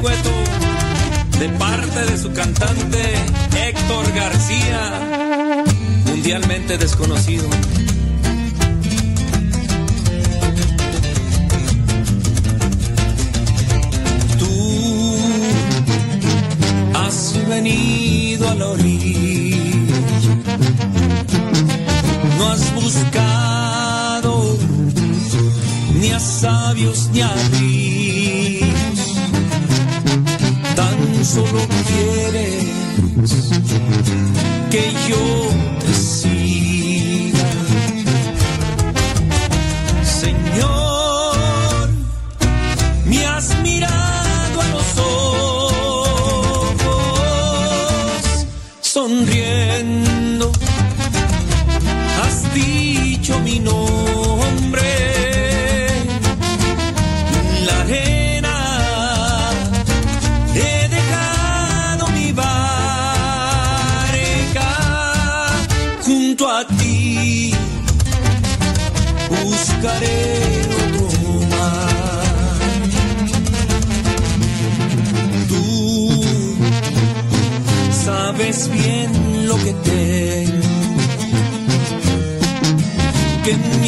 Cueto, de parte de su cantante Héctor García, mundialmente desconocido. Tú has venido a la orilla, no has buscado ni a sabios ni a ti solo quieres que yo te que tengo.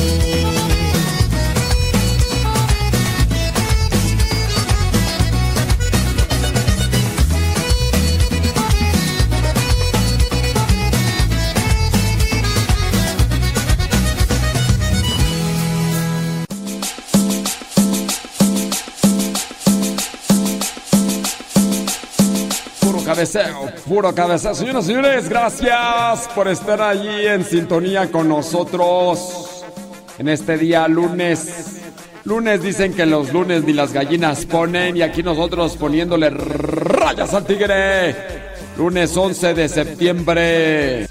Puro cabeceo. Señoras y señores, gracias por estar allí en sintonía con nosotros en este día lunes. Lunes dicen que los lunes ni las gallinas ponen y aquí nosotros poniéndole rayas al tigre. Lunes 11 de septiembre.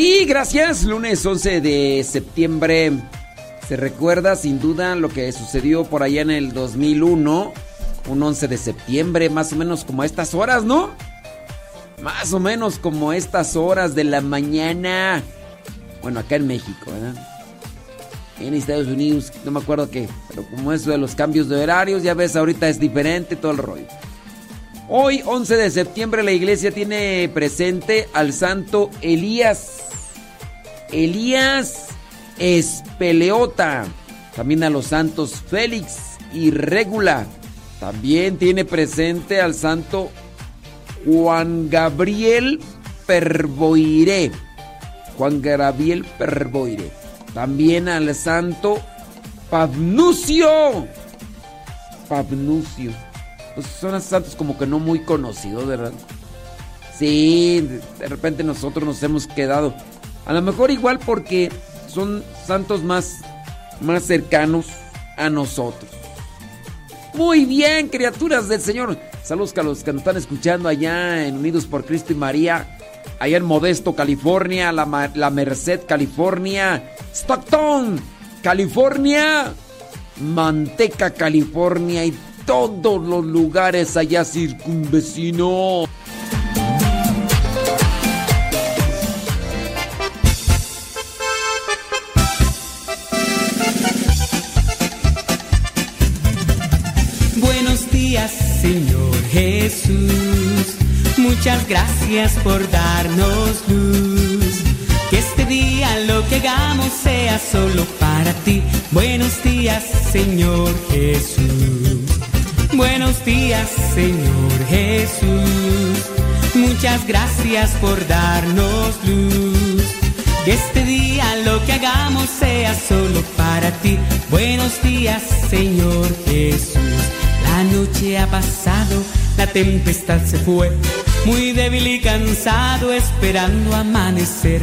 Sí, gracias. Lunes 11 de septiembre. Se recuerda sin duda lo que sucedió por allá en el 2001. Un 11 de septiembre, más o menos como a estas horas, ¿no? Más o menos como a estas horas de la mañana. Bueno, acá en México, ¿verdad? En Estados Unidos, no me acuerdo qué. Pero como eso de los cambios de horarios, ya ves, ahorita es diferente todo el rollo. Hoy, 11 de septiembre, la iglesia tiene presente al santo Elías. Elías Espeleota. También a los santos Félix y Régula. También tiene presente al santo Juan Gabriel Perboiré. Juan Gabriel Perboiré. También al santo Pabnucio. Pabnucio. Pues son santos como que no muy conocidos, ¿verdad? Sí, de repente nosotros nos hemos quedado. A lo mejor igual porque son santos más, más cercanos a nosotros. Muy bien, criaturas del Señor. Saludos a los que nos están escuchando allá en Unidos por Cristo y María. Allá en Modesto, California. La, la Merced, California. Stockton, California. Manteca, California. Y todos los lugares allá circunvecinos. Señor Jesús. Muchas gracias por darnos luz. Que este día lo que hagamos sea solo para ti. Buenos días, Señor Jesús. Buenos días, Señor Jesús. Muchas gracias por darnos luz. Que este día lo que hagamos sea solo para ti. Buenos días, Señor Jesús. La noche ha pasado, la tempestad se fue, muy débil y cansado esperando amanecer.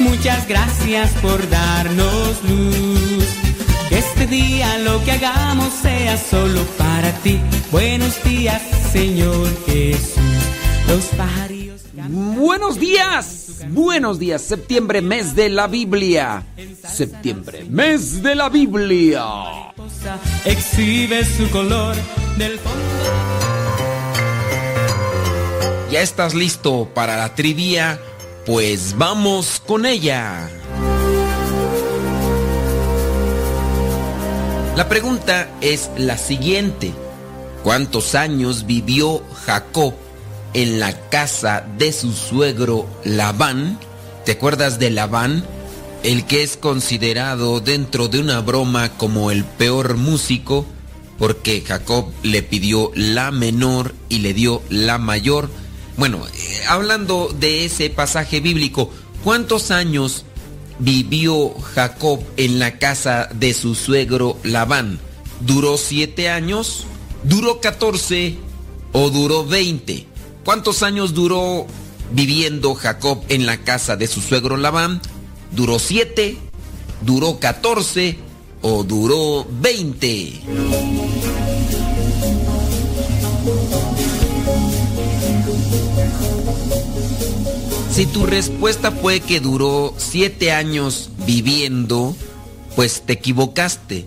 Muchas gracias por darnos luz. que hagamos sea solo para ti. Buenos días, Señor Jesús. Los pajarillos. Buenos días, buenos días. Septiembre, mes de la Biblia. Septiembre, mes de la Biblia. Exhibe su color del fondo. ¿Ya estás listo para la trivia? Pues vamos con ella. La pregunta es la siguiente. ¿Cuántos años vivió Jacob en la casa de su suegro Labán? ¿Te acuerdas de Labán? El que es considerado dentro de una broma como el peor músico porque Jacob le pidió la menor y le dio la mayor. Bueno, eh, hablando de ese pasaje bíblico, ¿cuántos años vivió Jacob en la casa de su suegro Labán? ¿Duró siete años? ¿Duró catorce? ¿O duró veinte? ¿Cuántos años duró viviendo Jacob en la casa de su suegro Labán? ¿Duró siete? ¿Duró catorce? ¿O duró veinte? Si tu respuesta fue que duró siete años viviendo, pues te equivocaste.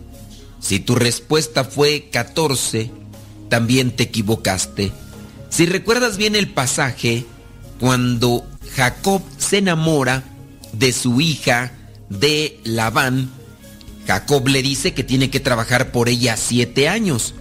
Si tu respuesta fue 14, también te equivocaste. Si recuerdas bien el pasaje, cuando Jacob se enamora de su hija de Labán, Jacob le dice que tiene que trabajar por ella siete años.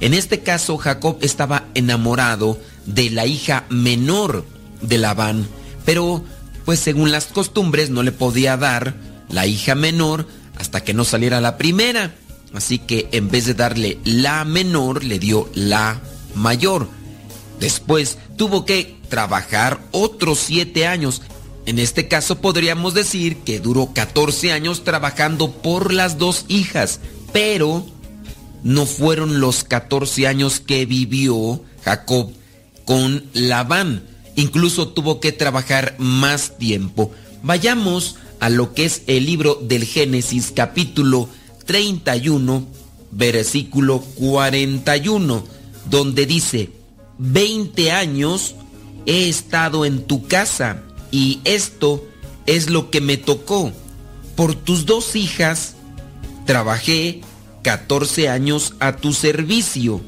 En este caso, Jacob estaba enamorado de la hija menor de Labán pero pues según las costumbres no le podía dar la hija menor hasta que no saliera la primera. Así que en vez de darle la menor, le dio la mayor. Después tuvo que trabajar otros siete años. En este caso podríamos decir que duró 14 años trabajando por las dos hijas, pero no fueron los 14 años que vivió Jacob con Labán incluso tuvo que trabajar más tiempo. Vayamos a lo que es el libro del Génesis capítulo 31, versículo 41, donde dice, 20 años he estado en tu casa y esto es lo que me tocó. Por tus dos hijas trabajé 14 años a tu servicio.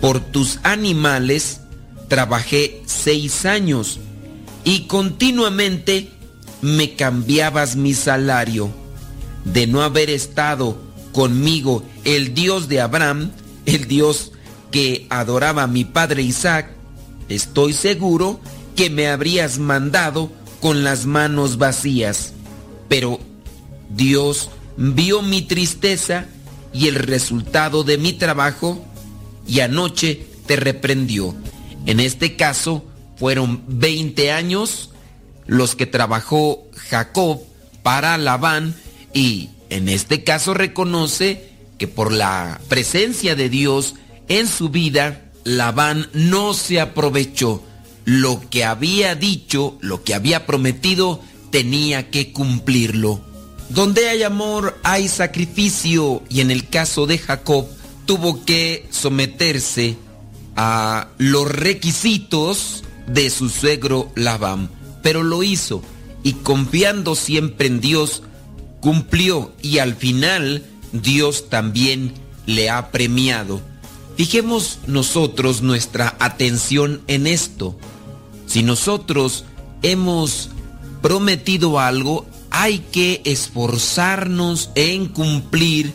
Por tus animales trabajé seis años y continuamente me cambiabas mi salario. De no haber estado conmigo el Dios de Abraham, el Dios que adoraba a mi padre Isaac, estoy seguro que me habrías mandado con las manos vacías. Pero Dios vio mi tristeza y el resultado de mi trabajo y anoche te reprendió. En este caso, fueron 20 años los que trabajó Jacob para Labán y en este caso reconoce que por la presencia de Dios en su vida, Labán no se aprovechó. Lo que había dicho, lo que había prometido, tenía que cumplirlo. Donde hay amor hay sacrificio y en el caso de Jacob tuvo que someterse a los requisitos de su suegro Labán, pero lo hizo y confiando siempre en Dios, cumplió y al final Dios también le ha premiado. Fijemos nosotros nuestra atención en esto. Si nosotros hemos prometido algo, hay que esforzarnos en cumplir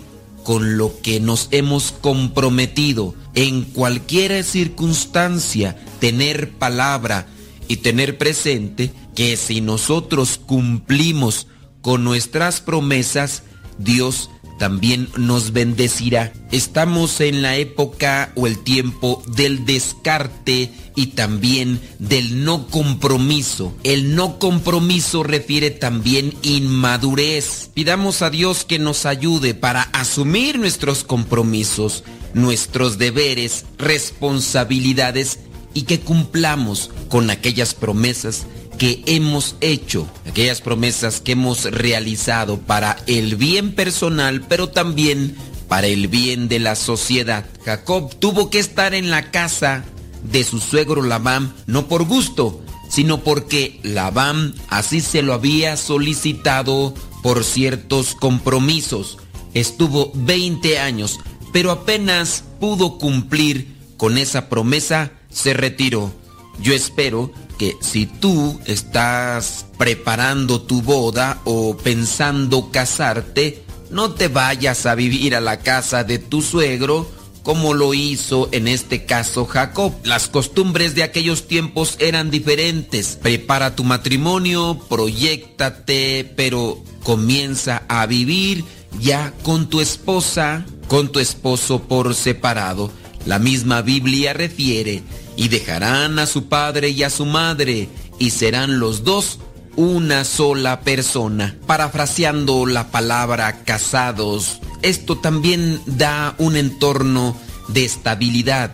con lo que nos hemos comprometido en cualquier circunstancia, tener palabra y tener presente que si nosotros cumplimos con nuestras promesas, Dios también nos bendecirá. Estamos en la época o el tiempo del descarte y también del no compromiso. El no compromiso refiere también inmadurez. Pidamos a Dios que nos ayude para asumir nuestros compromisos, nuestros deberes, responsabilidades y que cumplamos con aquellas promesas que hemos hecho, aquellas promesas que hemos realizado para el bien personal, pero también para el bien de la sociedad. Jacob tuvo que estar en la casa de su suegro Labán, no por gusto, sino porque Labán así se lo había solicitado por ciertos compromisos. Estuvo 20 años, pero apenas pudo cumplir con esa promesa, se retiró. Yo espero que si tú estás preparando tu boda o pensando casarte, no te vayas a vivir a la casa de tu suegro como lo hizo en este caso Jacob. Las costumbres de aquellos tiempos eran diferentes. Prepara tu matrimonio, proyectate, pero comienza a vivir ya con tu esposa, con tu esposo por separado. La misma Biblia refiere, y dejarán a su padre y a su madre, y serán los dos una sola persona. Parafraseando la palabra casados, esto también da un entorno de estabilidad.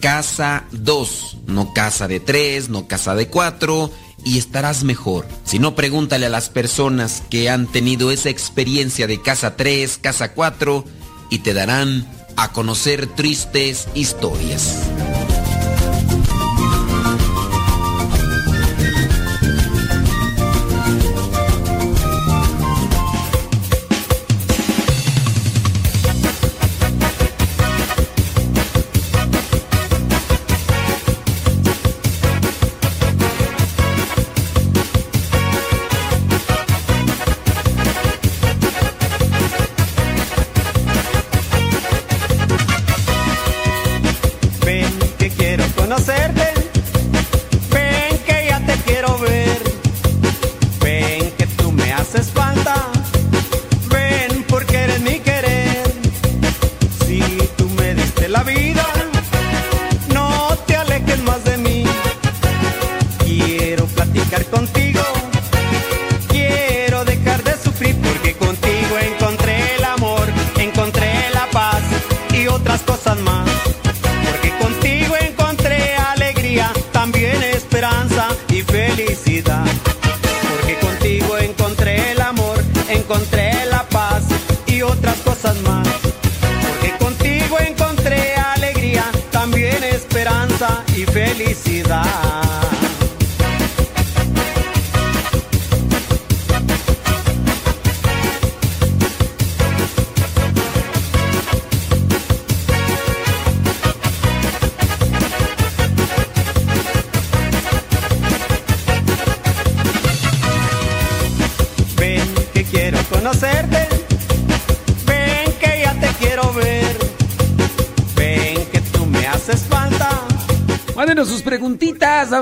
Casa dos, no casa de tres, no casa de cuatro, y estarás mejor. Si no, pregúntale a las personas que han tenido esa experiencia de casa 3, casa 4 y te darán a conocer tristes historias.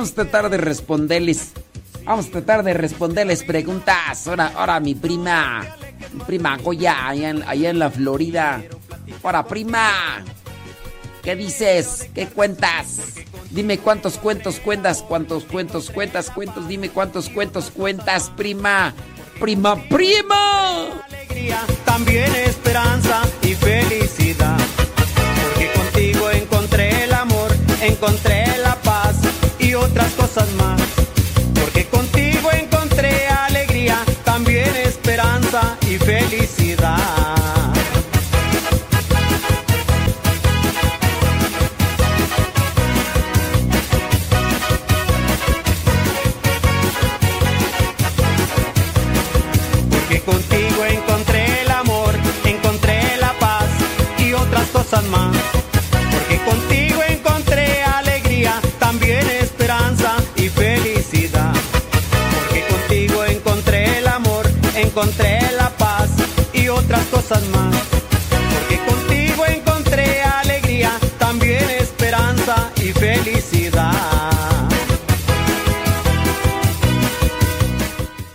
Vamos a tratar de responderles. Vamos a tratar de responderles preguntas. Ahora, ahora mi prima, mi prima Goya, allá en, allá en la Florida. Ahora, prima, ¿qué dices? ¿Qué cuentas? Dime cuántos cuentos cuentas, cuántos cuentos cuentas, cuentos, dime cuántos cuentos cuentas, prima. Prima, prima. Alegría, también esperanza y felicidad. Porque contigo encontré el amor, encontré otras cosas más. Encontré la paz y otras cosas más. Porque contigo encontré alegría, también esperanza y felicidad.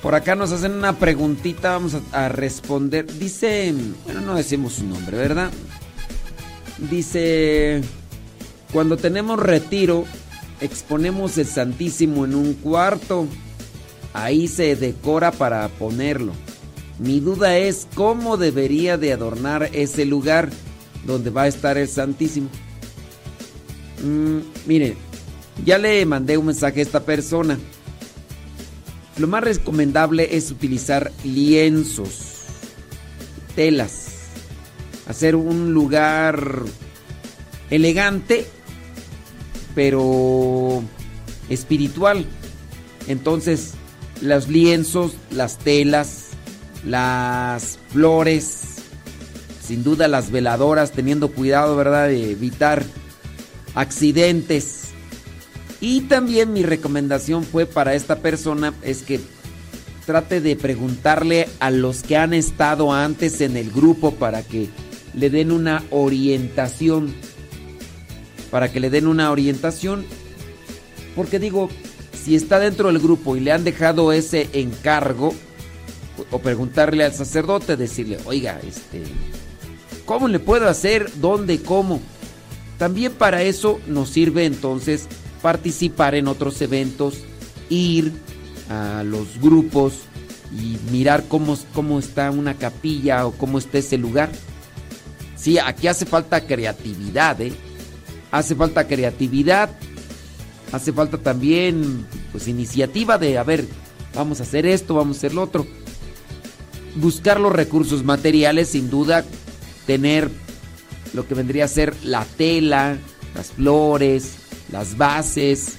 Por acá nos hacen una preguntita, vamos a, a responder. Dice, bueno, no decimos su nombre, ¿verdad? Dice, cuando tenemos retiro, exponemos el Santísimo en un cuarto. Ahí se decora para ponerlo. Mi duda es cómo debería de adornar ese lugar donde va a estar el Santísimo. Mm, mire, ya le mandé un mensaje a esta persona. Lo más recomendable es utilizar lienzos, telas. hacer un lugar elegante, pero espiritual. Entonces, los lienzos, las telas, las flores, sin duda las veladoras, teniendo cuidado, ¿verdad?, de evitar accidentes. Y también mi recomendación fue para esta persona es que trate de preguntarle a los que han estado antes en el grupo para que le den una orientación. Para que le den una orientación. Porque digo, si está dentro del grupo y le han dejado ese encargo, o preguntarle al sacerdote, decirle, oiga, este, ¿cómo le puedo hacer? ¿Dónde? ¿Cómo? También para eso nos sirve entonces participar en otros eventos, ir a los grupos y mirar cómo, cómo está una capilla o cómo está ese lugar. Sí, aquí hace falta creatividad, ¿eh? Hace falta creatividad, hace falta también pues iniciativa de, a ver, vamos a hacer esto, vamos a hacer lo otro. Buscar los recursos materiales, sin duda, tener lo que vendría a ser la tela, las flores, las bases.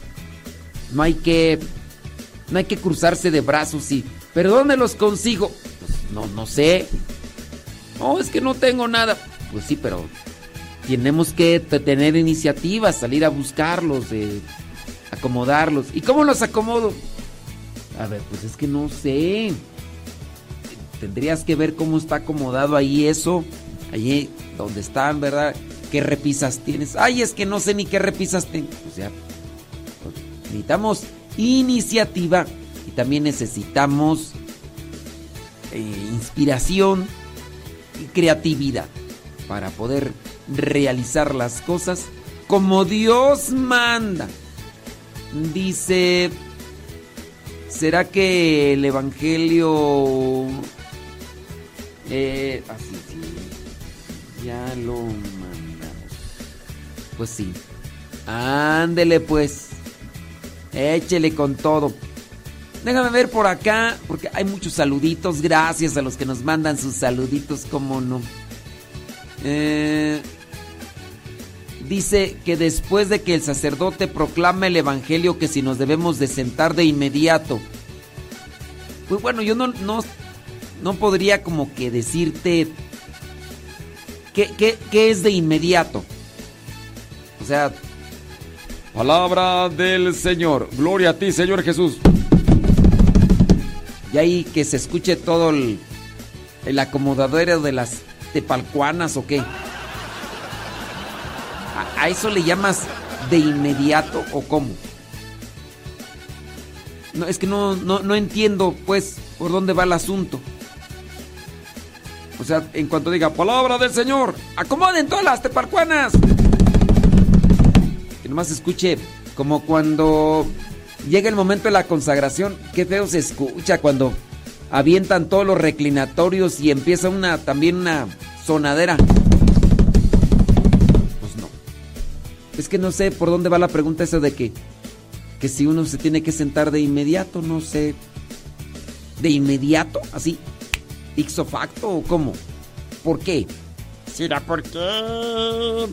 No hay que no hay que cruzarse de brazos y, ¿pero dónde los consigo? Pues no, no sé. No, es que no tengo nada. Pues sí, pero tenemos que tener iniciativas, salir a buscarlos, acomodarlos. ¿Y cómo los acomodo? A ver, pues es que no sé. Tendrías que ver cómo está acomodado ahí eso. Allí donde están, ¿verdad? ¿Qué repisas tienes? Ay, es que no sé ni qué repisas tengo. O sea, necesitamos iniciativa y también necesitamos eh, inspiración y creatividad para poder realizar las cosas como Dios manda. Dice, ¿será que el Evangelio... Eh, así, sí, ya lo mandamos. Pues sí. Ándele pues. Échele con todo. Déjame ver por acá, porque hay muchos saluditos. Gracias a los que nos mandan sus saluditos, cómo no. Eh, dice que después de que el sacerdote proclama el evangelio, que si nos debemos de sentar de inmediato. Pues bueno, yo no, no, no podría como que decirte qué, qué, qué es de inmediato. O sea, Palabra del Señor. Gloria a ti, Señor Jesús. Y ahí que se escuche todo el, el acomodadero de las tepalcuanas o qué. ¿A, eso le llamas de inmediato o cómo? No, es que no, no, no entiendo pues por dónde va el asunto. O sea, en cuanto diga palabra del Señor, acomoden todas las tepalcuanas nomás escuche como cuando llega el momento de la consagración, qué feo se escucha cuando avientan todos los reclinatorios y empieza una también una sonadera. Pues no. Es que no sé por dónde va la pregunta esa de que que si uno se tiene que sentar de inmediato, no sé. ¿De inmediato? ¿Así? ¿Ixo facto o cómo? ¿Por qué? ¿Será por qué?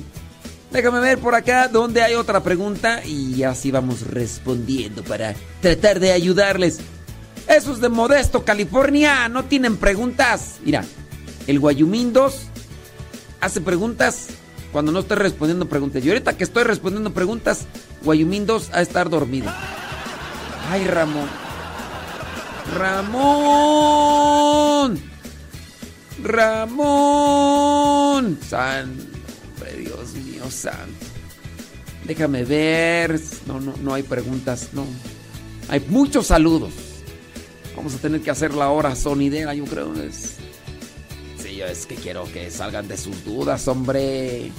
Déjame ver por acá donde hay otra pregunta y así vamos respondiendo para tratar de ayudarles. Esos de Modesto, California, no tienen preguntas. Mira, el Guayumín 2 hace preguntas cuando no estoy respondiendo preguntas. Y ahorita que estoy respondiendo preguntas, Guayumín 2 a estar dormido. Ay, Ramón. Ramón. Ramón. San Dios mío santo. Déjame ver. No, no, no hay preguntas, no. Hay muchos saludos. Vamos a tener que hacer la hora sonidera, yo creo. Es... Sí, es que quiero que salgan de sus dudas, hombre.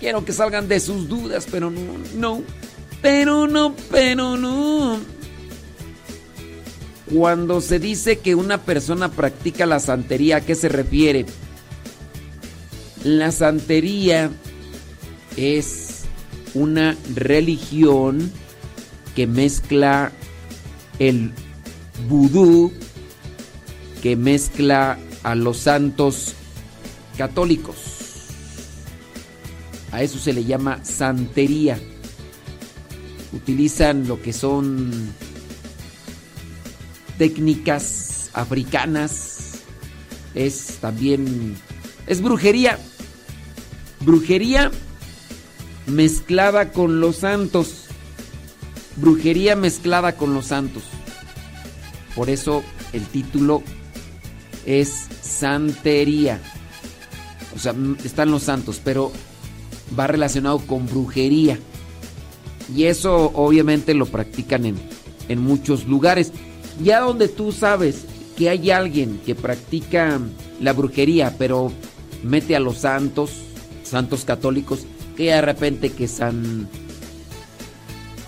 Quiero que salgan de sus dudas, pero no, no. Pero no, pero no. Cuando se dice que una persona practica la santería, ¿a qué se refiere? La santería es una religión que mezcla el vudú, que mezcla a los santos católicos. A eso se le llama santería. Utilizan lo que son técnicas africanas. Es también... Es brujería. Brujería mezclada con los santos. Brujería mezclada con los santos. Por eso el título es Santería. O sea, están los santos, pero va relacionado con brujería. Y eso obviamente lo practican en, en muchos lugares. Ya donde tú sabes que hay alguien que practica la brujería, pero mete a los santos, santos católicos, que de repente que San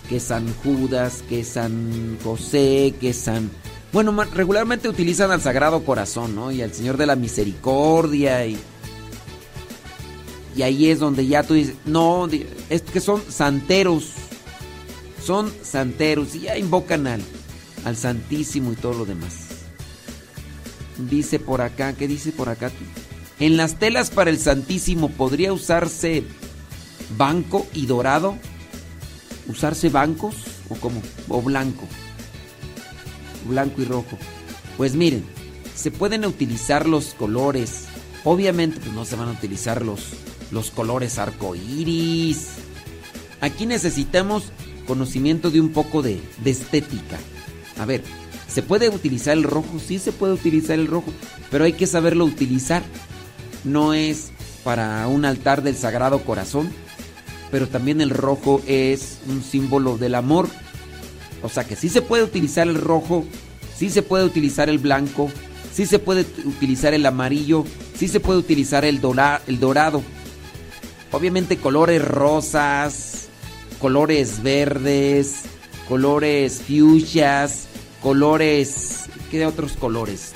que San Judas, que San José, que San bueno, regularmente utilizan al Sagrado Corazón, ¿no? Y al Señor de la Misericordia y y ahí es donde ya tú dices, no, es que son santeros. Son santeros y ya invocan al al Santísimo y todo lo demás. Dice por acá, ¿qué dice por acá? En las telas para el Santísimo podría usarse banco y dorado. ¿Usarse bancos o cómo? O blanco. Blanco y rojo. Pues miren, se pueden utilizar los colores. Obviamente, pues no se van a utilizar los, los colores arcoíris. Aquí necesitamos conocimiento de un poco de, de estética. A ver, ¿se puede utilizar el rojo? Sí se puede utilizar el rojo, pero hay que saberlo utilizar. No es para un altar del Sagrado Corazón, pero también el rojo es un símbolo del amor. O sea que sí se puede utilizar el rojo, sí se puede utilizar el blanco, sí se puede utilizar el amarillo, sí se puede utilizar el, dorado. Obviamente colores rosas, colores verdes, colores fuchsias, colores... ¿Qué otros colores?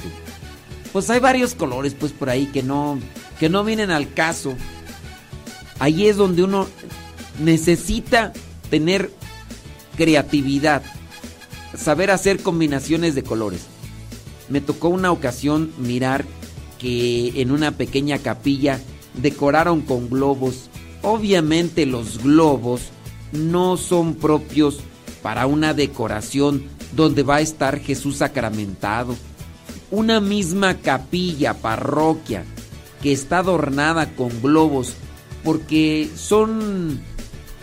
Pues hay varios colores pues por ahí que no, que no vienen al caso. Ahí es donde uno necesita tener creatividad, saber hacer combinaciones de colores. Me tocó una ocasión mirar que en una pequeña capilla decoraron con globos. Obviamente los globos no son propios para una decoración donde va a estar Jesús sacramentado. Una misma capilla, parroquia, que está adornada con globos, porque son,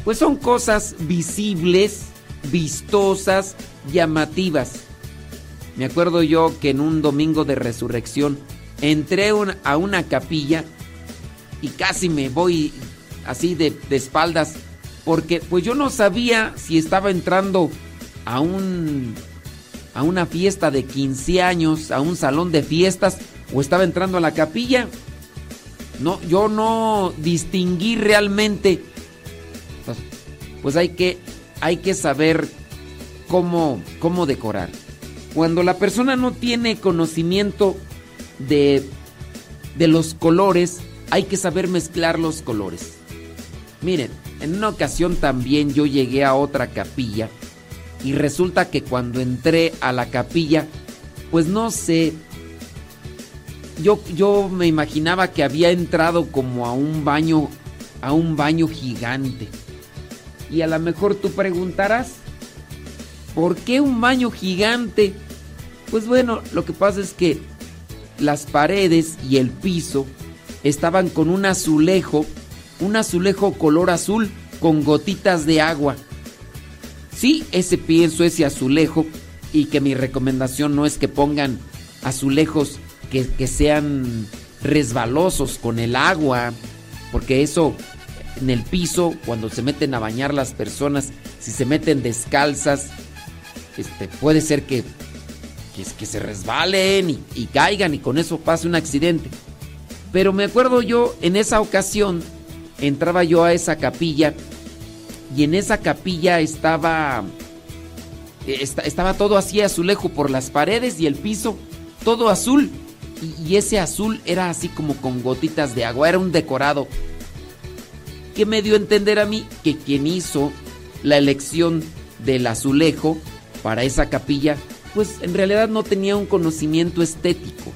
pues son cosas visibles, vistosas, llamativas. Me acuerdo yo que en un domingo de resurrección entré a una capilla y casi me voy así de, de espaldas porque pues yo no sabía si estaba entrando a un a una fiesta de 15 años, a un salón de fiestas o estaba entrando a la capilla. No, yo no distinguí realmente. Pues, pues hay que hay que saber cómo cómo decorar. Cuando la persona no tiene conocimiento de de los colores, hay que saber mezclar los colores. Miren, en una ocasión también yo llegué a otra capilla y resulta que cuando entré a la capilla, pues no sé, yo, yo me imaginaba que había entrado como a un baño, a un baño gigante. Y a lo mejor tú preguntarás, ¿por qué un baño gigante? Pues bueno, lo que pasa es que las paredes y el piso estaban con un azulejo un azulejo color azul con gotitas de agua. Sí, ese pienso, ese azulejo, y que mi recomendación no es que pongan azulejos que, que sean resbalosos con el agua, porque eso en el piso, cuando se meten a bañar las personas, si se meten descalzas, este, puede ser que, que, se resbalen y, y caigan y con eso pase un accidente. Pero me acuerdo yo en esa ocasión entraba yo a esa capilla y en esa capilla estaba estaba todo así azulejo por las paredes y el piso todo azul. Y, ese azul era así como con gotitas de agua, era un decorado. Que me dio a entender a mí que quien hizo la elección del azulejo para esa capilla, pues en realidad no tenía un conocimiento estético.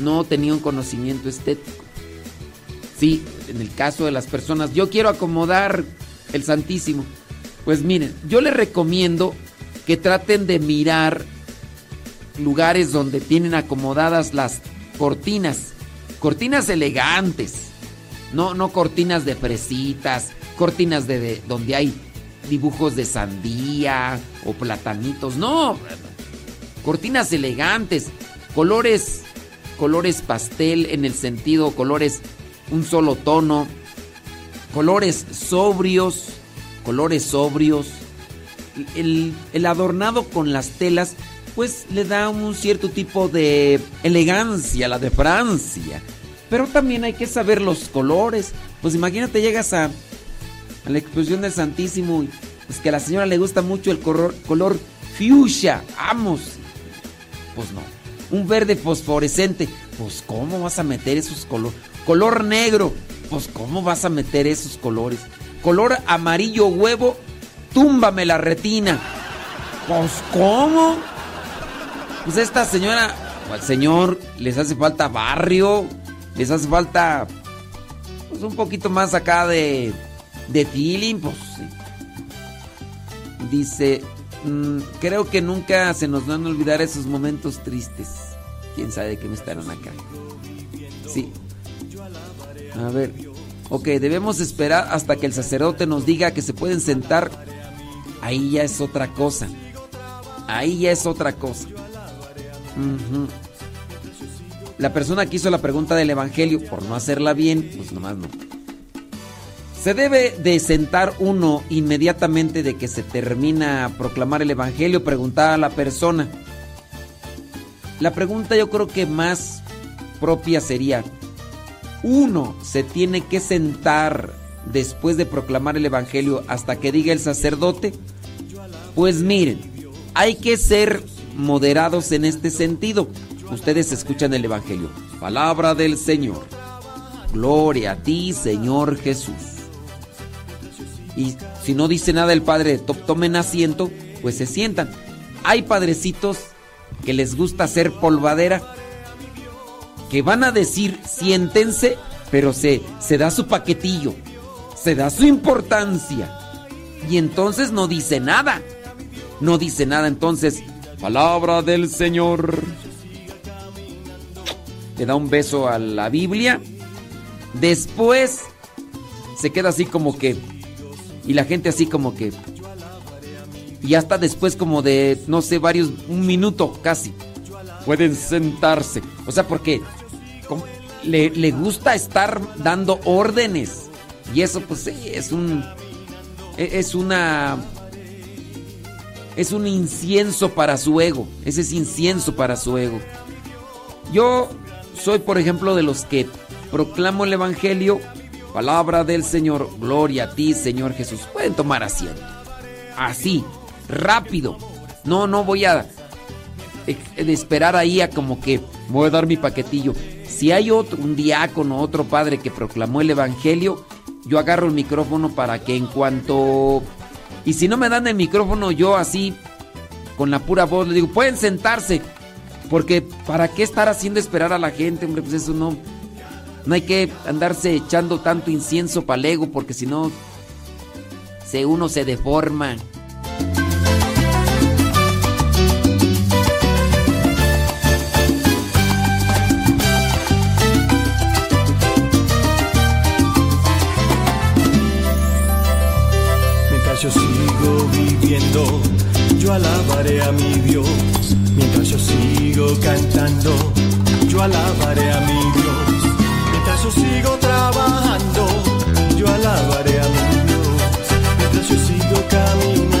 No tenía un conocimiento estético. Sí, en el caso de las personas, yo quiero acomodar el Santísimo. Pues miren, yo les recomiendo que traten de mirar lugares donde tienen acomodadas las cortinas. Cortinas elegantes. No, no cortinas de fresitas, cortinas de, de donde hay dibujos de sandía o platanitos. No, cortinas elegantes, colores, colores pastel en el sentido, colores un solo tono, colores sobrios, colores sobrios. El, el adornado con las telas, pues le da un cierto tipo de elegancia, la de Francia. Pero también hay que saber los colores. Pues imagínate, llegas a, a la exposición del Santísimo y pues que a la señora le gusta mucho el color, color fuchsia. Vamos. Pues no. Un verde fosforescente. Pues ¿cómo vas a meter esos colores? Color negro. Pues ¿cómo vas a meter esos colores? Color amarillo huevo. Túmbame la retina. Pues ¿cómo? Pues esta señora, o al señor, les hace falta barrio. Les hace falta pues un poquito más acá de, de feeling. Pues. Dice, mm, creo que nunca se nos van a olvidar esos momentos tristes. ¿Quién sabe de qué me estarán acá? Sí. A ver. Ok, debemos esperar hasta que el sacerdote nos diga que se pueden sentar. Ahí ya es otra cosa. Ahí ya es otra cosa. La persona que hizo la pregunta del Evangelio, por no hacerla bien, pues nomás no. Se debe de sentar uno inmediatamente de que se termina a proclamar el Evangelio, preguntar a la persona. La pregunta yo creo que más propia sería, uno se tiene que sentar después de proclamar el Evangelio hasta que diga el sacerdote. Pues miren, hay que ser moderados en este sentido. Ustedes escuchan el Evangelio. Palabra del Señor. Gloria a ti, Señor Jesús. Y si no dice nada el Padre, to- tomen asiento, pues se sientan. Hay padrecitos que les gusta hacer polvadera, que van a decir siéntense, pero se, se da su paquetillo, se da su importancia. Y entonces no dice nada. No dice nada, entonces, palabra del Señor. Le da un beso a la Biblia. Después se queda así como que. Y la gente así como que. Y hasta después como de, no sé, varios, un minuto casi. Pueden sentarse. O sea, porque le, le gusta estar dando órdenes. Y eso pues es un... e- Es una... Es un incienso para su ego. Ese es incienso para su ego. Yo soy, por ejemplo, de los que proclamo el Evangelio, palabra del Señor, gloria a ti, Señor Jesús. Pueden tomar asiento. Así, rápido. No, no voy a eh, de esperar ahí a como que voy a dar mi paquetillo. Si hay otro, un diácono, otro padre que proclamó el Evangelio, yo agarro el micrófono para que en cuanto... Y si no me dan el micrófono, yo así, con la pura voz, le digo, pueden sentarse. Porque ¿para qué estar haciendo esperar a la gente? Hombre, pues eso no... No hay que andarse echando tanto incienso para el ego, porque si no, se uno se deforma. Yo alabaré a mi Dios. Mientras yo sigo cantando, yo alabaré a mi Dios. Mientras yo sigo trabajando, yo alabaré a mi Dios. Mientras yo sigo caminando,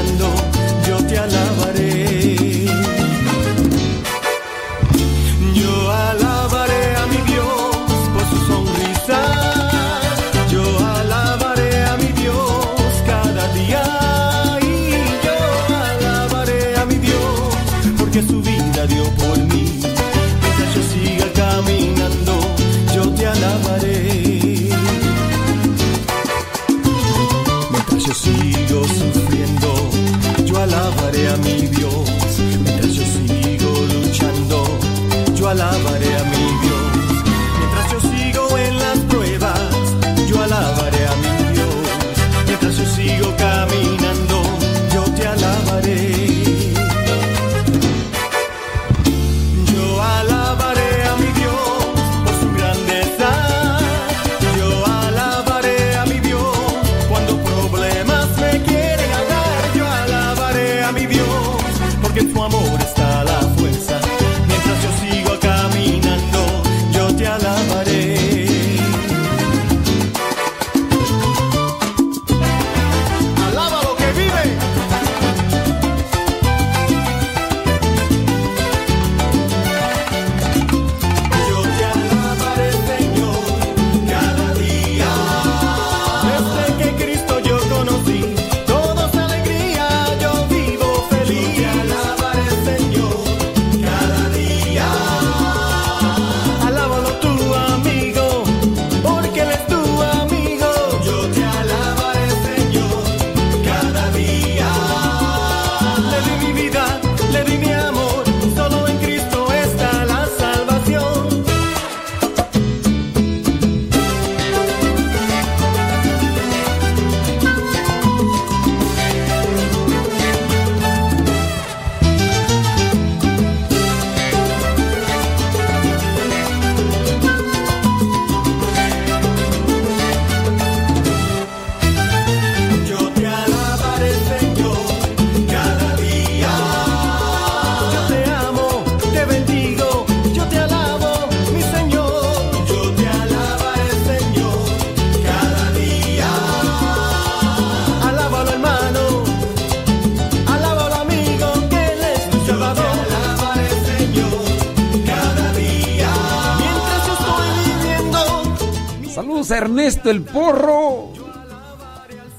Ernesto el Porro.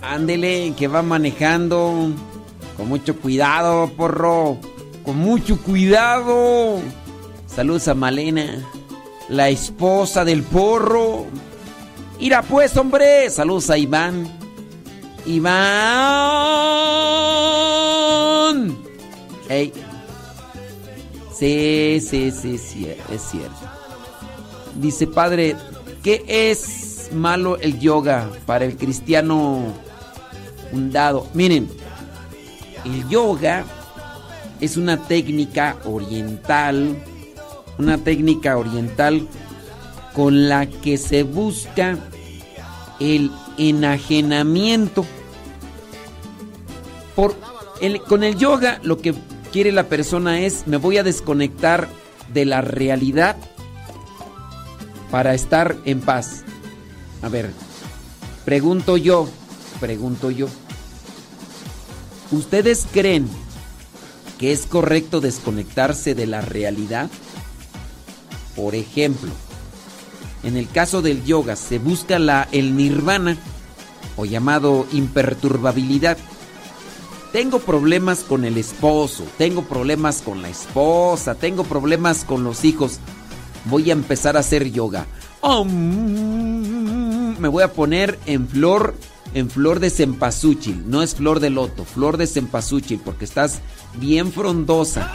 Ándele, que va manejando. Con mucho cuidado, porro. Con mucho cuidado. Saludos a Malena, la esposa del porro. Ira pues, hombre. Saludos a Iván. Iván. Ey. Sí, sí, sí, sí, es cierto. Dice, padre, ¿qué es malo el yoga para el cristiano hundado? Miren, el yoga es una técnica oriental, una técnica oriental con la que se busca el enajenamiento. Por con el yoga lo que quiere la persona es me voy a desconectar de la realidad para estar en paz. A ver, pregunto yo, pregunto yo. ¿Ustedes creen que es correcto desconectarse de la realidad? Por ejemplo, en el caso del yoga se busca la, el nirvana o llamado imperturbabilidad. Tengo problemas con el esposo, tengo problemas con la esposa, tengo problemas con los hijos. Voy a empezar a hacer yoga. Me voy a poner en flor en flor de cempasúchil, no es flor de loto, flor de cempasúchil porque estás bien frondosa.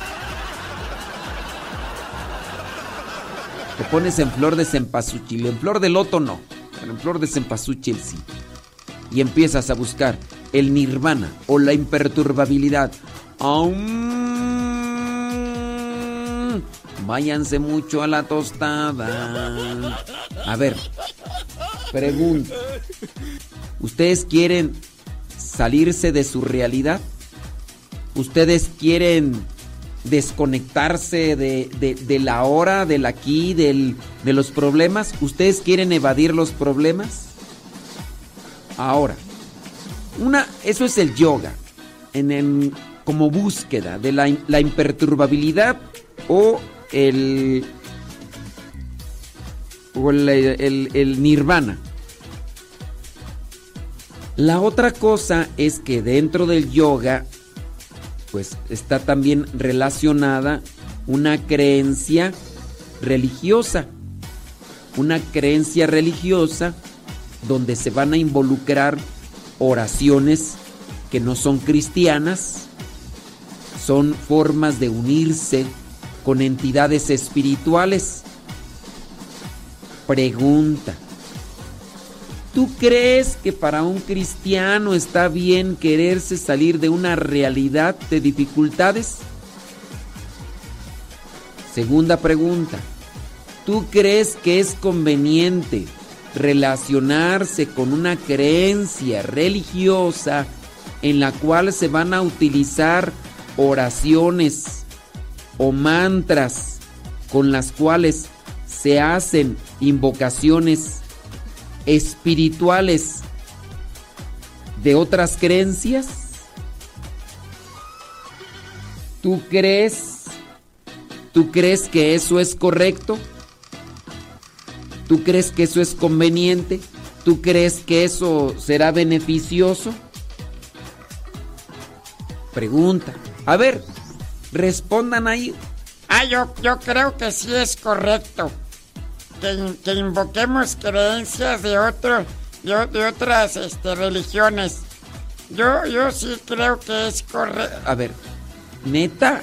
Te pones en flor de cempasúchil, en flor de loto no, pero en flor de cempasúchil sí. Y empiezas a buscar el nirvana o la imperturbabilidad. Váyanse mucho a la tostada. A ver, pregunta. ¿Ustedes quieren salirse de su realidad? ¿Ustedes quieren desconectarse de, la hora, del aquí, del, de los problemas? ¿Ustedes quieren evadir los problemas? Ahora, una, eso es el yoga, en como búsqueda de la, la imperturbabilidad o el, o el, nirvana. La otra cosa es que dentro del yoga, pues está también relacionada una creencia religiosa. Una creencia religiosa donde se van a involucrar oraciones que no son cristianas, son formas de unirse con entidades espirituales. Pregunta. ¿Tú crees que para un cristiano está bien quererse salir de una realidad de dificultades? Segunda pregunta. ¿Tú crees que es conveniente relacionarse con una creencia religiosa en la cual se van a utilizar oraciones o mantras con las cuales se hacen invocaciones espirituales de otras creencias? ¿Tú crees? ¿Tú crees que eso es correcto? ¿Tú crees que eso es conveniente? ¿Tú crees que eso será beneficioso? Pregunta. A ver, respondan ahí. Ah, yo, yo creo que sí es correcto. Que, invoquemos creencias de otro, de, otras este, religiones. Yo, yo sí creo que es correcto. A ver, neta,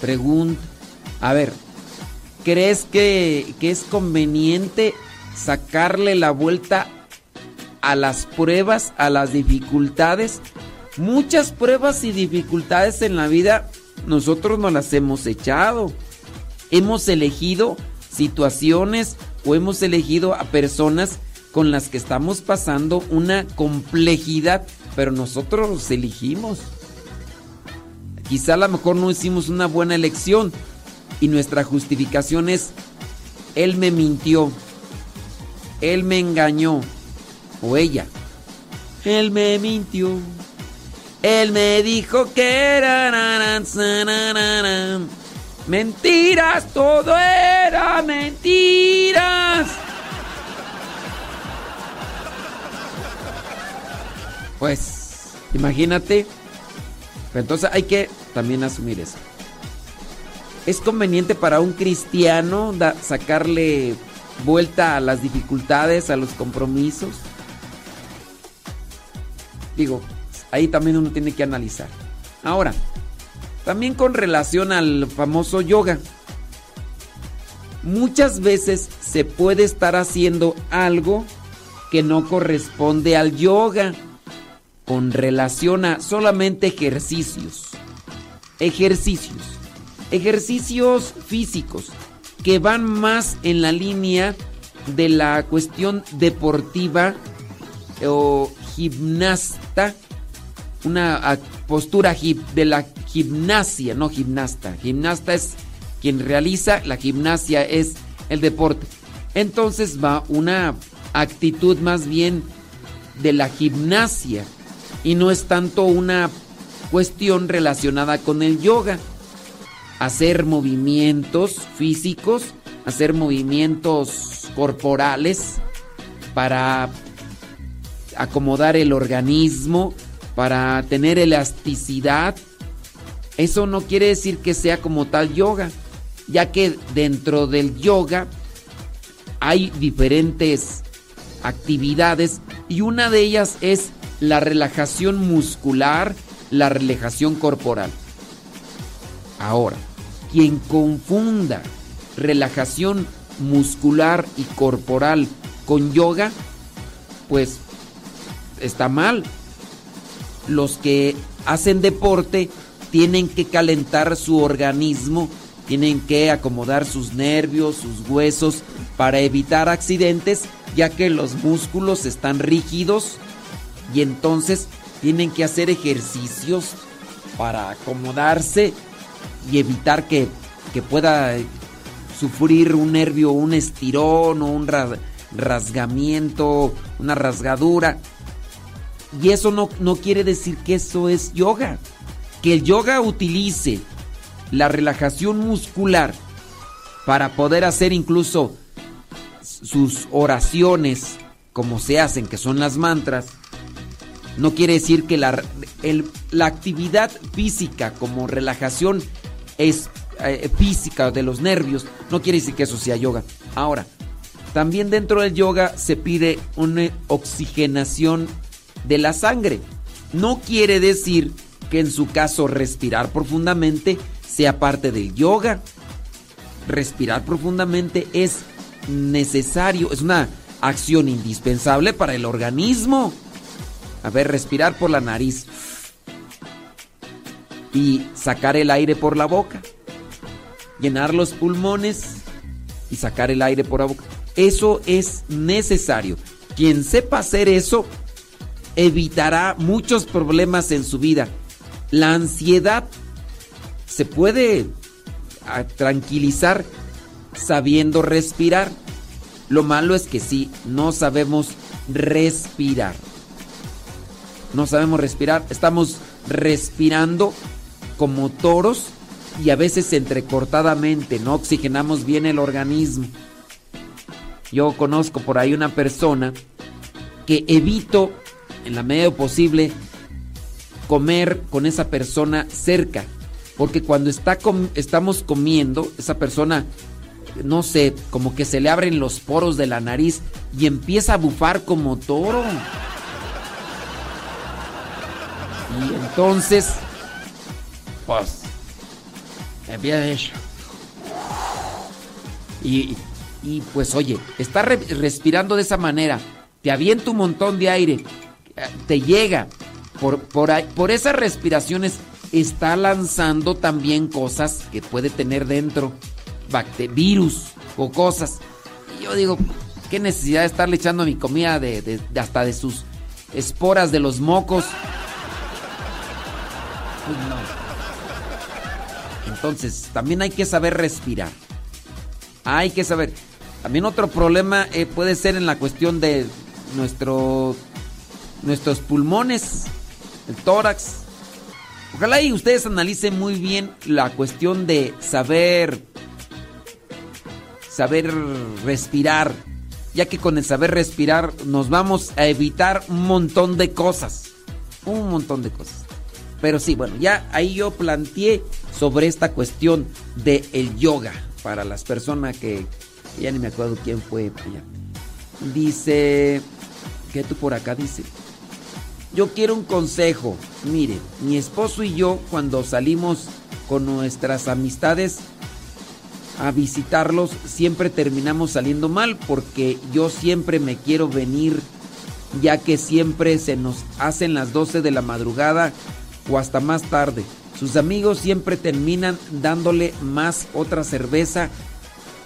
pregunta. A ver, ¿Crees que, es conveniente sacarle la vuelta a las pruebas, a las dificultades? Muchas pruebas y dificultades en la vida nosotros no las hemos echado. Hemos elegido situaciones o hemos elegido a personas con las que estamos pasando una complejidad, pero nosotros los elegimos. Quizá a lo mejor no hicimos una buena elección, y nuestra justificación es, Él me mintió, Él me engañó, o ella, Él me mintió, él me dijo que era... Mentiras, todo era mentiras. Pues, imagínate. Entonces hay que también asumir eso. ¿Es conveniente para un cristiano sacarle vuelta a las dificultades, a los compromisos? Digo, ahí también uno tiene que analizar. Ahora, también con relación al famoso yoga. Muchas veces se puede estar haciendo algo que no corresponde al yoga con relación a solamente ejercicios. Ejercicios. Ejercicios físicos que van más en la línea de la cuestión deportiva o gimnasta, una postura de la gimnasia, no gimnasta. Gimnasta es quien realiza, la gimnasia es el deporte. Entonces va una actitud más bien de la gimnasia y no es tanto una cuestión relacionada con el yoga. Hacer movimientos físicos, hacer movimientos corporales para acomodar el organismo, para tener elasticidad. Eso no quiere decir que sea como tal yoga, ya que dentro del yoga hay diferentes actividades y una de ellas es la relajación muscular, la relajación corporal. Ahora, quien confunda relajación muscular y corporal con yoga, pues está mal. Los que hacen deporte tienen que calentar su organismo, tienen que acomodar sus nervios, sus huesos para evitar accidentes, ya que los músculos están rígidos y entonces tienen que hacer ejercicios para acomodarse y evitar que, pueda sufrir un nervio, un estirón o un rasgamiento, una rasgadura. Y eso no, no quiere decir que eso es yoga. Que el yoga utilice la relajación muscular para poder hacer incluso sus oraciones como se hacen, que son las mantras, no quiere decir que la, la actividad física como relajación es eh, física de los nervios, no quiere decir que eso sea yoga. Ahora, también dentro del yoga se pide una oxigenación de la sangre. No quiere decir que en su caso respirar profundamente sea parte del yoga. Respirar profundamente es necesario, es una acción indispensable para el organismo. A ver, respirar por la nariz. Y sacar el aire por la boca. Llenar los pulmones y sacar el aire por la boca. Eso es necesario. Quien sepa hacer eso evitará muchos problemas en su vida. La ansiedad se puede ah, tranquilizar sabiendo respirar. Lo malo es que si no sabemos respirar no sabemos respirar, estamos respirando como toros y a veces entrecortadamente, no oxigenamos bien el organismo. Yo conozco por ahí una persona que evito en la medida posible comer con esa persona cerca, porque cuando está estamos comiendo, esa persona no sé, como que se le abren los poros de la nariz y empieza a bufar como toro. Y entonces, pues, empieza eso. Y, y pues oye, está respirando de esa manera, te avienta un montón de aire, te llega, por, por, por esas respiraciones está lanzando también cosas que puede tener dentro, virus o cosas. Y yo digo, ¿qué necesidad de estarle echando mi comida de hasta de sus esporas de los mocos? Entonces, también hay que saber respirar. Hay que saber. También otro problema eh, puede ser en la cuestión de nuestro, nuestros pulmones, el tórax. Ojalá y ustedes analicen muy bien la cuestión de saber saber respirar, ya que con el saber respirar nos vamos a evitar un montón de cosas. Un montón de cosas. Pero sí, bueno, ya ahí yo planteé sobre esta cuestión del el yoga para las personas que ya ni me acuerdo quién fue. Dice, ¿qué tú por acá dice? Yo quiero un consejo. Mire, mi esposo y yo cuando salimos con nuestras amistades a visitarlos siempre terminamos saliendo mal porque yo siempre me quiero venir ya que siempre se nos hacen las 12 de la madrugada o hasta más tarde. Sus amigos siempre terminan dándole más otra cerveza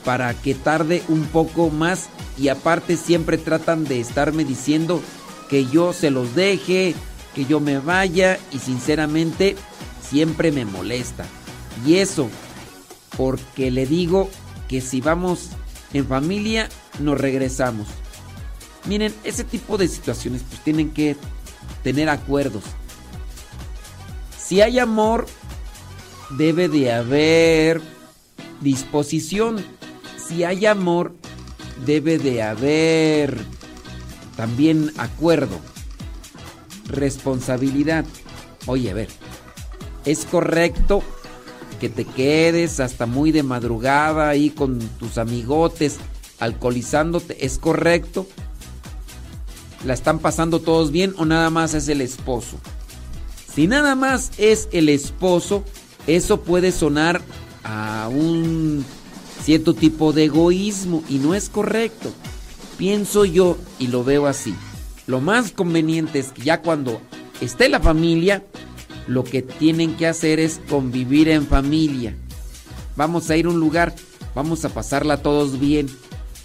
para que tarde un poco más y aparte siempre tratan de estarme diciendo que yo se los deje, que yo me vaya y sinceramente siempre me molesta. Y eso porque le digo que si vamos en familia nos regresamos. Miren, ese tipo de situaciones pues tienen que tener acuerdos. Si hay amor, debe de haber disposición. Si hay amor, debe de haber también acuerdo, responsabilidad. Oye, a ver, es correcto que te quedes hasta muy de madrugada ahí con tus amigotes alcoholizándote, ¿es correcto? ¿La están pasando todos bien o nada más es el esposo? Si nada más es el esposo, eso puede sonar a un cierto tipo de egoísmo y no es correcto. Pienso yo y lo veo así. Lo más conveniente es que ya cuando esté la familia, lo que tienen que hacer es convivir en familia. Vamos a ir a un lugar, vamos a pasarla todos bien.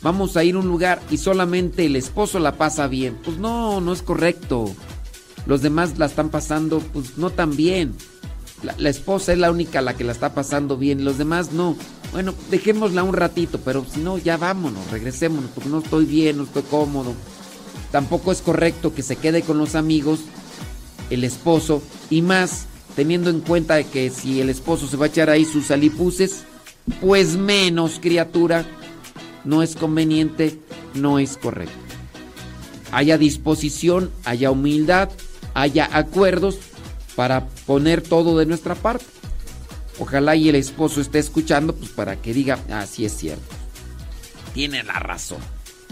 Vamos a ir a un lugar y solamente el esposo la pasa bien. Pues no, no es correcto. Los demás la están pasando pues no tan bien. La, esposa es la única la que la está pasando bien, los demás no. Bueno, dejémosla un ratito, pero si no, ya vámonos, regresémonos, porque no estoy bien, no estoy cómodo. Tampoco es correcto que se quede con los amigos el esposo y más teniendo en cuenta que si el esposo se va a echar ahí sus alipuses, pues menos criatura, no es conveniente, no es correcto. Haya disposición, haya humildad, haya acuerdos para poner todo de nuestra parte. Ojalá y el esposo esté escuchando, pues para que diga, ah, es cierto. Tiene la razón.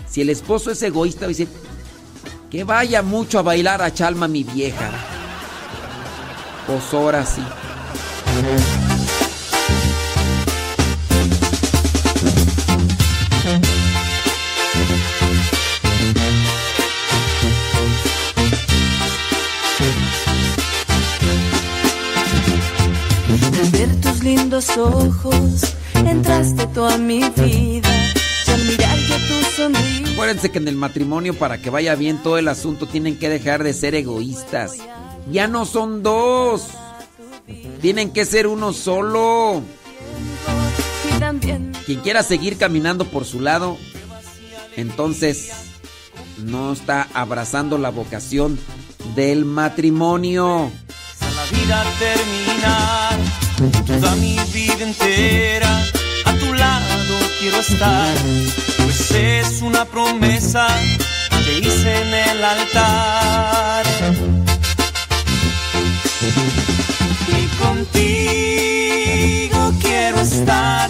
Si el esposo es egoísta, dice, que vaya mucho a bailar a Chalma mi vieja. Pues ahora sí. Lindos ojos entraste toda mi vida. Y al mirar yo tu sonrisa. Acuérdense que en el matrimonio, para que vaya bien todo el asunto, tienen que dejar de ser egoístas. Ya no son dos. Tienen que ser uno solo. Quien quiera seguir caminando por su lado, entonces no está abrazando la vocación del matrimonio. La vida terminar toda mi vida entera a tu lado quiero estar, pues es una promesa que hice en el altar. Y contigo quiero estar.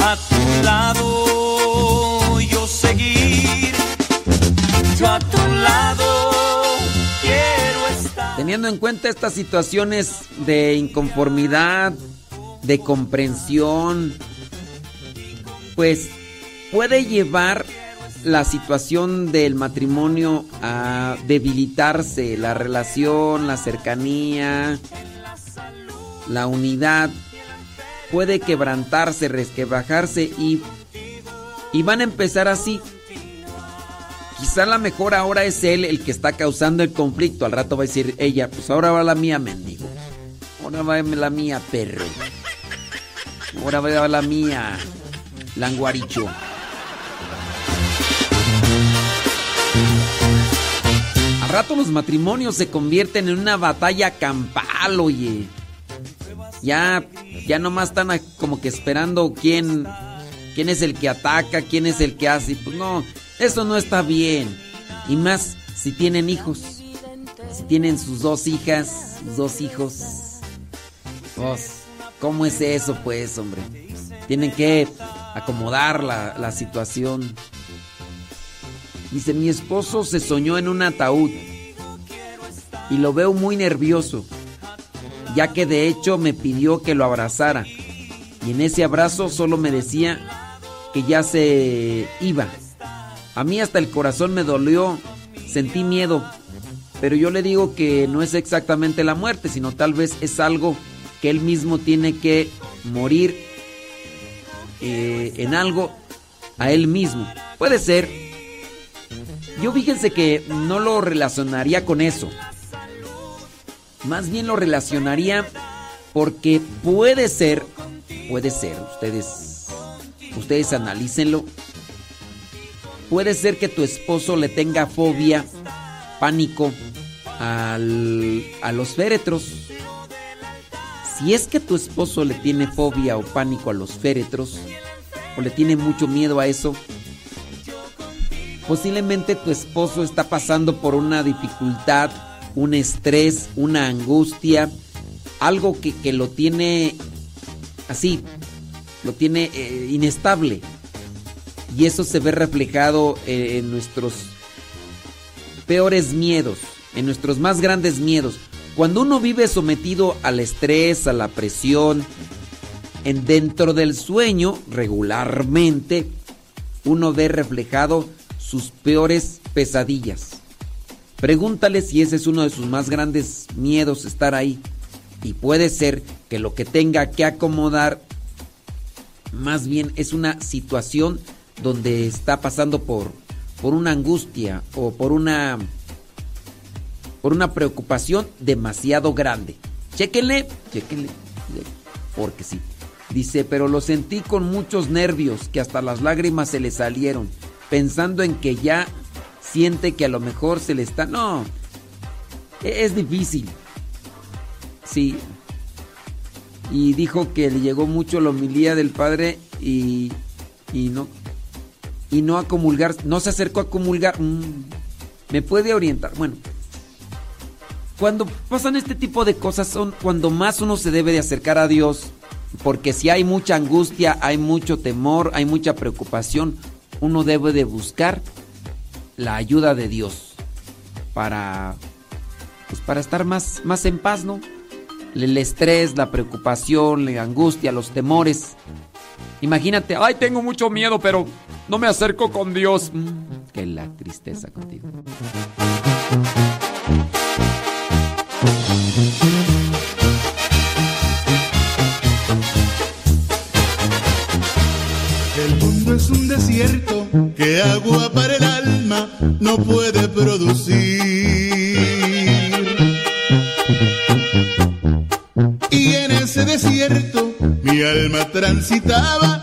A tu lado, yo seguir, yo a tu lado Teniendo en cuenta estas situaciones de inconformidad, de comprensión, pues puede llevar la situación del matrimonio a debilitarse, la relación, la cercanía, la unidad, puede quebrantarse, resquebrajarse y, y van a empezar así quizá la mejor ahora es él el que está causando el conflicto. Al rato va a decir ella, pues ahora va la mía, mendigo. Ahora va la mía, perro. Ahora va la mía, languaricho. Al rato los matrimonios se convierten en una batalla campal, oye. Ya, ya nomás están como que esperando quién, quién es el que ataca, quién es el que hace. Pues no, eso no está bien. Y más si tienen hijos. si tienen sus dos hijas, sus dos hijos, pues, ¿cómo es eso, pues, hombre? Tienen que acomodar la, la situación. Dice, mi esposo se soñó en un ataúd y lo veo muy nervioso, ya que de hecho me pidió que lo abrazara. Y en ese abrazo solo me decía que ya se iba. A mí hasta el corazón me dolió, sentí miedo, pero yo le digo que no es exactamente la muerte, sino tal vez es algo que él mismo tiene que morir eh, en algo a él mismo. Puede ser. Yo fíjense que no lo relacionaría con eso. Más bien lo relacionaría porque puede ser, puede ser, ustedes, ustedes analícenlo. Puede ser que tu esposo le tenga fobia, pánico al, a los féretros. Si es que tu esposo le tiene fobia o pánico a los féretros, o le tiene mucho miedo a eso, posiblemente tu esposo está pasando por una dificultad, un estrés, una angustia, algo que, que lo tiene así, lo tiene eh, inestable. Y eso se ve reflejado eh, en nuestros peores miedos, en nuestros más grandes miedos. Cuando uno vive sometido al estrés, a la presión, en dentro del sueño, regularmente, uno ve reflejado sus peores pesadillas. Pregúntale si ese es uno de sus más grandes miedos, estar ahí. Y puede ser que lo que tenga que acomodar más bien es una situación donde está pasando por, por una angustia o por una por una preocupación demasiado grande. Chéquenle, chéquenle, porque sí. Dice, pero lo sentí con muchos nervios que hasta las lágrimas se le salieron, pensando en que ya siente que a lo mejor se le está... No, e-, es difícil. Sí. Y dijo que le llegó mucho la homilía del padre y, y no y no a comulgar, no se acercó a comulgar. Mm, me puede orientar. Bueno, cuando pasan este tipo de cosas son cuando más uno se debe de acercar a Dios, porque si hay mucha angustia, hay mucho temor, hay mucha preocupación, uno debe de buscar la ayuda de Dios para pues para estar más más en paz, ¿no? El estrés, la preocupación, la angustia, los temores. Imagínate, ay, tengo mucho miedo, pero no me acerco con Dios. Mm, que la tristeza contigo. El mundo es un desierto que agua para el alma no puede producir. Mi alma transitaba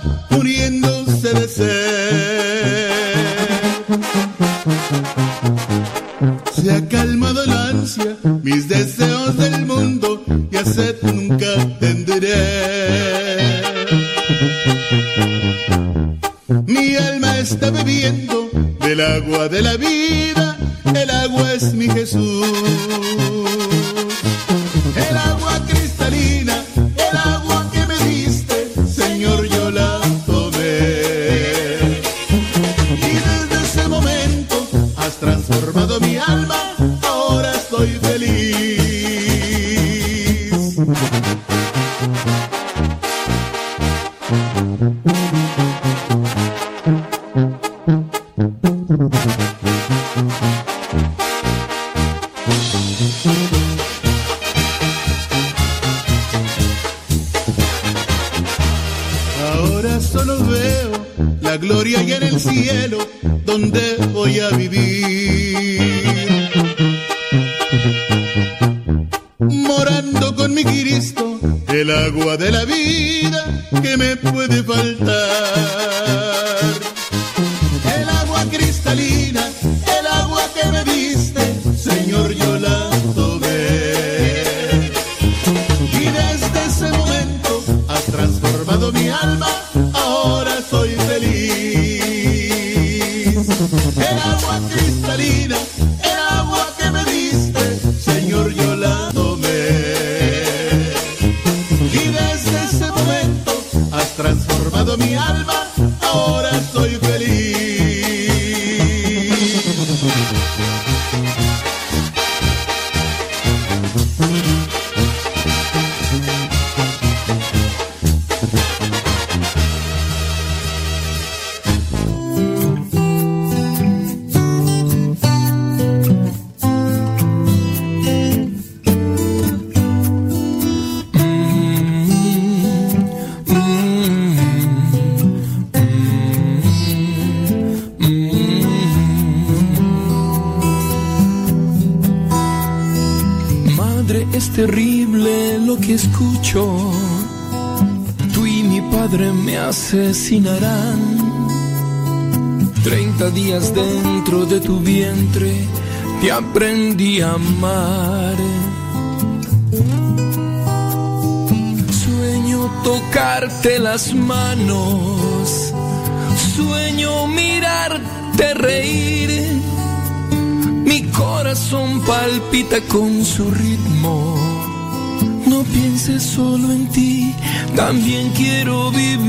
Sueño tocarte las manos. Sueño mirarte reír. Mi corazón palpita con su ritmo. No pienses solo en ti, también quiero vivir.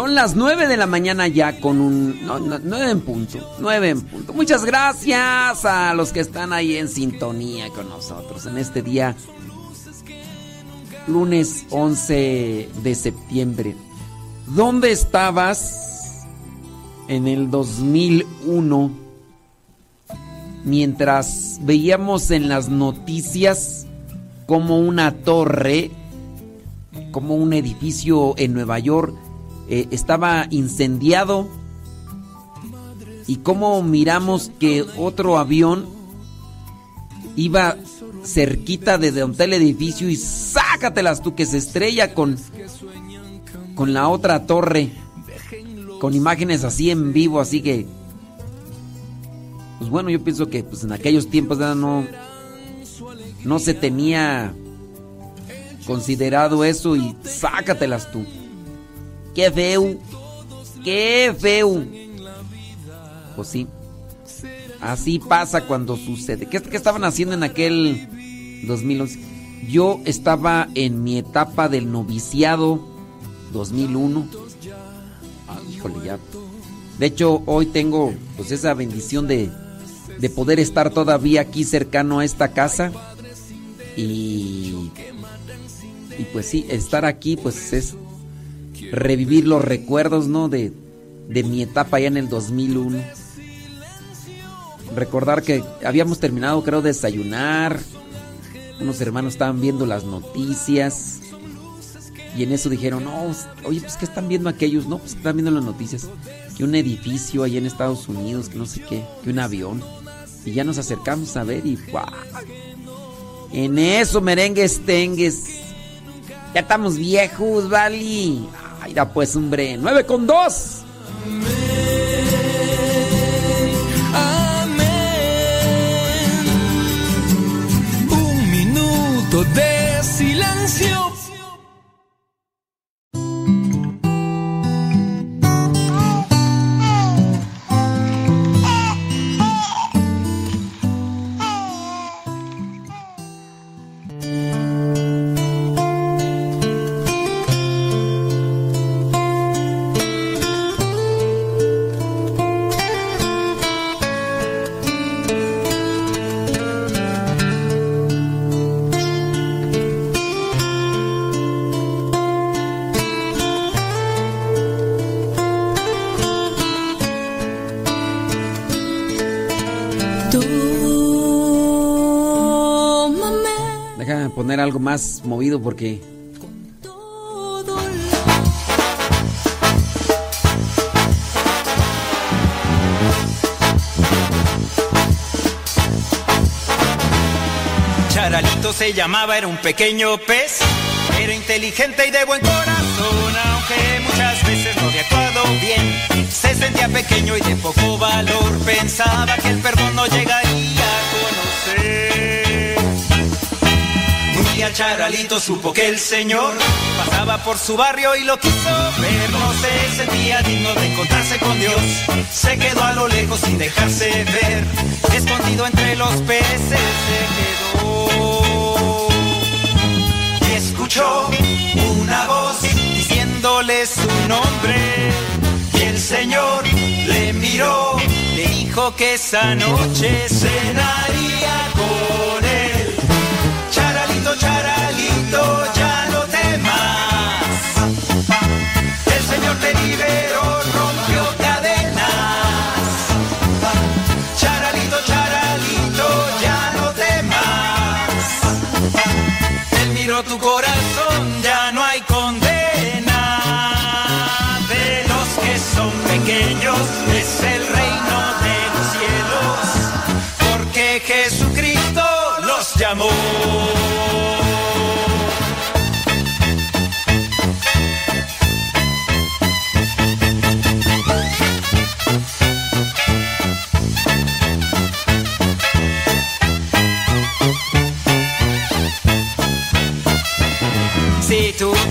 Son las 9 de la mañana ya con un... No, no, 9 en punto. 9 en punto. Muchas gracias a los que están ahí en sintonía con nosotros en este día. Lunes 11 de septiembre. ¿Dónde estabas en el 2001 mientras veíamos en las noticias como una torre, como un edificio en Nueva York eh, estaba incendiado. Y cómo miramos que otro avión iba cerquita de donde el edificio y sácatelas tú que se estrella con con la otra torre con imágenes así en vivo así que pues bueno yo pienso que pues en aquellos tiempos no no se tenía considerado eso y sácatelas tú qué feo qué feo pues sí Así pasa cuando sucede. ¿Qué, qué estaban haciendo en aquel 2011? Yo estaba en mi etapa del noviciado 2001. Ah, híjole, ya. De hecho, hoy tengo pues esa bendición de, de poder estar todavía aquí cercano a esta casa. Y, y pues sí, estar aquí pues es revivir los recuerdos, ¿no? De, de mi etapa ya en el 2001 recordar que habíamos terminado, creo, de desayunar. Unos hermanos estaban viendo las noticias. Y en eso dijeron, no, oye, pues ¿qué están viendo aquellos? No, pues están viendo las noticias. Que un edificio ahí en Estados Unidos, que no sé qué, que un avión. Y ya nos acercamos a ver y ¡guau! En eso, merengues, tengues. Ya estamos viejos, Vali. Pues, hombre. 9 con 2. Un minuto de silencio. Más movido porque... Charalito se llamaba, era un pequeño pez. Era inteligente y de buen corazón, aunque muchas veces no había actuado bien. Se sentía pequeño y de poco valor. Pensaba que el perdón no llegaría a conocer. Charalito supo que el Señor pasaba por su barrio y lo quiso ver. No se sentía digno de encontrarse con Dios. Se quedó a lo lejos sin dejarse ver. Escondido entre los peces se quedó. Y escuchó una voz diciéndole su nombre. Y el Señor le miró, le dijo que esa noche cenaría Charalito, ya no temas. El Señor te liberó, rompió cadenas. Charalito, charalito, ya no temas. Él miró tu corazón, ya no hay condena. De los que son pequeños es el reino de los cielos. Porque Jesucristo los llamó.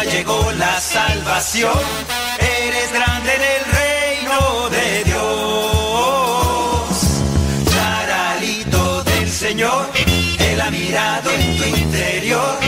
llegó la salvación. Eres grande en el reino de Dios. Charalito del Señor, Él ha mirado en tu interior.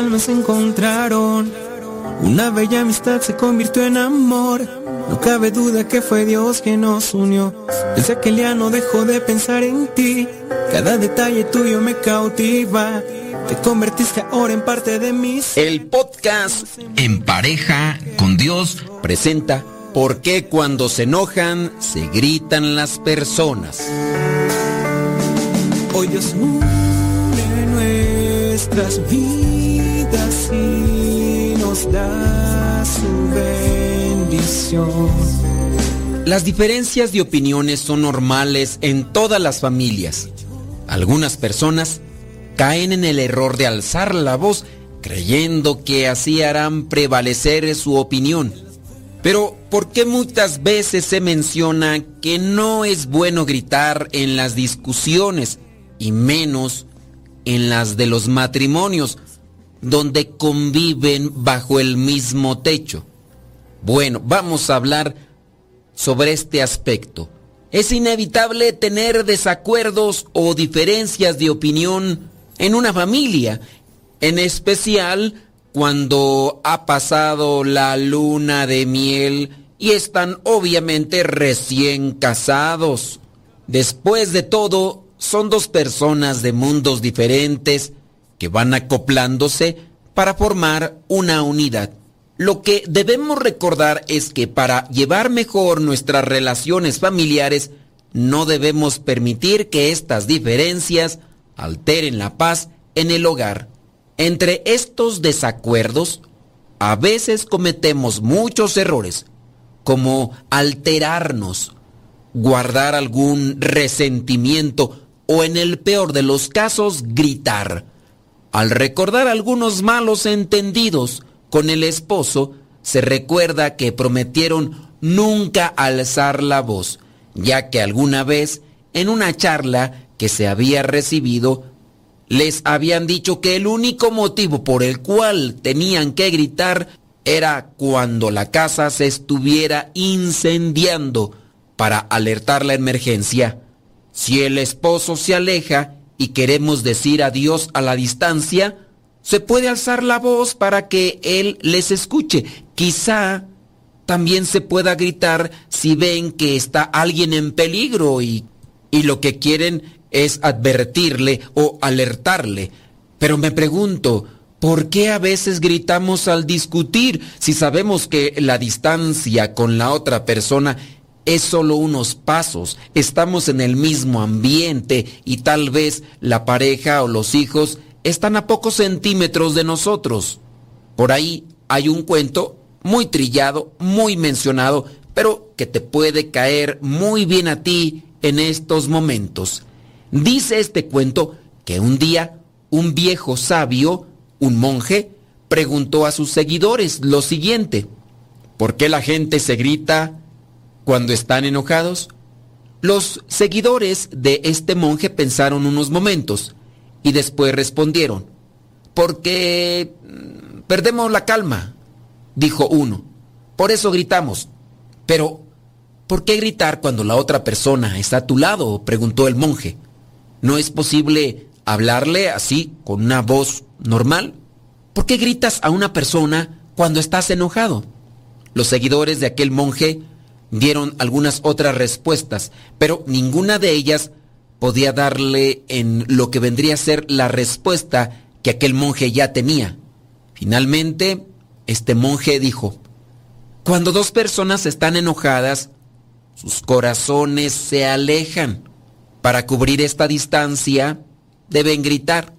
Almas se encontraron. Una bella amistad se convirtió en amor. No cabe duda que fue Dios quien nos unió. Desde aquel día no dejo de pensar en ti. Cada detalle tuyo me cautiva. Te convertiste ahora en parte de mí. El podcast En pareja con Dios presenta ¿Por qué cuando se enojan se gritan las personas? Hoy Dios nuestras vidas y nos da su bendición. Las diferencias de opiniones son normales en todas las familias. Algunas personas caen en el error de alzar la voz creyendo que así harán prevalecer su opinión. Pero, ¿por qué muchas veces se menciona que no es bueno gritar en las discusiones y menos en las de los matrimonios, donde conviven bajo el mismo techo? Bueno, vamos a hablar sobre este aspecto. Es inevitable tener desacuerdos o diferencias de opinión en una familia, en especial cuando ha pasado la luna de miel y están obviamente recién casados. Después de todo, son dos personas de mundos diferentes que van acoplándose para formar una unidad. Lo que debemos recordar es que para llevar mejor nuestras relaciones familiares, no debemos permitir que estas diferencias alteren la paz en el hogar. Entre estos desacuerdos, a veces cometemos muchos errores, como alterarnos, guardar algún resentimiento o en el peor de los casos gritar. Al recordar algunos malos entendidos con el esposo, se recuerda que prometieron nunca alzar la voz, ya que alguna vez en una charla que se había recibido les habían dicho que el único motivo por el cual tenían que gritar era cuando la casa se estuviera incendiando para alertar la emergencia. Si el esposo se aleja y queremos decir adiós a la distancia, se puede alzar la voz para que él les escuche. Quizá también se pueda gritar si ven que está alguien en peligro y, y lo que quieren es advertirle o alertarle. Pero me pregunto, ¿por qué a veces gritamos al discutir si sabemos que la distancia con la otra persona es solo unos pasos? Estamos en el mismo ambiente y tal vez la pareja o los hijos están a pocos centímetros de nosotros. Por ahí hay un cuento muy trillado, muy mencionado, pero que te puede caer muy bien a ti en estos momentos. Dice este cuento que un día un viejo sabio, un monje, preguntó a sus seguidores lo siguiente, ¿por qué la gente se grita cuando están enojados? Los seguidores de este monje pensaron unos momentos Y después respondieron, porque mm, perdemos la calma, dijo uno. Por eso gritamos. Pero, ¿por qué gritar cuando la otra persona está a tu lado? preguntó el monje. ¿No es posible hablarle así, con una voz normal? ¿Por qué gritas a una persona cuando estás enojado? Los seguidores de aquel monje dieron algunas otras respuestas, pero ninguna de ellas podía darle en lo que vendría a ser la respuesta que aquel monje ya tenía. Finalmente, este monje dijo, cuando dos personas están enojadas, sus corazones se alejan. Para cubrir esta distancia, deben gritar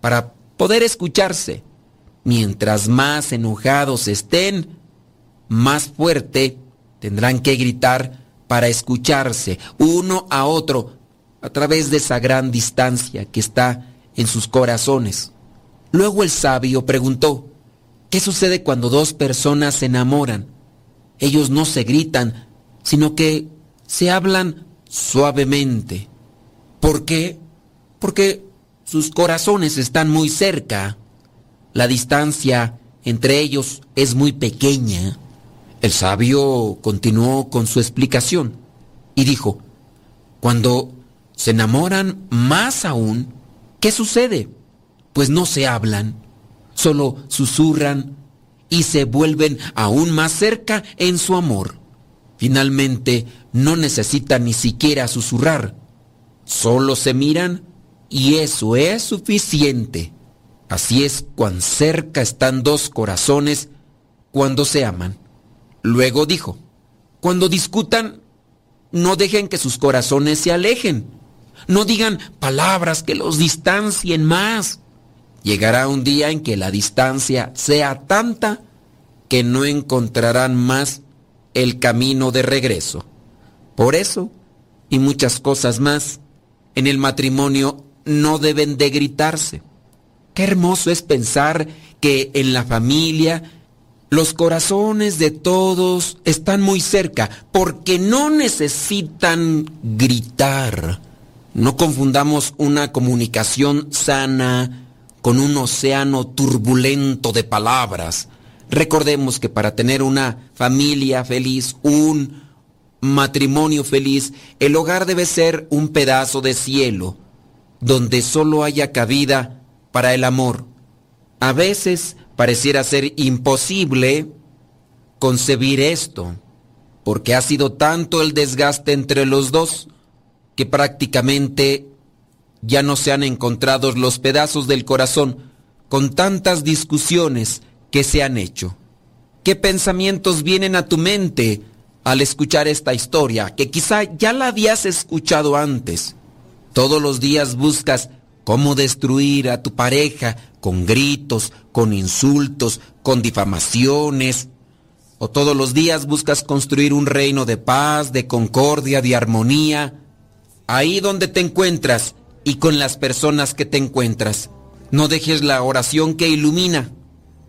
para poder escucharse. Mientras más enojados estén, más fuerte tendrán que gritar para escucharse uno a otro a través de esa gran distancia que está en sus corazones. Luego el sabio preguntó, ¿qué sucede cuando dos personas se enamoran? Ellos no se gritan, sino que se hablan suavemente. ¿Por qué? Porque sus corazones están muy cerca. La distancia entre ellos es muy pequeña. El sabio continuó con su explicación y dijo, cuando se enamoran más aún, ¿qué sucede? Pues no se hablan, solo susurran y se vuelven aún más cerca en su amor. Finalmente, no necesitan ni siquiera susurrar, solo se miran y eso es suficiente. Así es cuán cerca están dos corazones cuando se aman. Luego dijo, cuando discutan, no dejen que sus corazones se alejen. No digan palabras que los distancien más. Llegará un día en que la distancia sea tanta que no encontrarán más el camino de regreso. Por eso, y muchas cosas más, en el matrimonio no deben de gritarse. Qué hermoso es pensar que en la familia los corazones de todos están muy cerca porque no necesitan gritar. No confundamos una comunicación sana con un océano turbulento de palabras. Recordemos que para tener una familia feliz, un matrimonio feliz, el hogar debe ser un pedazo de cielo donde solo haya cabida para el amor. A veces pareciera ser imposible concebir esto, porque ha sido tanto el desgaste entre los dos que prácticamente ya no se han encontrado los pedazos del corazón con tantas discusiones que se han hecho. ¿Qué pensamientos vienen a tu mente al escuchar esta historia que quizá ya la habías escuchado antes? Todos los días buscas cómo destruir a tu pareja con gritos, con insultos, con difamaciones. O todos los días buscas construir un reino de paz, de concordia, de armonía. Ahí donde te encuentras y con las personas que te encuentras. No dejes la oración que ilumina.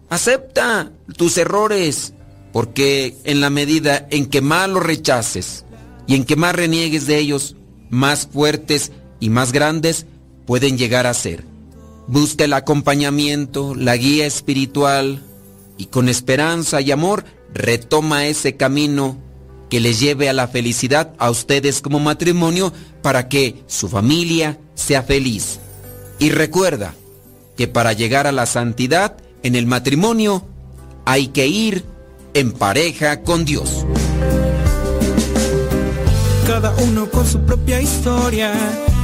Acepta tus errores, porque en la medida en que más los rechaces y en que más reniegues de ellos, más fuertes y más grandes pueden llegar a ser. Busca el acompañamiento, la guía espiritual y con esperanza y amor retoma ese camino que les lleve a la felicidad a ustedes como matrimonio para que su familia sea feliz. Y recuerda que para llegar a la santidad en el matrimonio hay que ir en pareja con Dios. Cada uno con su propia historia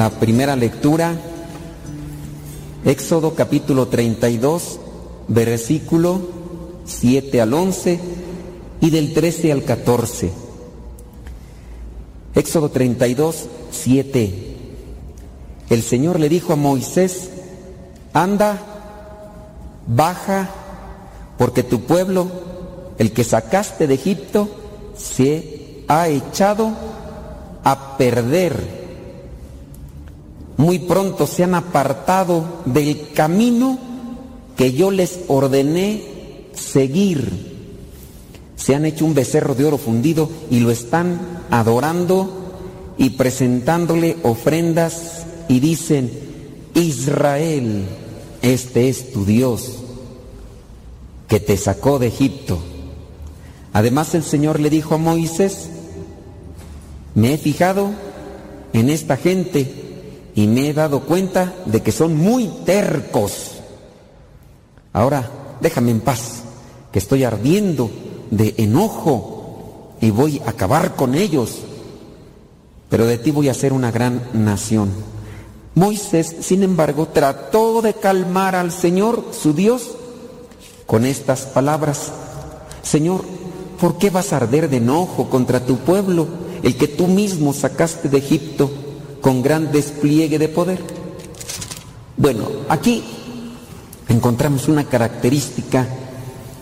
la primera lectura, Éxodo capítulo 32, versículo 7 al 11 y del 13 al 14. Éxodo 32, 7. El Señor le dijo a Moisés, anda, baja, porque tu pueblo, el que sacaste de Egipto, se ha echado a perder muy pronto se han apartado del camino que yo les ordené seguir. Se han hecho un becerro de oro fundido y lo están adorando y presentándole ofrendas y dicen, Israel, este es tu Dios que te sacó de Egipto. Además el Señor le dijo a Moisés, me he fijado en esta gente y me he dado cuenta de que son muy tercos. Ahora, déjame en paz, que estoy ardiendo de enojo y voy a acabar con ellos. Pero de ti voy a ser una gran nación. Moisés, sin embargo, trató de calmar al Señor, su Dios, con estas palabras. Señor, ¿por qué vas a arder de enojo contra tu pueblo, el que tú mismo sacaste de Egipto? Con gran despliegue de poder. Bueno, aquí encontramos una característica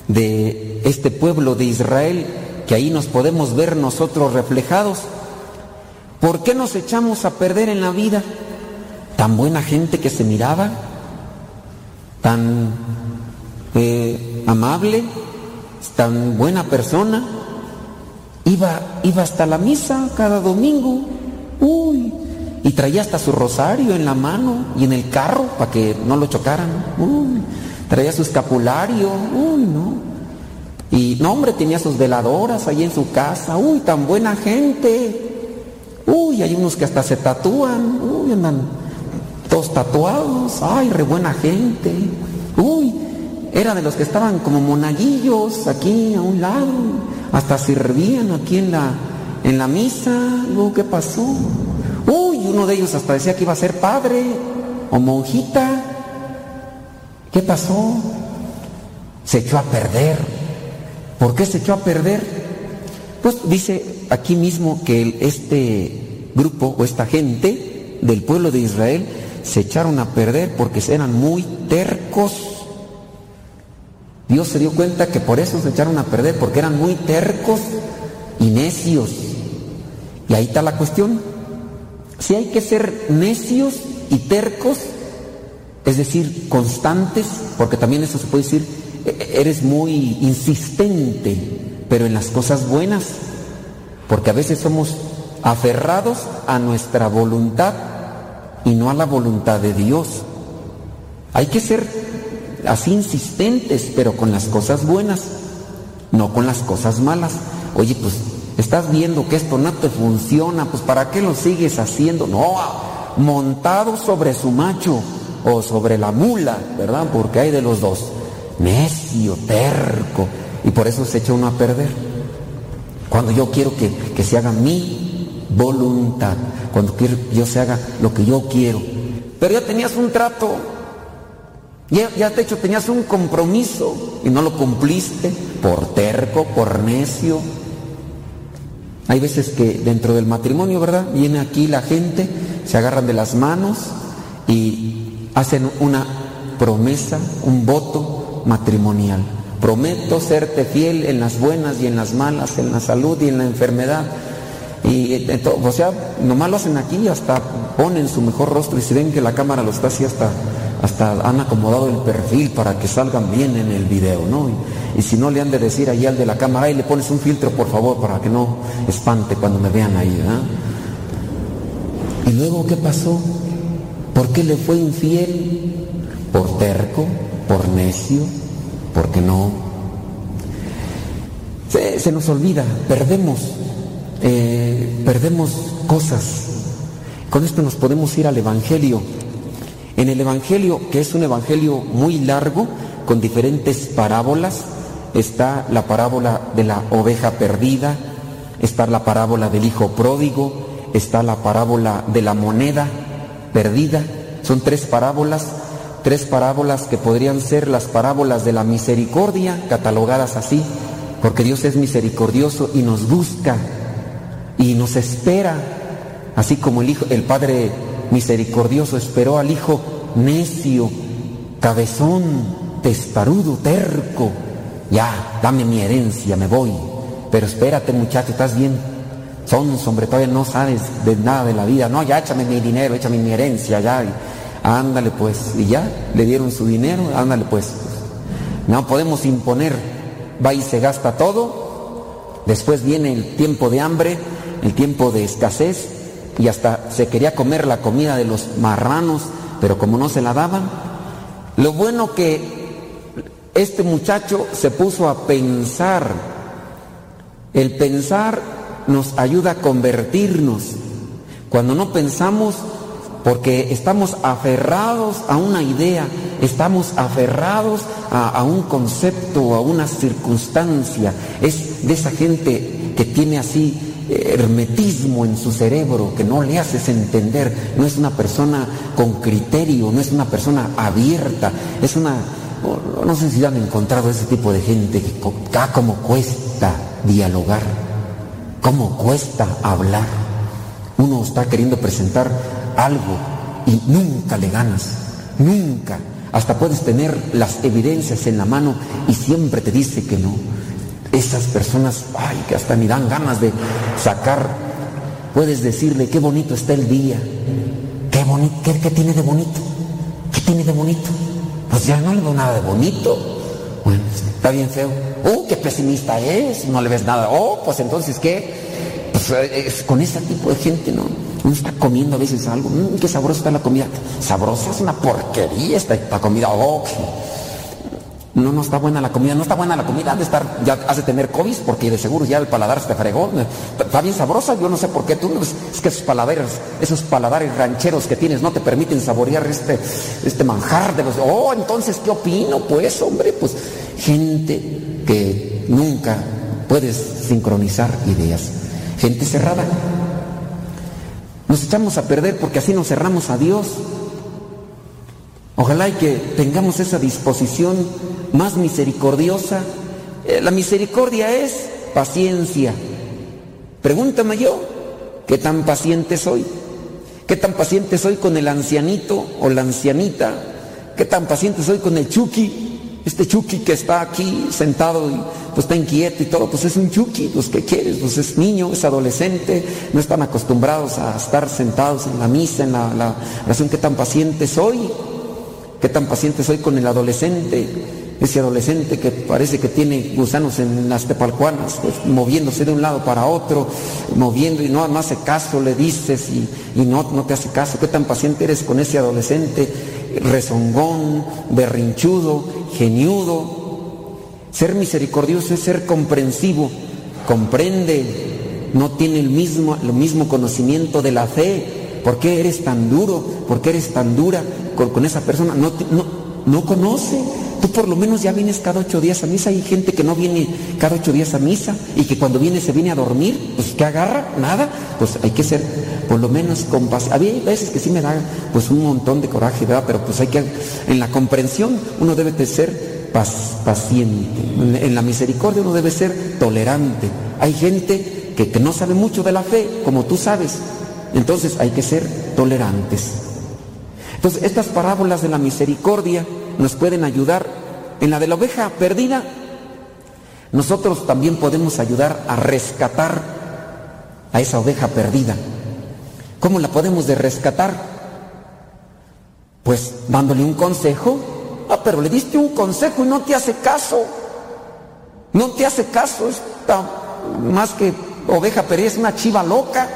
de este pueblo de Israel que ahí nos podemos ver nosotros reflejados. ¿Por qué nos echamos a perder en la vida? Tan buena gente que se miraba, tan eh, amable, tan buena persona, iba, iba hasta la misa cada domingo, uy, y traía hasta su rosario en la mano y en el carro para que no lo chocaran. Uy, traía su escapulario, uy, no. Y no, hombre, tenía sus veladoras ahí en su casa, uy, tan buena gente. Uy, hay unos que hasta se tatúan, uy, andan todos tatuados, ay, re buena gente. Uy, era de los que estaban como monaguillos aquí a un lado. hasta servían aquí en la, en la misa. ¿qué pasó? Uno de ellos hasta decía que iba a ser padre o monjita. ¿Qué pasó? Se echó a perder. ¿Por qué se echó a perder? Pues dice aquí mismo que este grupo o esta gente del pueblo de Israel se echaron a perder porque eran muy tercos. Dios se dio cuenta que por eso se echaron a perder, porque eran muy tercos y necios. Y ahí está la cuestión. Si hay que ser necios y tercos, es decir, constantes, porque también eso se puede decir, e- eres muy insistente, pero en las cosas buenas, porque a veces somos aferrados a nuestra voluntad y no a la voluntad de Dios. Hay que ser así insistentes, pero con las cosas buenas, no con las cosas malas. Oye, pues estás viendo que esto no te funciona, pues ¿para qué lo sigues haciendo? No, montado sobre su macho o sobre la mula, ¿verdad? Porque hay de los dos. Necio, terco, y por eso se echa uno a perder. Cuando yo quiero que, que se haga mi voluntad, cuando quiero yo se haga lo que yo quiero. Pero ya tenías un trato, ya, ya de hecho tenías un compromiso y no lo cumpliste por terco, por necio. Hay veces que dentro del matrimonio, ¿verdad? Viene aquí la gente, se agarran de las manos y hacen una promesa, un voto matrimonial. Prometo serte fiel en las buenas y en las malas, en la salud y en la enfermedad. Y eh, o sea, nomás lo hacen aquí hasta ponen su mejor rostro y si ven que la cámara lo está así hasta, hasta han acomodado el perfil para que salgan bien en el video, ¿no? Y, si no le han de decir ahí al de la cámara, ay, le pones un filtro por favor para que no espante cuando me vean ahí, ¿verdad? Y luego, ¿qué pasó? ¿Por qué le fue infiel? ¿Por terco? ¿Por necio? ¿Porque no? Se, se nos olvida, perdemos, eh, perdemos cosas. Con esto nos podemos ir al Evangelio. En el Evangelio, que es un Evangelio muy largo, con diferentes parábolas, está la parábola de la oveja perdida, está la parábola del hijo pródigo, está la parábola de la moneda perdida. Son tres parábolas, tres parábolas que podrían ser las parábolas de la misericordia, catalogadas así, porque Dios es misericordioso y nos busca y nos espera, así como el hijo, el padre misericordioso esperó al hijo necio, cabezón, testarudo, terco. Ya, dame mi herencia, me voy. Pero espérate, muchacho, estás bien. Son, hombre, todavía no sabes de nada de la vida. No, ya échame mi dinero, échame mi herencia, ya. Ándale pues. Y ya, le dieron su dinero, ándale pues. No podemos imponer. Va y se gasta todo. Después viene el tiempo de hambre, el tiempo de escasez. Y hasta se quería comer la comida de los marranos, pero como no se la daban. Lo bueno que este muchacho se puso a pensar. El pensar nos ayuda a convertirnos. Cuando no pensamos, porque estamos aferrados a una idea, estamos aferrados a, a un concepto, a una circunstancia. Es de esa gente que tiene así hermetismo en su cerebro, que no le haces entender, no es una persona con criterio, no es una persona abierta, es una, no, sé si han encontrado ese tipo de gente que ah, como cuesta dialogar, cómo cuesta hablar. Uno está queriendo presentar algo y nunca le ganas, nunca. Hasta puedes tener las evidencias en la mano y siempre te dice que no. Esas personas, ay, que hasta ni dan ganas de sacar. Puedes decirle qué bonito está el día, qué bonito, qué, qué tiene de bonito, qué tiene de bonito. Pues ya no le veo nada de bonito. Bueno, está bien feo. Oh, qué pesimista es, no le ves nada. Oh, pues entonces qué. Pues eh, con ese tipo de gente, ¿no? Uno está comiendo a veces algo, "Mm, qué sabrosa está la comida. Sabrosa es una porquería esta, esta comida. Oh, no, no está buena la comida, no está buena la comida, de estar, ya has de tener COVID porque de seguro ya el paladar se te fregó. Está bien sabrosa, yo no sé por qué tú, es que esos paladares, esos paladares rancheros que tienes no te permiten saborear este, este manjar de los. Oh, entonces, ¿qué opino? Pues, hombre, pues, gente que nunca puedes sincronizar ideas. Gente cerrada. Nos echamos a perder porque así nos cerramos a Dios. Ojalá y que tengamos esa disposición más misericordiosa. Eh, la misericordia es paciencia. Pregúntame yo, ¿qué tan paciente soy? ¿Qué tan paciente soy con el ancianito o la ancianita? ¿Qué tan paciente soy con el chuki? Este Chucky que está aquí sentado y pues está inquieto y todo, pues es un Chucky, pues ¿qué quieres? Pues es niño, es adolescente, no están acostumbrados a estar sentados en la misa, en la, la oración, ¿qué tan paciente soy? ¿Qué tan paciente soy con el adolescente? Ese adolescente que parece que tiene gusanos en las tepalcuanas, pues, moviéndose de un lado para otro, moviendo y no, no hace caso, le dices y, y no, no te hace caso. ¿Qué tan paciente eres con ese adolescente? rezongón, berrinchudo, geniudo. Ser misericordioso es ser comprensivo, comprende, no tiene el mismo, el mismo conocimiento de la fe. ¿Por qué eres tan duro? ¿Por qué eres tan dura con, esa persona? No, no, no conoce. Tú por lo menos ya vienes cada ocho días a misa. Hay gente que no viene cada ocho días a misa y que cuando viene se viene a dormir. Pues ¿qué agarra? Nada. Pues hay que ser por lo menos compasivo. Había veces que sí me da pues un montón de coraje, ¿verdad? Pero pues hay que, en la comprensión uno debe de ser paciente. En la misericordia uno debe ser tolerante. Hay gente que, que no sabe mucho de la fe, como tú sabes. Entonces hay que ser tolerantes. Entonces estas parábolas de la misericordia nos pueden ayudar. En la de la oveja perdida, nosotros también podemos ayudar a rescatar a esa oveja perdida. ¿Cómo la podemos de rescatar? Pues dándole un consejo. Ah, pero le diste un consejo y no te hace caso. No te hace caso. Está más que oveja perdida, es una chiva loca.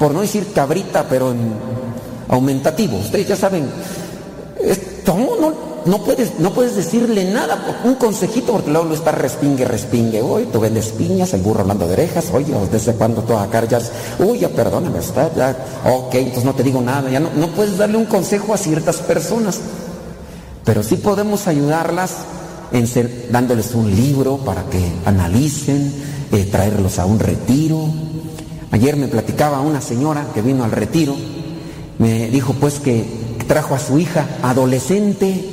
Por no decir cabrita, pero en aumentativo. Ustedes ya saben. Esto, no, no puedes, no puedes decirle nada, un consejito, porque luego lo está respingue, respingue. Uy, tú vendes piñas, el burro hablando de orejas, oye, ¿desde cuándo tú acá ya? Uy, perdóname, está, ya, ok, entonces no te digo nada, ya no, no puedes darle un consejo a ciertas personas. Pero sí podemos ayudarlas en ser, dándoles un libro para que analicen, eh, traerlos a un retiro. Ayer me platicaba una señora que vino al retiro, me dijo pues que trajo a su hija adolescente,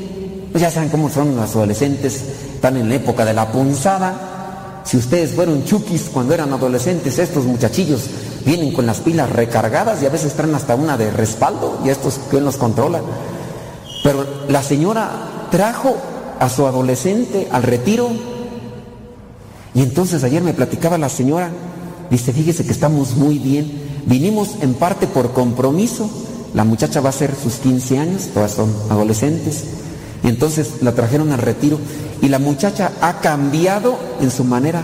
pues ya saben cómo son los adolescentes, están en la época de la punzada. Si ustedes fueron chukis cuando eran adolescentes, estos muchachillos vienen con las pilas recargadas y a veces traen hasta una de respaldo y estos quién los controla. Pero la señora trajo a su adolescente al retiro y entonces ayer me platicaba la señora, dice, fíjese que estamos muy bien, vinimos en parte por compromiso, la muchacha va a ser sus 15 años, todas son adolescentes, y entonces la trajeron al retiro y la muchacha ha cambiado en su manera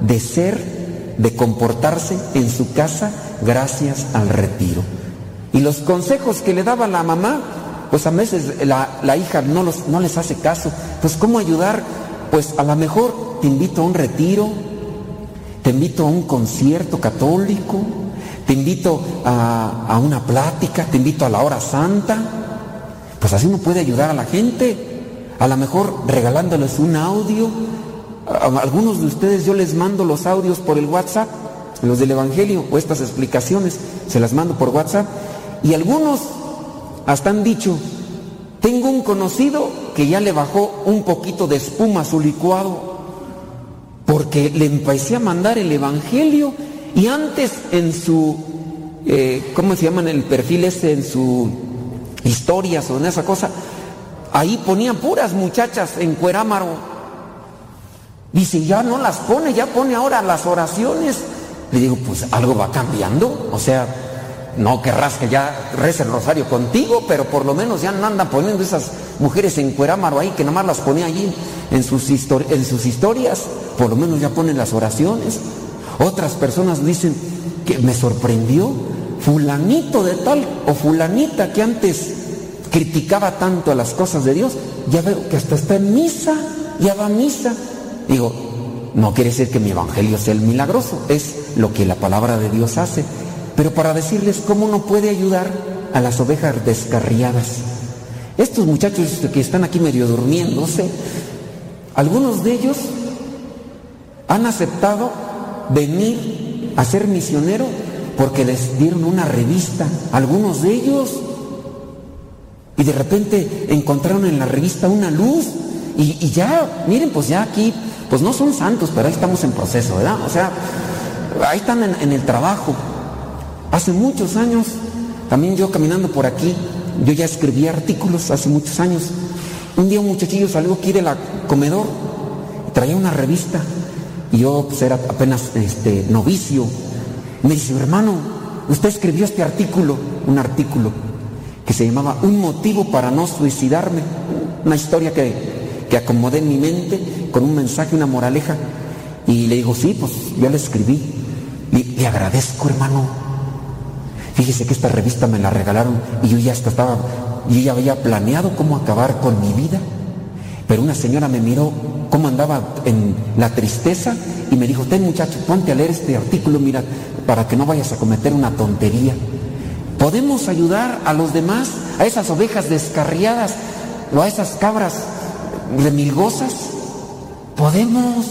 de ser, de comportarse en su casa gracias al retiro. Y los consejos que le daba la mamá, pues a veces la, la hija no, los, no les hace caso. Pues ¿cómo ayudar? Pues a lo mejor te invito a un retiro, te invito a un concierto católico, te invito a, a una plática, te invito a la hora santa. Pues así uno puede ayudar a la gente. A lo mejor regalándoles un audio. A algunos de ustedes yo les mando los audios por el WhatsApp, los del Evangelio o estas explicaciones, se las mando por WhatsApp. Y algunos hasta han dicho, tengo un conocido que ya le bajó un poquito de espuma a su licuado porque le empecé a mandar el Evangelio y antes en su, eh, ¿cómo se llama en el perfil ese? En su historias o en esa cosa, ahí ponía puras muchachas en cuerámaro. Dice, ya no las pone, ya pone ahora las oraciones. Le digo, pues algo va cambiando. O sea, no querrás que ya rece el rosario contigo, pero por lo menos ya no andan poniendo esas mujeres en cuerámaro ahí, que nomás las pone allí en sus, en sus historias. Por lo menos ya ponen las oraciones. Otras personas dicen que me sorprendió fulanito de tal o fulanita que antes criticaba tanto a las cosas de Dios, ya veo que hasta está en misa, ya va a misa. Digo, no quiere decir que mi evangelio sea el milagroso, es lo que la palabra de Dios hace. Pero para decirles cómo uno puede ayudar a las ovejas descarriadas. Estos muchachos que están aquí medio durmiéndose, algunos de ellos han aceptado venir a ser misionero porque les dieron una revista, algunos de ellos, y de repente encontraron en la revista una luz y, ya, miren, pues ya aquí, pues no son santos, pero ahí estamos en proceso, ¿verdad? O sea, ahí están en el trabajo. Hace muchos años, también yo caminando por aquí, yo ya escribí artículos hace muchos años. Un día un muchachillo salió aquí del comedor, traía una revista y yo pues, era apenas este, novicio. Me dice, hermano, usted escribió este artículo, un artículo que se llamaba Un motivo para no suicidarme, una historia que, que acomodé en mi mente con un mensaje, una moraleja. Y le digo, sí, pues yo le escribí. Le, le agradezco, hermano. Fíjese que esta revista me la regalaron y yo ya hasta estaba, yo ya había planeado cómo acabar con mi vida. Pero una señora me miró cómo andaba en la tristeza y me dijo, ten muchacho, ponte a leer este artículo, mira, para que no vayas a cometer una tontería. ¿Podemos ayudar a los demás, a esas ovejas descarriadas o a esas cabras remilgosas? Podemos,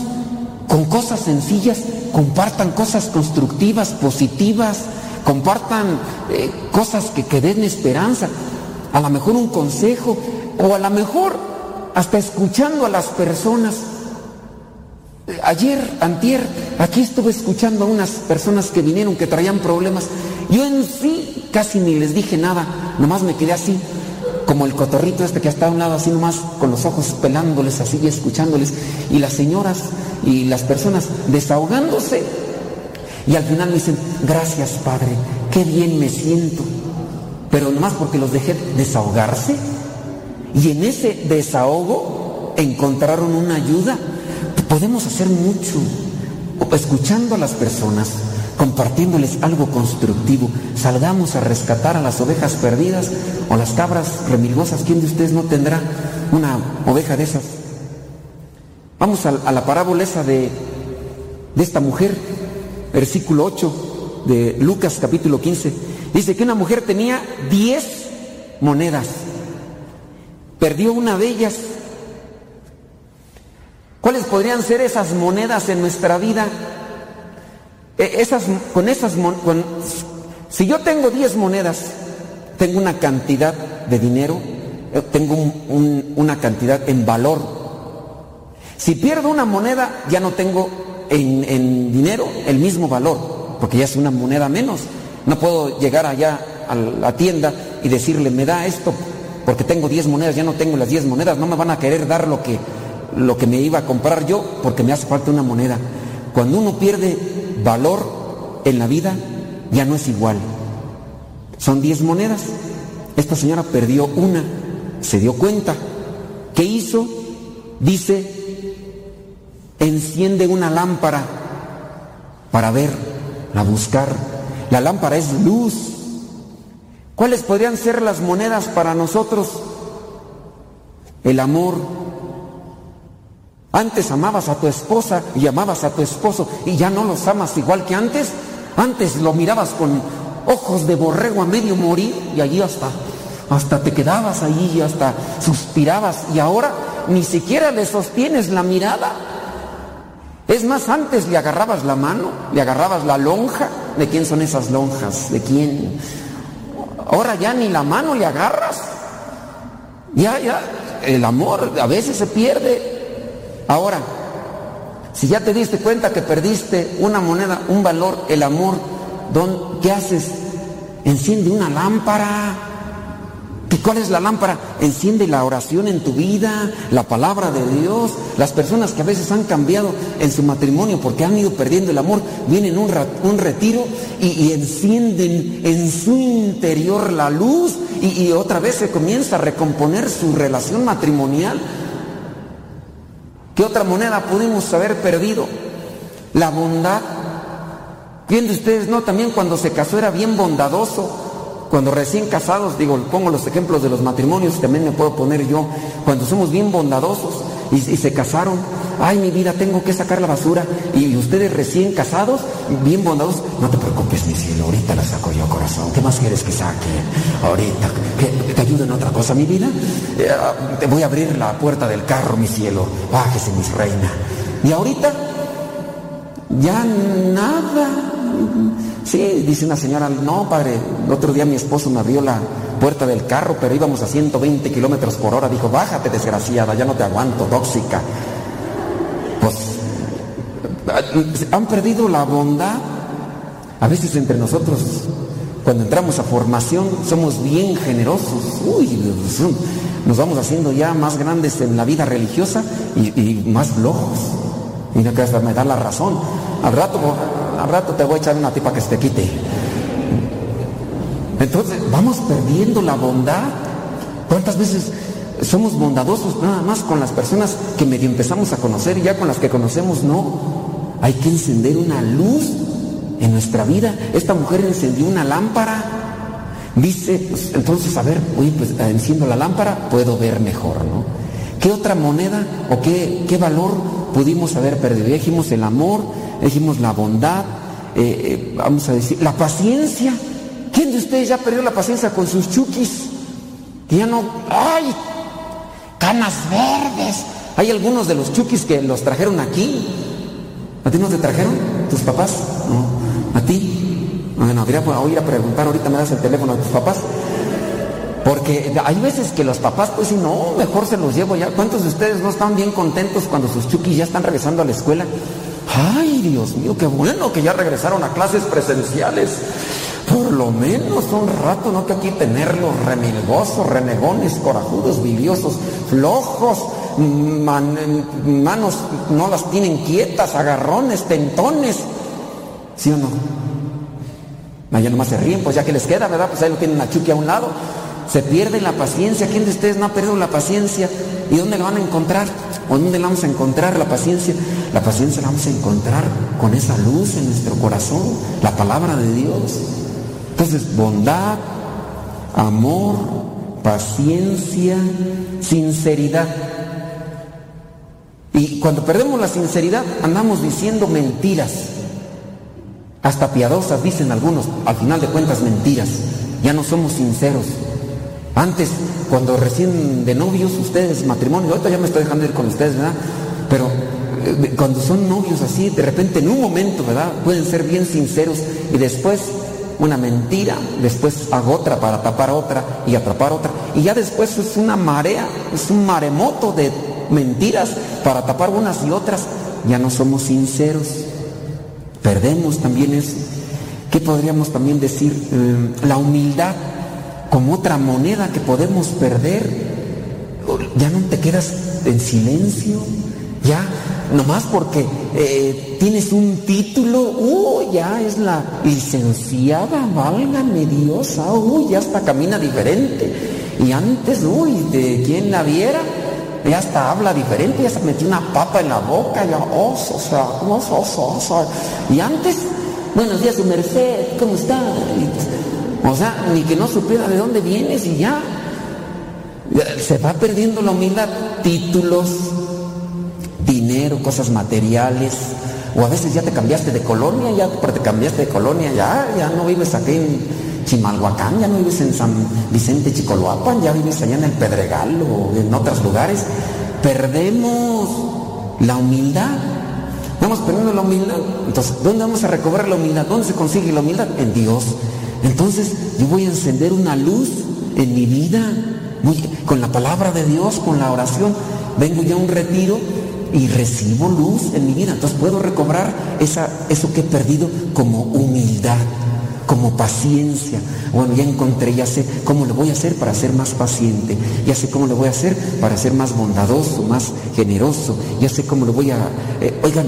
con cosas sencillas, compartan cosas constructivas, positivas, compartan eh, cosas que, que den esperanza, a lo mejor un consejo o a lo mejor hasta escuchando a las personas. Ayer, antier, aquí estuve escuchando a unas personas que vinieron que traían problemas. Yo en sí casi ni les dije nada, nomás me quedé así, como el cotorrito este que está a un lado así nomás, con los ojos pelándoles así y escuchándoles. Y las señoras y las personas desahogándose. Y al final me dicen, gracias Padre, qué bien me siento. Pero nomás porque los dejé desahogarse. Y en ese desahogo encontraron una ayuda. Podemos hacer mucho escuchando a las personas, compartiéndoles algo constructivo. Salgamos a rescatar a las ovejas perdidas o las cabras remilgosas. ¿Quién de ustedes no tendrá una oveja de esas? Vamos a, a la parábola esa de, de esta mujer, versículo 8 de Lucas capítulo 15. Dice que una mujer tenía 10 monedas perdió una de ellas. ¿Cuáles podrían ser esas monedas en nuestra vida? E, esas, con esas con, si yo tengo 10 monedas, tengo una cantidad de dinero, eh, tengo un, un, una cantidad en valor. Si pierdo una moneda, ya no tengo en, dinero el mismo valor, porque ya es una moneda menos. No puedo llegar allá a la tienda y decirle, me da esto porque tengo 10 monedas, ya no tengo las 10 monedas, no me van a querer dar lo que, lo que me iba a comprar yo porque me hace falta una moneda. Cuando uno pierde valor en la vida, ya no es igual. Son 10 monedas. Esta señora perdió una, se dio cuenta. ¿Qué hizo? Dice, enciende una lámpara para ver, a buscar. La lámpara es luz, ¿Cuáles podrían ser las monedas para nosotros? El amor. Antes amabas a tu esposa y amabas a tu esposo y ya no los amas igual que antes. Antes lo mirabas con ojos de borrego a medio morir y allí hasta, hasta te quedabas allí y hasta suspirabas y ahora ni siquiera le sostienes la mirada. Es más, antes le agarrabas la mano, le agarrabas la lonja. ¿De quién son esas lonjas? ¿De quién? Ahora ya ni la mano le agarras. Ya, ya, el amor a veces se pierde. Ahora, si ya te diste cuenta que perdiste una moneda, un valor, el amor, ¿qué haces? Enciende una lámpara. ¿Cuál es la lámpara? Enciende la oración en tu vida, la palabra de Dios. Las personas que a veces han cambiado en su matrimonio porque han ido perdiendo el amor, vienen un, un retiro y, encienden en su interior la luz y, otra vez se comienza a recomponer su relación matrimonial. ¿Qué otra moneda pudimos haber perdido? La bondad. ¿Quién de ustedes no? También cuando se casó era bien bondadoso cuando recién casados, digo, pongo los ejemplos de los matrimonios, también me puedo poner yo, cuando somos bien bondadosos y, se casaron, ay mi vida, tengo que sacar la basura, y, ustedes recién casados, bien bondadosos, no te preocupes mi cielo, ahorita la saco yo corazón, ¿qué más quieres que saque? Ahorita, ¿que ¿te ayudo en otra cosa mi vida? Eh, te voy a abrir la puerta del carro mi cielo, bájese mi reina. Y ahorita ya nada. Sí, dice una señora, no, padre, el otro día mi esposo me abrió la puerta del carro, pero íbamos a 120 kilómetros por hora. Dijo, bájate, desgraciada, ya no te aguanto, tóxica. Pues, han perdido la bondad. A veces entre nosotros, cuando entramos a formación, somos bien generosos. Uy, nos vamos haciendo ya más grandes en la vida religiosa y, más flojos. Mira que hasta me da la razón. Al rato, al rato te voy a echar una tipa que se te quite. Entonces, vamos perdiendo la bondad. ¿Cuántas veces somos bondadosos nada más con las personas que medio empezamos a conocer y ya con las que conocemos no? Hay que encender una luz en nuestra vida. Esta mujer encendió una lámpara. Dice, pues, entonces, a ver, oye, pues enciendo la lámpara, puedo ver mejor, ¿no? ¿Qué otra moneda o qué, qué valor pudimos haber perdido? dijimos el amor, dijimos la bondad, eh, eh, vamos a decir, la paciencia. ¿Quién de ustedes ya perdió la paciencia con sus chukis? Que ya no. ¡Ay! Canas verdes. Hay algunos de los chukis que los trajeron aquí. ¿A ti no te trajeron? ¿Tus papás? No. ¿A ti? Bueno, voy a ir a preguntar, ahorita me das el teléfono de tus papás. Porque hay veces que los papás, pues si no, mejor se los llevo ya. ¿Cuántos de ustedes no están bien contentos cuando sus chukis ya están regresando a la escuela? Ay, Dios mío, qué bueno que ya regresaron a clases presenciales. Por lo menos un rato, no que aquí tenerlos remilgosos, renegones, corajudos, biliosos, flojos, manos no las tienen quietas, agarrones, tentones. ¿Sí o no? Allá nomás se ríen, pues ya que les queda, ¿verdad? Pues ahí lo tienen a Chucky a un lado. Se pierde la paciencia. ¿Quién de ustedes no ha perdido la paciencia? ¿Y dónde la van a encontrar? ¿O dónde la vamos a encontrar la paciencia? La paciencia la vamos a encontrar con esa luz en nuestro corazón, la palabra de Dios. Entonces, bondad, amor, paciencia, sinceridad. Y cuando perdemos la sinceridad, andamos diciendo mentiras. Hasta piadosas dicen algunos, al final de cuentas mentiras. Ya no somos sinceros. Antes, cuando recién de novios, ustedes matrimonio, ahorita ya me estoy dejando ir con ustedes, ¿verdad? Pero eh, cuando son novios así, de repente en un momento, ¿verdad? Pueden ser bien sinceros y después una mentira, después hago otra para tapar otra y atrapar otra. Y ya después es una marea, es un maremoto de mentiras para tapar unas y otras. Ya no somos sinceros. Perdemos también eso. ¿Qué podríamos también decir? Eh, la humildad como otra moneda que podemos perder. Ya no te quedas en silencio. Ya, nomás porque eh, tienes un título, uh, ya es la licenciada, válgame Dios, uy, ya hasta camina diferente. Y antes, uy, de quien la viera, ya hasta habla diferente, ya se metió una papa en la boca, ya, oh, o sea, oso, oso, oso. Y antes, buenos días, su merced, ¿cómo está? O sea, ni que no supiera de dónde vienes y ya. Se va perdiendo la humildad, títulos, dinero, cosas materiales, o a veces ya te cambiaste de colonia, ya te cambiaste de colonia, ya, ya no vives aquí en Chimalhuacán, ya no vives en San Vicente Chicoloapan, ya vives allá en el Pedregal o en otros lugares. Perdemos la humildad. Vamos perdiendo la humildad. Entonces, ¿dónde vamos a recobrar la humildad? ¿Dónde se consigue la humildad? En Dios. Entonces, yo voy a encender una luz en mi vida, con la palabra de Dios, con la oración. Vengo ya a un retiro y recibo luz en mi vida. Entonces puedo recobrar eso que he perdido como humildad, como paciencia. Bueno, ya encontré, ya sé cómo le voy a hacer para ser más paciente, ya sé cómo le voy a hacer para ser más bondadoso, más generoso, ya sé cómo le voy a... Eh, oigan,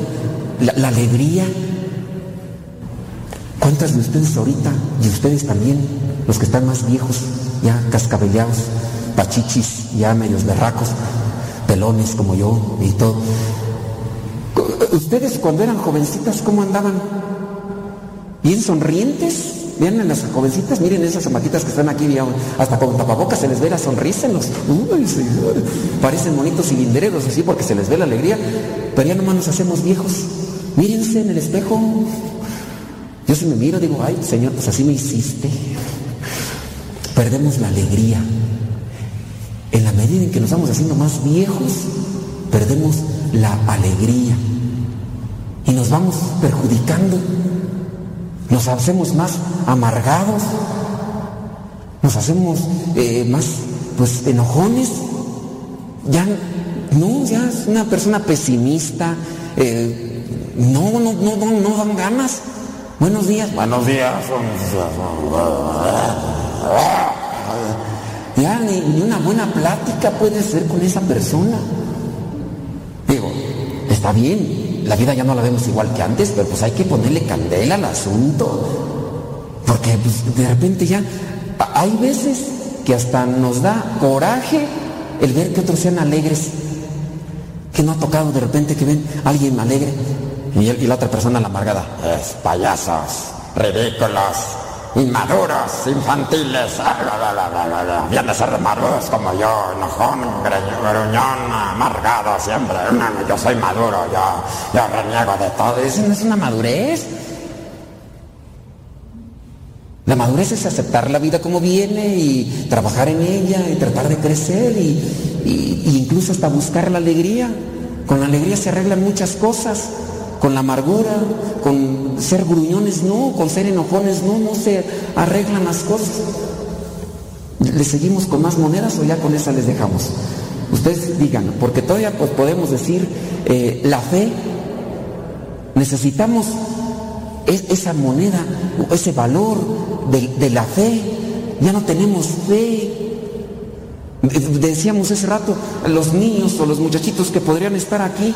la, alegría. ¿Cuántas de ustedes ahorita, y ustedes también, los que están más viejos, ya cascabellados, pachichis, ya medios berracos, pelones como yo y todo. Ustedes cuando eran jovencitas, ¿cómo andaban? Bien sonrientes. Vean a las jovencitas, miren esas chamaquitas que están aquí, hasta con tapabocas se les ve la sonrisa los. parecen bonitos cilindreros así porque se les ve la alegría. Pero ya nomás nos hacemos viejos. Mírense en el espejo. Yo si me miro digo, ay Señor, pues así me hiciste. Perdemos la alegría. En la medida en que nos vamos haciendo más viejos, perdemos la alegría. Y nos vamos perjudicando, nos hacemos más amargados, nos hacemos eh, más pues enojones, ya no, ya es una persona pesimista, eh, no, no, no, no, no dan ganas. Buenos días. Buenos días. Ya ni, ni una buena plática puede ser con esa persona. Digo, está bien, la vida ya no la vemos igual que antes, pero pues hay que ponerle candela al asunto. Porque pues, de repente ya hay veces que hasta nos da coraje el ver que otros sean alegres. Que no ha tocado de repente que ven a alguien alegre y, y la otra persona la amargada. Es payasos, ridículos, inmaduros, infantiles. ah. Vienen a ser maduros como yo, enojón, gruñón, amargado siempre. Yo soy maduro, yo, reniego de todo. Eso no es una madurez. La madurez es aceptar la vida como viene y trabajar en ella y tratar de crecer y- y incluso hasta buscar la alegría. Con la alegría se arreglan muchas cosas. Con la amargura, con ser gruñones no, con ser enojones no, no se arreglan las cosas. ¿Le seguimos con más monedas o ya con esa les dejamos? Ustedes digan, porque todavía pues, podemos decir eh, la fe, necesitamos es- esa moneda, ese valor de, de la fe. Ya no tenemos fe. De- Decíamos hace rato, los niños o los muchachitos que podrían estar aquí,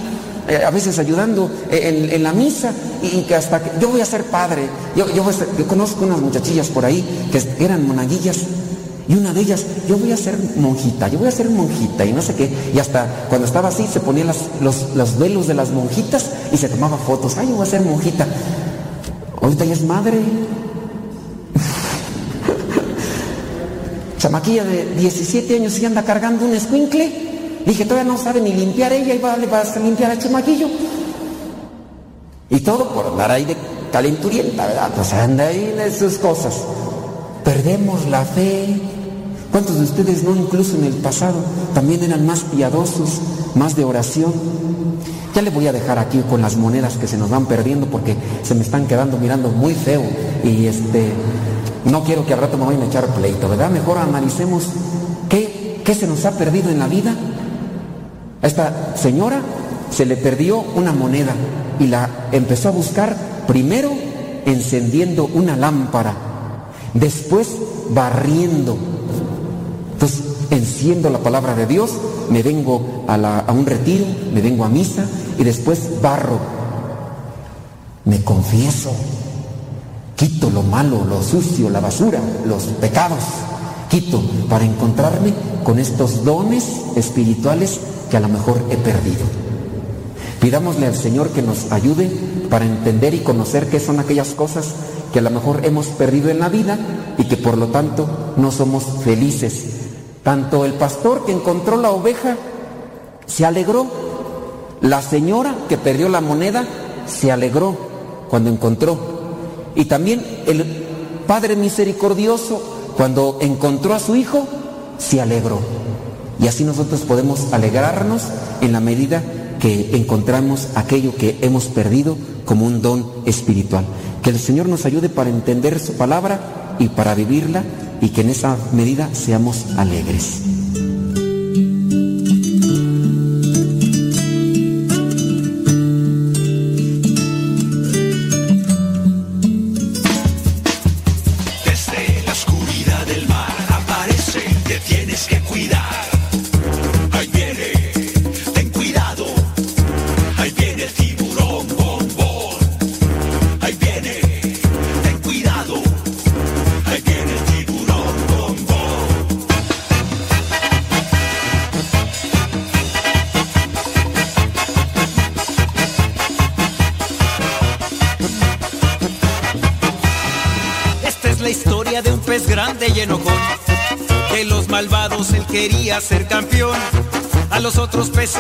eh, a veces ayudando en, en la misa, y que hasta que yo voy a ser padre. Yo, conozco unas muchachillas por ahí que eran monaguillas. Y una de ellas, yo voy a ser monjita, yo voy a ser monjita y no sé qué. Y hasta cuando estaba así se ponía los velos de las monjitas y se tomaba fotos. Ay, yo voy a ser monjita. Ahorita ya es madre. Chamaquilla de 17 años y anda cargando un escuincle. Dije, todavía no sabe ni limpiar ella y va, le va a limpiar al chamaquillo. Y todo por andar ahí de calenturienta, ¿verdad? Pues anda ahí en esas cosas. Perdemos la fe. ¿Cuántos de ustedes no, incluso en el pasado, también eran más piadosos, más de oración? Ya le voy a dejar aquí con las monedas que se nos van perdiendo porque se me están quedando mirando muy feo y este no quiero que al rato me vayan a echar pleito, ¿verdad? Mejor analicemos qué, qué se nos ha perdido en la vida. A esta señora se le perdió una moneda y la empezó a buscar primero encendiendo una lámpara, después barriendo. Entonces enciendo la palabra de Dios, me vengo a, a un retiro, me vengo a misa y después barro. Me confieso, quito lo malo, lo sucio, la basura, los pecados, quito para encontrarme con estos dones espirituales que a lo mejor he perdido. Pidámosle al Señor que nos ayude para entender y conocer qué son aquellas cosas que a lo mejor hemos perdido en la vida y que por lo tanto no somos felices. Tanto el pastor que encontró la oveja se alegró, la señora que perdió la moneda se alegró cuando encontró. Y también el Padre misericordioso cuando encontró a su hijo se alegró. Y así nosotros podemos alegrarnos en la medida que encontramos aquello que hemos perdido como un don espiritual. Que el Señor nos ayude para entender su palabra y para vivirla y que en esa medida seamos alegres.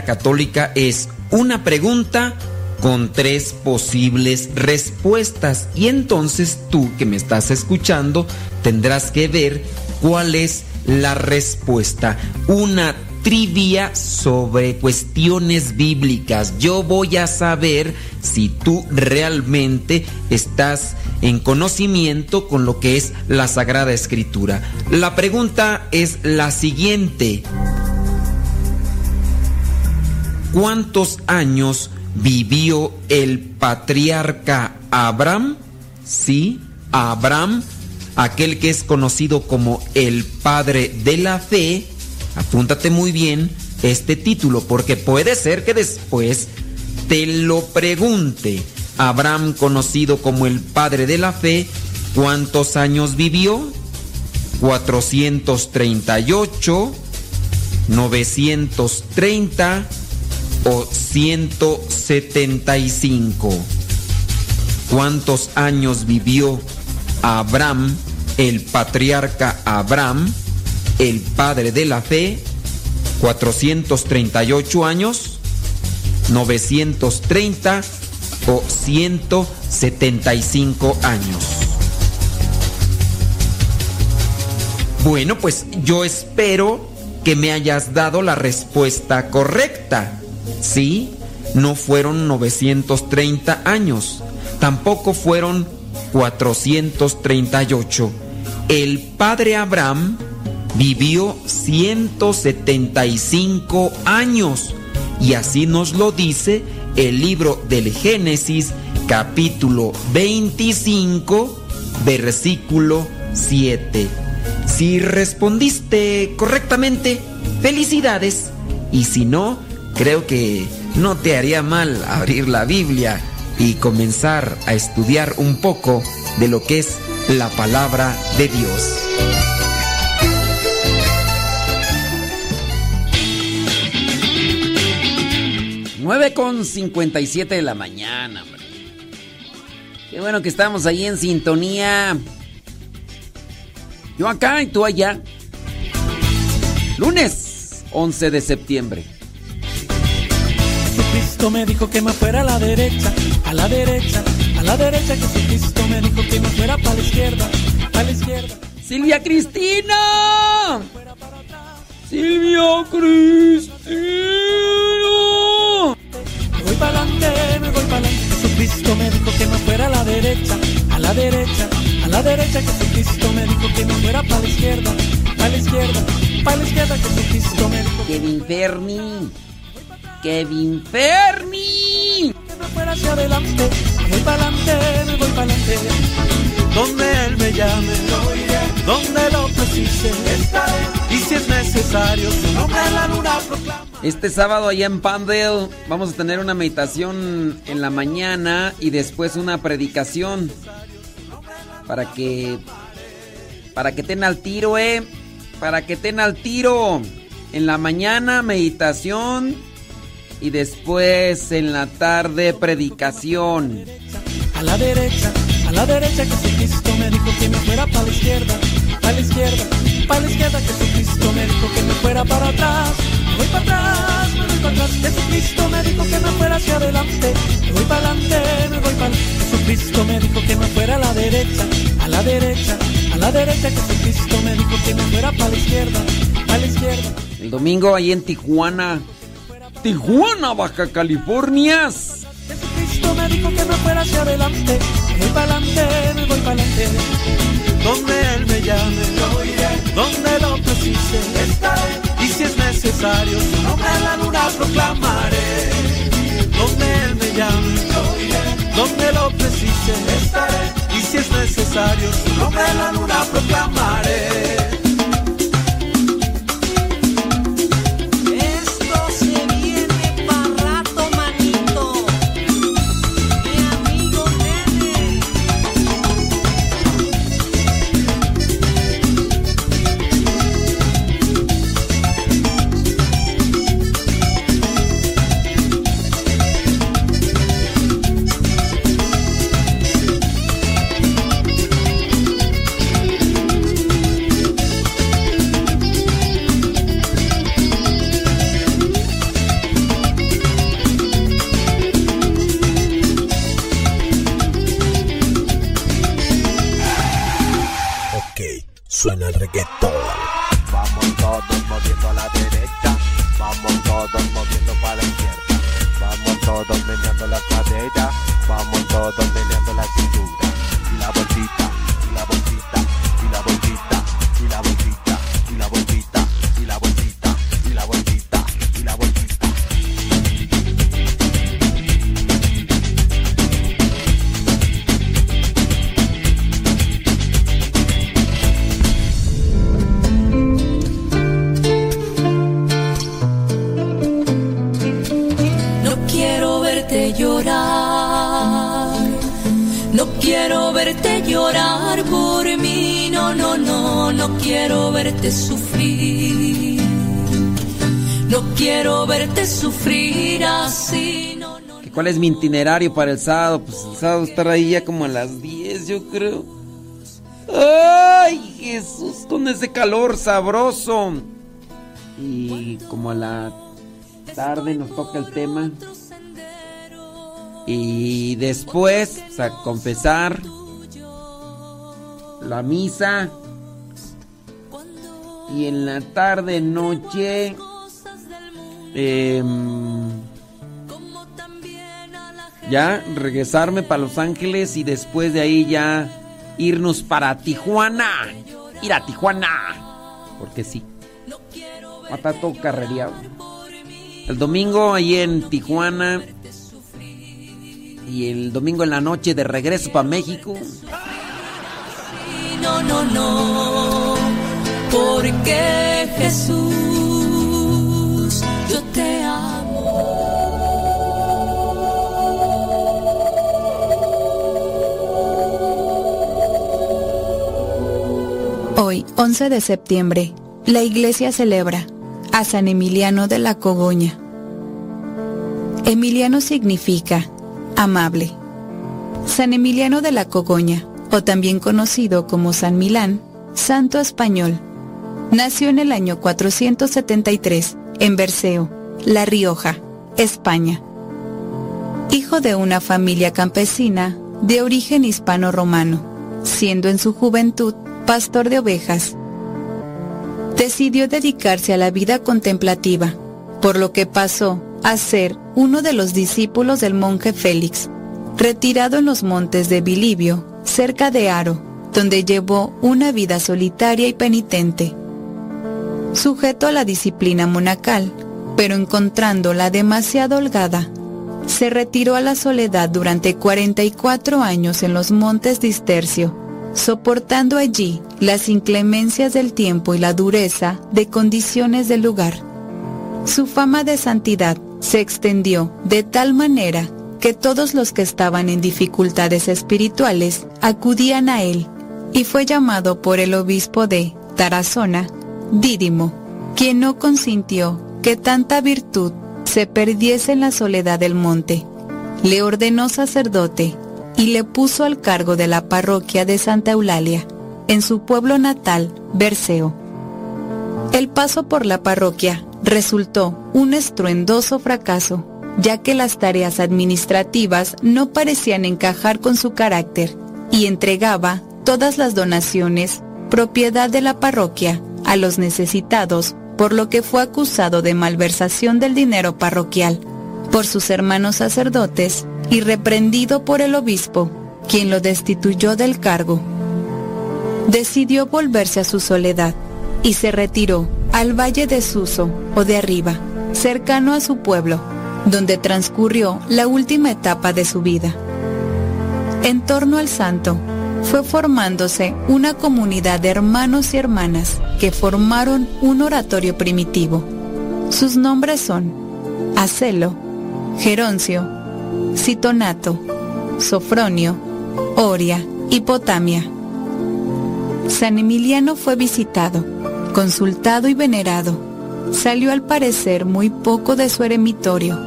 Católica es una pregunta con tres posibles respuestas y entonces tú que me estás escuchando tendrás que ver cuál es la respuesta. Una trivia sobre cuestiones bíblicas. Yo voy a saber si tú realmente estás en conocimiento con lo que es la Sagrada Escritura. La pregunta es la siguiente. ¿Cuántos años vivió el patriarca Abraham? Sí, Abraham, aquel que es conocido como el padre de la fe. Apúntate muy bien este título porque puede ser que después te lo pregunte. Abraham, conocido como el padre de la fe, ¿cuántos años vivió? 438, 930 o 175. ¿Cuántos años vivió Abraham, el patriarca Abraham, el padre de la fe? 438 años, 930 o 175 años. Bueno, pues yo espero que me hayas dado la respuesta correcta. Sí, no fueron 930 años, tampoco fueron 438. El padre Abraham vivió 175 años y así nos lo dice el libro del Génesis capítulo 25 versículo 7. Si respondiste correctamente, felicidades. Y si no, creo que no te haría mal abrir la Biblia y comenzar a estudiar un poco de lo que es la palabra de Dios. Nueve con 57 de la mañana, hombre. Qué bueno que estamos ahí en sintonía. Yo acá y tú allá. Lunes 11 de septiembre. Jesucristo me dijo que me fuera a la derecha, a la derecha, a la derecha. Jesucristo me dijo que me fuera para la izquierda, a la izquierda. Silvia Cristina. Silvia Cristina. Me voy para adelante, me voy para adelante. Jesucristo me dijo que me fuera a la derecha, a la derecha, a la derecha. Jesucristo me dijo que me fuera para la izquierda, a la izquierda, para la izquierda. Jesucristo me dijo Kevin Fermi. Kevin Fermi. fuera hacia adelante. Voy para adelante, voy para adelante. Donde Él me llame, donde lo precise, estaré. Y si es necesario, su nombre la luna proclama. Este sábado allá en Pandale vamos a tener una meditación en la mañana y después una predicación para que para que estén al tiro, eh, para que estén al tiro. En la mañana meditación y después en la tarde predicación. A la derecha, a la derecha Jesucristo me dijo que me fuera para la izquierda, para la izquierda, para la izquierda Jesucristo me dijo que me fuera para atrás, me voy para atrás, me voy para atrás. Jesucristo me dijo que me fuera hacia adelante, me voy para adelante, me voy para Jesucristo me dijo que me fuera a la derecha, a la derecha, a la derecha Jesucristo me dijo que me fuera para la izquierda, para la izquierda. El domingo ahí en Tijuana. Tijuana, Baja California. Jesucristo me dijo que me fuera hacia adelante, me voy para adelante, me voy para adelante. Donde Él me llame, yo iré. Donde lo precise, estaré. Y si es necesario, su nombre en la luna proclamaré. Donde Él me llame, yo iré. Donde lo precise, estaré. Y si es necesario, su nombre en la luna proclamaré. ¿Cuál es mi itinerario para el sábado? Pues el sábado estar ahí ya como a las 10, yo creo. ¡Ay, Jesús! Con ese calor sabroso. Y como a la tarde nos toca el tema. Y después, o sea, confesar. La misa. Y en la tarde, noche. em, ya regresarme para Los Ángeles y después de ahí ya irnos para Tijuana. Ir a Tijuana. Porque sí. Va a estar todo carrereado. El domingo ahí en Tijuana. Y el domingo en la noche de regreso para México. No, no, no. Porque Jesús, Hoy, 11 de septiembre, la iglesia celebra a San Emiliano de la Cogoña. Emiliano significa amable. San Emiliano de la Cogoña, o también conocido como San Milán, santo español, nació en el año 473 en Berceo, La Rioja, España. Hijo de una familia campesina de origen hispano-romano, siendo en su juventud pastor de ovejas. Decidió dedicarse a la vida contemplativa, por lo que pasó a ser uno de los discípulos del monje Félix, retirado en los montes de Bilibio, cerca de Aro, donde llevó una vida solitaria y penitente. Sujeto a la disciplina monacal, pero encontrándola demasiado holgada, se retiró a la soledad durante 44 años en los montes Distercio, soportando allí las inclemencias del tiempo y la dureza de condiciones del lugar. Su fama de santidad se extendió de tal manera que todos los que estaban en dificultades espirituales acudían a él y fue llamado por el obispo de Tarazona, Dídimo, quien no consintió que tanta virtud se perdiese en la soledad del monte. Le ordenó sacerdote y le puso al cargo de la parroquia de Santa Eulalia, en su pueblo natal, Berceo. El paso por la parroquia resultó un estruendoso fracaso, ya que las tareas administrativas no parecían encajar con su carácter y entregaba todas las donaciones, propiedad de la parroquia, a los necesitados, por lo que fue acusado de malversación del dinero parroquial por sus hermanos sacerdotes y reprendido por el obispo, quien lo destituyó del cargo. Decidió volverse a su soledad y se retiró al valle de Suso o de Arriba, cercano a su pueblo, donde transcurrió la última etapa de su vida. En torno al santo, fue formándose una comunidad de hermanos y hermanas que formaron un oratorio primitivo. Sus nombres son Acelo, Geroncio, Citonato, Sofronio, Oria y Potamia. San Emiliano fue visitado, consultado y venerado. Salió al parecer muy poco de su eremitorio.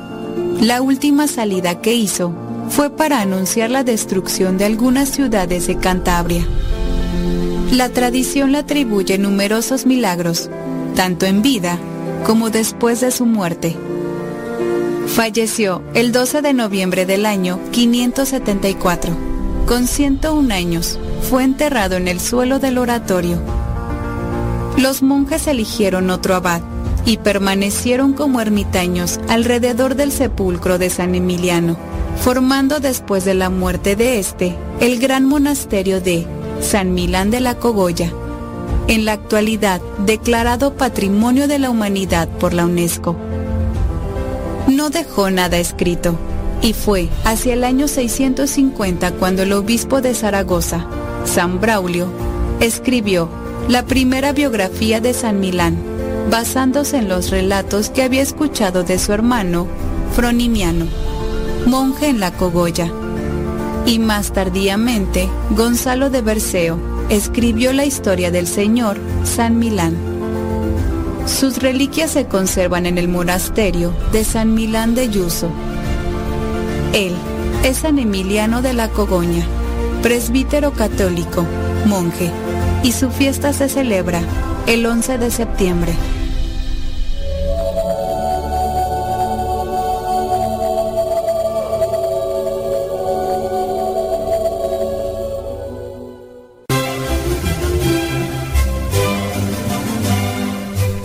La última salida que hizo fue para anunciar la destrucción de algunas ciudades de Cantabria. La tradición le atribuye numerosos milagros, tanto en vida como después de su muerte. Falleció el 12 de noviembre del año 574. Con 101 años, fue enterrado en el suelo del oratorio. Los monjes eligieron otro abad y permanecieron como ermitaños alrededor del sepulcro de San Emiliano, formando después de la muerte de este el gran monasterio de San Milán de la Cogolla, en la actualidad declarado Patrimonio de la Humanidad por la UNESCO. No dejó nada escrito, y fue hacia el año 650 cuando el obispo de Zaragoza, San Braulio, escribió la primera biografía de San Milán, basándose en los relatos que había escuchado de su hermano, Fronimiano, monje en la Cogolla. Y más tardíamente, Gonzalo de Berceo escribió la historia del señor San Milán. Sus reliquias se conservan en el monasterio de San Milán de Yuso. Él es San Emiliano de la Cogoña, presbítero católico, monje, y su fiesta se celebra el 11 de septiembre.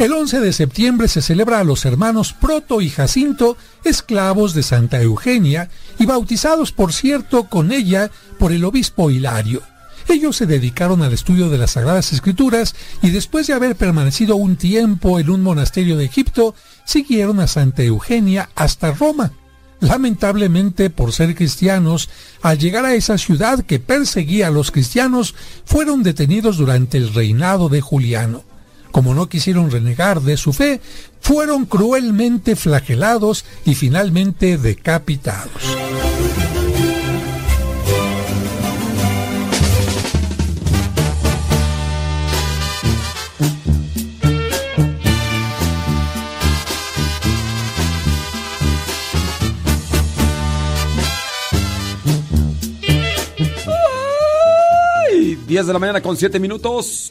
El 11 de septiembre se celebra a los hermanos Proto y Jacinto, esclavos de Santa Eugenia y bautizados, por cierto, con ella por el obispo Hilario. Ellos se dedicaron al estudio de las Sagradas Escrituras y después de haber permanecido un tiempo en un monasterio de Egipto, siguieron a Santa Eugenia hasta Roma. Lamentablemente, por ser cristianos, al llegar a esa ciudad que perseguía a los cristianos, fueron detenidos durante el reinado de Juliano. Como no quisieron renegar de su fe, fueron cruelmente flagelados y finalmente decapitados. Ay, 10 de la mañana con 7 minutos.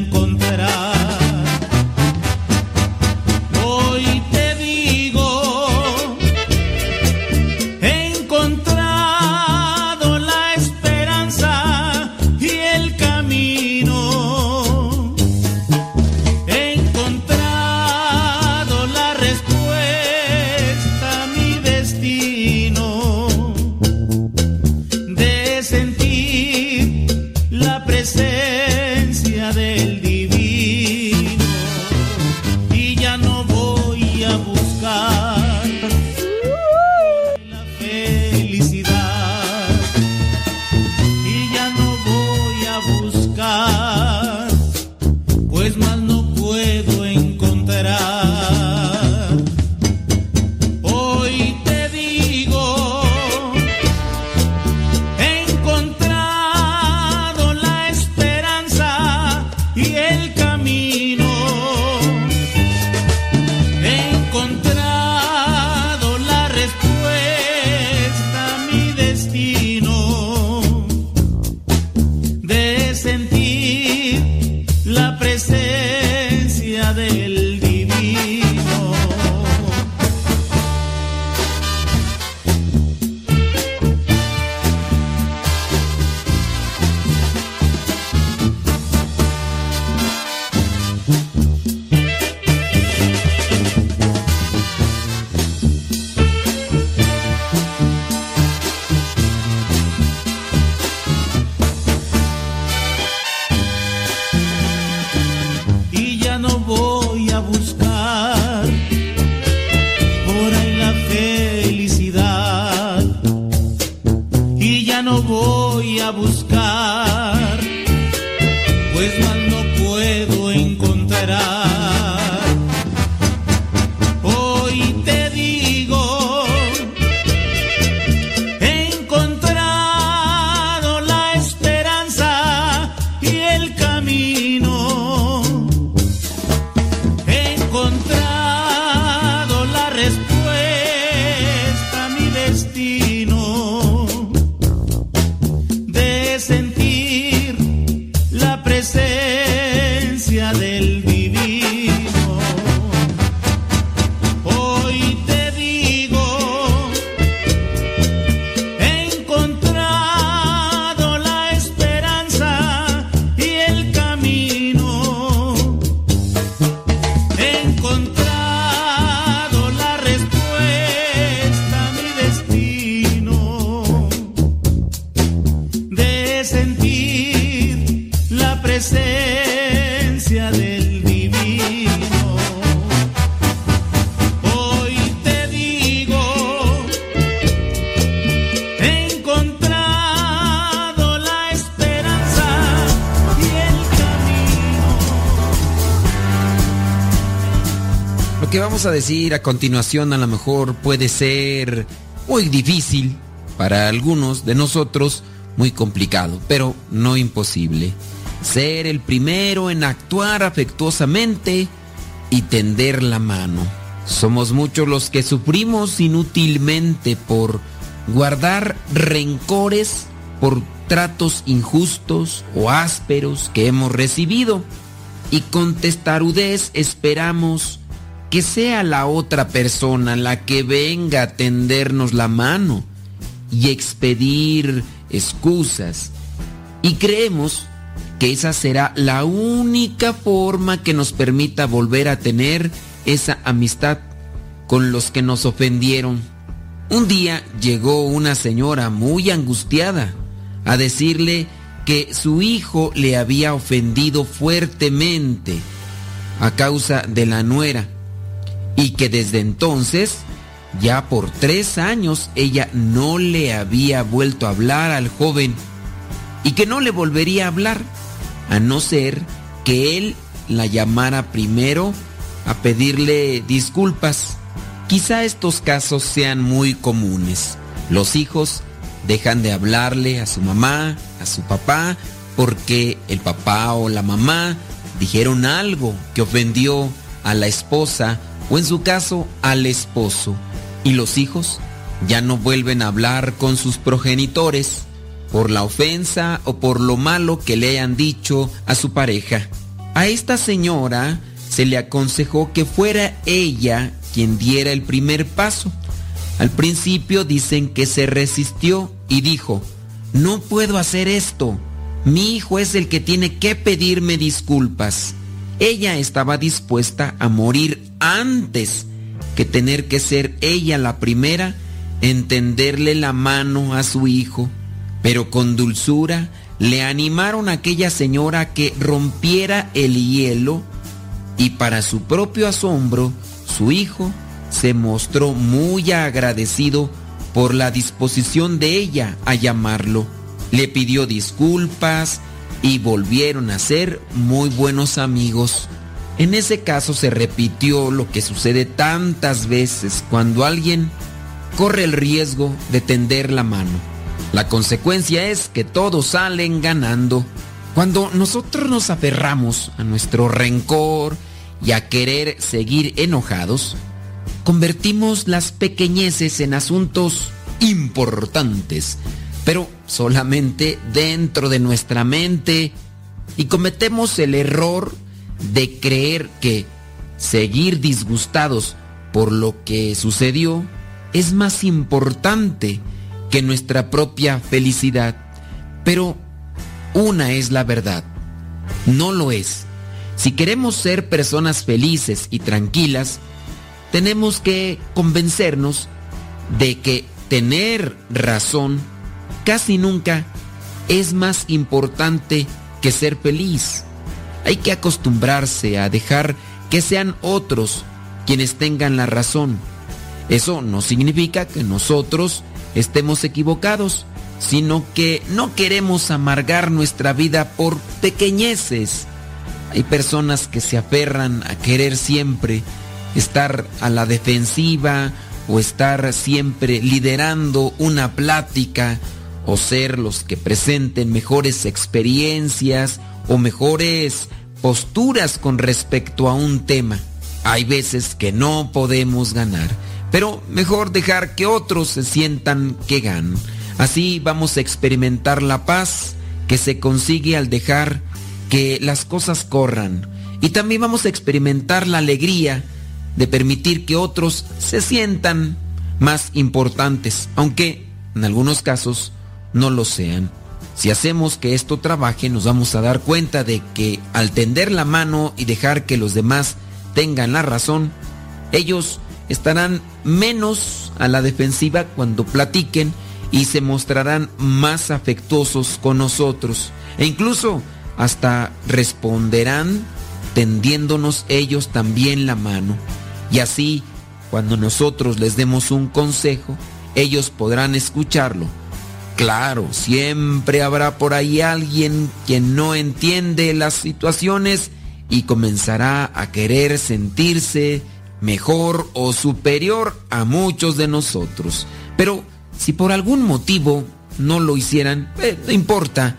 A continuación a lo mejor puede ser muy difícil para algunos de nosotros, muy complicado, pero no imposible. Ser el primero en actuar afectuosamente y tender la mano. Somos muchos los que sufrimos inútilmente por guardar rencores por tratos injustos o ásperos que hemos recibido y con testarudez esperamos que sea la otra persona la que venga a tendernos la mano y expedir excusas. Y creemos que esa será la única forma que nos permita volver a tener esa amistad con los que nos ofendieron. Un día llegó una señora muy angustiada a decirle que su hijo le había ofendido fuertemente a causa de la nuera y que desde entonces, ya por tres años, ella no le había vuelto a hablar al joven y que no le volvería a hablar, a no ser que él la llamara primero a pedirle disculpas. Quizá estos casos sean muy comunes. Los hijos dejan de hablarle a su mamá, a su papá, porque el papá o la mamá dijeron algo que ofendió a la esposa o en su caso al esposo. Y los hijos ya no vuelven a hablar con sus progenitores por la ofensa o por lo malo que le hayan dicho a su pareja. A esta señora se le aconsejó que fuera ella quien diera el primer paso. Al principio dicen que se resistió y dijo, no puedo hacer esto. Mi hijo es el que tiene que pedirme disculpas. Ella estaba dispuesta a morir antes que tener que ser ella la primera en tenderle la mano a su hijo. Pero con dulzura le animaron a aquella señora que rompiera el hielo y para su propio asombro, su hijo se mostró muy agradecido por la disposición de ella a llamarlo. Le pidió disculpas y volvieron a ser muy buenos amigos. En ese caso se repitió lo que sucede tantas veces cuando alguien corre el riesgo de tender la mano. La consecuencia es que todos salen ganando. Cuando nosotros nos aferramos a nuestro rencor y a querer seguir enojados, convertimos las pequeñeces en asuntos importantes, pero solamente dentro de nuestra mente y cometemos el error de creer que seguir disgustados por lo que sucedió es más importante que nuestra propia felicidad. Pero una es la verdad, no lo es. Si queremos ser personas felices y tranquilas, tenemos que convencernos de que tener razón casi nunca es más importante que ser feliz. Hay que acostumbrarse a dejar que sean otros quienes tengan la razón. Eso no significa que nosotros estemos equivocados, sino que no queremos amargar nuestra vida por pequeñeces. Hay personas que se aferran a querer siempre estar a la defensiva o estar siempre liderando una plática o ser los que presenten mejores experiencias o mejores posturas con respecto a un tema. Hay veces que no podemos ganar, pero mejor dejar que otros se sientan que ganan. Así vamos a experimentar la paz que se consigue al dejar que las cosas corran. Y también vamos a experimentar la alegría de permitir que otros se sientan más importantes, aunque en algunos casos no lo sean. Si hacemos que esto trabaje, nos vamos a dar cuenta de que al tender la mano y dejar que los demás tengan la razón, ellos estarán menos a la defensiva cuando platiquen y se mostrarán más afectuosos con nosotros. E incluso hasta responderán tendiéndonos ellos también la mano. Y así, cuando nosotros les demos un consejo, ellos podrán escucharlo. Claro, siempre habrá por ahí alguien quien no entiende las situaciones y comenzará a querer sentirse mejor o superior a muchos de nosotros. Pero si por algún motivo no lo hicieran, eh, no importa,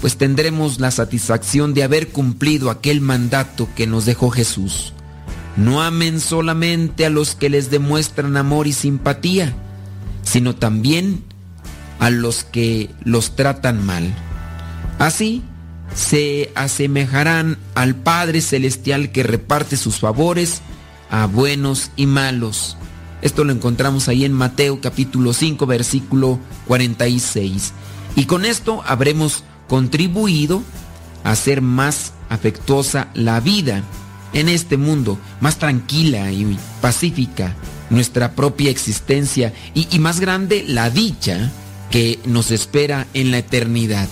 pues tendremos la satisfacción de haber cumplido aquel mandato que nos dejó Jesús. No amen solamente a los que les demuestran amor y simpatía, sino también a los que los tratan mal. Así se asemejarán al Padre Celestial que reparte sus favores a buenos y malos. Esto lo encontramos ahí en Mateo capítulo 5 versículo 46. Y con esto habremos contribuido a hacer más afectuosa la vida en este mundo, más tranquila y pacífica nuestra propia existencia y, y más grande la dicha que nos espera en la eternidad.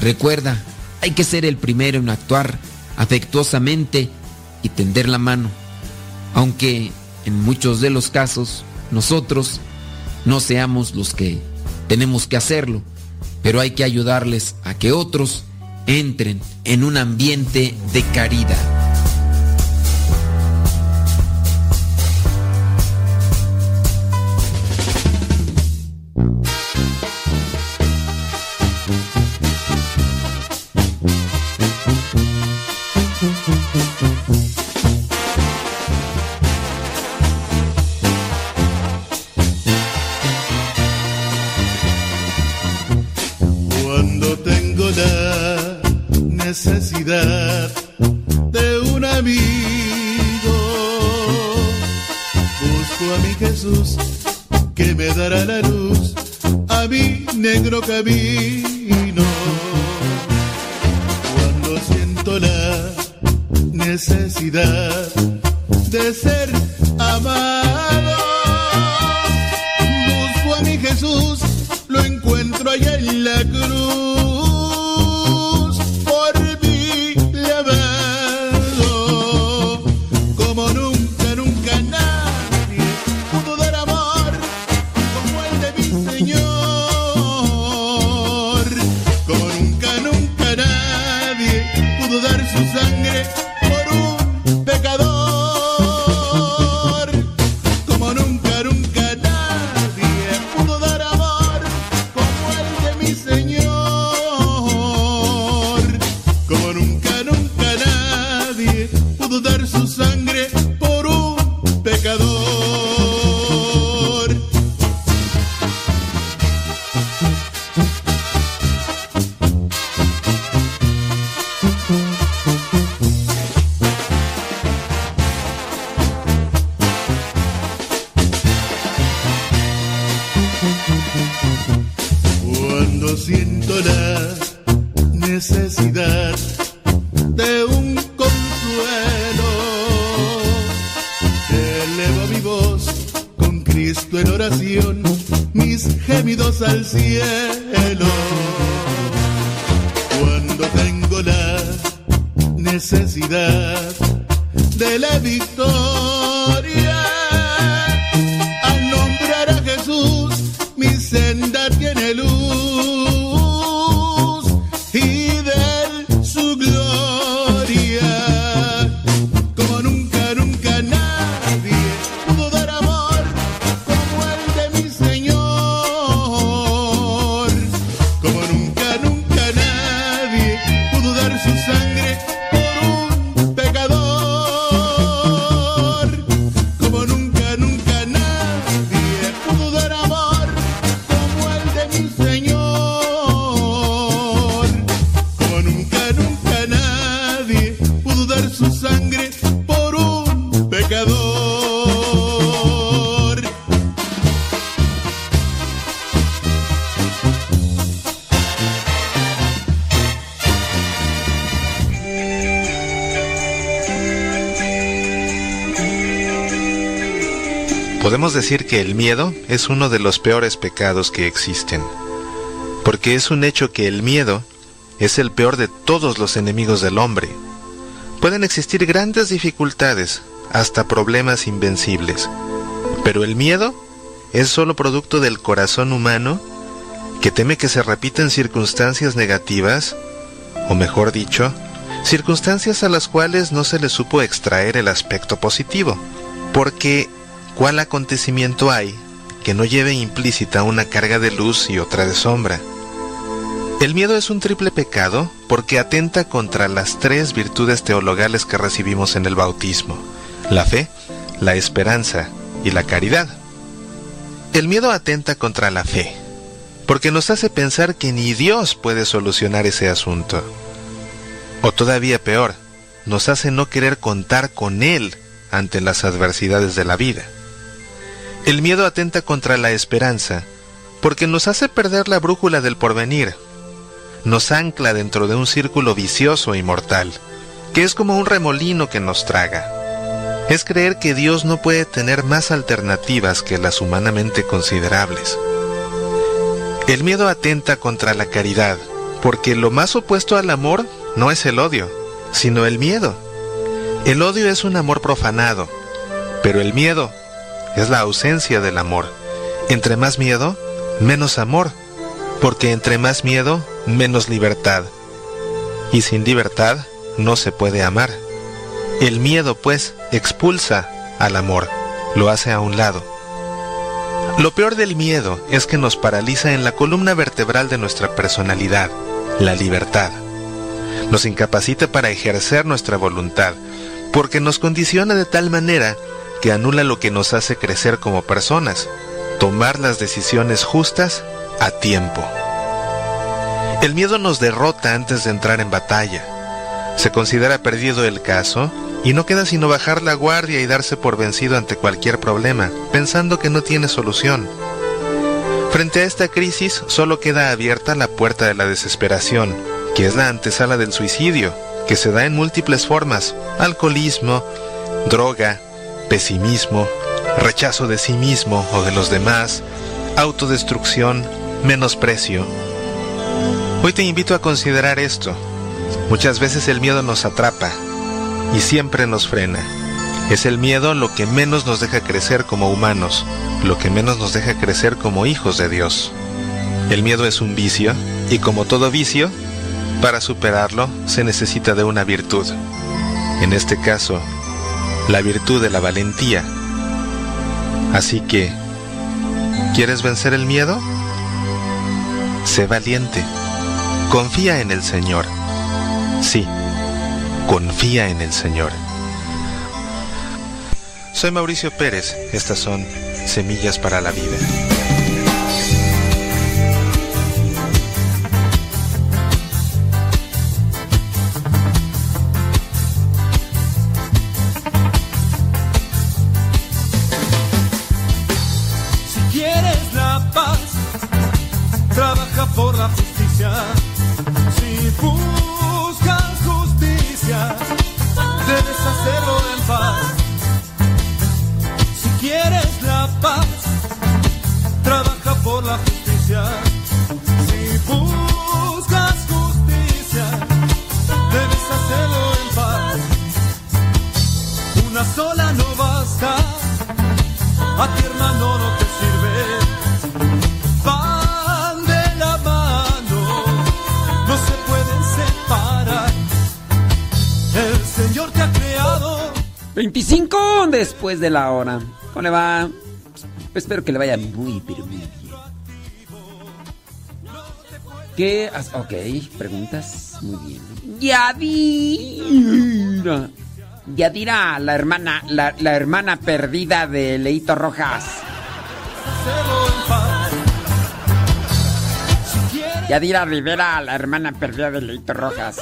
Recuerda, hay que ser el primero en actuar afectuosamente y tender la mano, aunque en muchos de los casos nosotros no seamos los que tenemos que hacerlo, pero hay que ayudarles a que otros entren en un ambiente de caridad. Negro mis gemidos al cielo. Cuando tengo la necesidad de la victoria, decir que el miedo es uno de los peores pecados que existen, porque es un hecho que el miedo es el peor de todos los enemigos del hombre. Pueden existir grandes dificultades, hasta problemas invencibles, pero el miedo es solo producto del corazón humano que teme que se repitan circunstancias negativas, o mejor dicho, circunstancias a las cuales no se le supo extraer el aspecto positivo. Porque, ¿cuál acontecimiento hay que no lleve implícita una carga de luz y otra de sombra? El miedo es un triple pecado porque atenta contra las tres virtudes teologales que recibimos en el bautismo, la fe, la esperanza y la caridad. El miedo atenta contra la fe, porque nos hace pensar que ni Dios puede solucionar ese asunto. O todavía peor, nos hace no querer contar con Él ante las adversidades de la vida. El miedo atenta contra la esperanza, porque nos hace perder la brújula del porvenir, nos ancla dentro de un círculo vicioso y mortal, que es como un remolino que nos traga. Es creer que Dios no puede tener más alternativas que las humanamente considerables. El miedo atenta contra la caridad, porque lo más opuesto al amor no es el odio, sino el miedo. El odio es un amor profanado, pero el miedo es la ausencia del amor. Entre más miedo, menos amor, porque entre más miedo, menos libertad. Y sin libertad no se puede amar. El miedo, pues, expulsa al amor, lo hace a un lado. Lo peor del miedo es que nos paraliza en la columna vertebral de nuestra personalidad, la libertad. Nos incapacita para ejercer nuestra voluntad, porque nos condiciona de tal manera que anula lo que nos hace crecer como personas, tomar las decisiones justas a tiempo. El miedo nos derrota antes de entrar en batalla. Se considera perdido el caso y no queda sino bajar la guardia y darse por vencido ante cualquier problema, pensando que no tiene solución. Frente a esta crisis solo queda abierta la puerta de la desesperación, que es la antesala del suicidio, que se da en múltiples formas, alcoholismo, droga, pesimismo, rechazo de sí mismo o de los demás, autodestrucción, menosprecio. Hoy te invito a considerar esto. Muchas veces el miedo nos atrapa, y siempre nos frena. Es el miedo lo que menos nos deja crecer como humanos, lo que menos nos deja crecer como hijos de Dios. El miedo es un vicio y como todo vicio, para superarlo se necesita de una virtud. En este caso, la virtud de la valentía. Así que, ¿quieres vencer el miedo? Sé valiente. Confía en el Señor. Sí confía en el Señor. Soy Mauricio Pérez, estas son Semillas para la Vida. Después de la hora. ¿Cómo le va? Espero que le vaya muy, pero muy bien. ¿Qué? Ok, preguntas. Muy bien. Yadira. Yadira, la hermana, la, la hermana perdida de Leito Rojas. Yadira Rivera, la hermana perdida de Leito Rojas.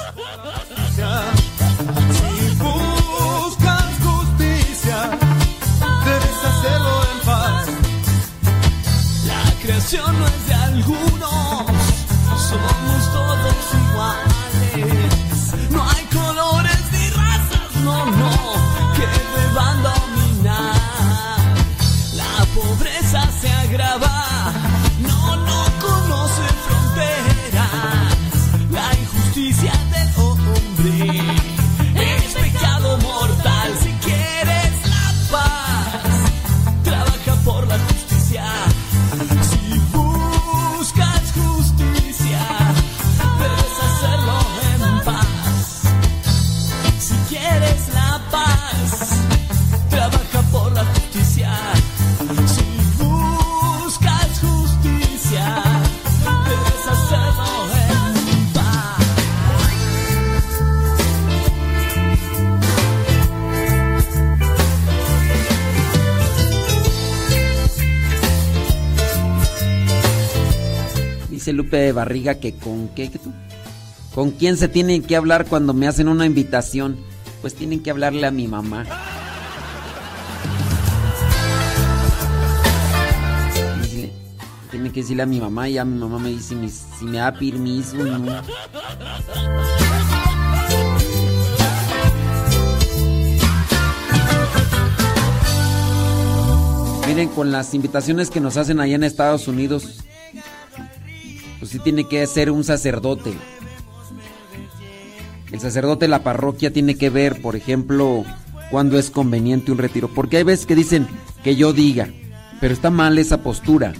Barriga que con qué. ¿Con quién se tienen que hablar cuando me hacen una invitación? Pues tienen que hablarle a mi mamá. Tienen que decirle a mi mamá y a mi mamá me dice si me da permiso. Miren, con las invitaciones que nos hacen allá en Estados Unidos, sí tiene que ser un sacerdote. El sacerdote de la parroquia tiene que ver, por ejemplo, cuando es conveniente un retiro. Porque hay veces que dicen que yo diga, pero está mal esa postura.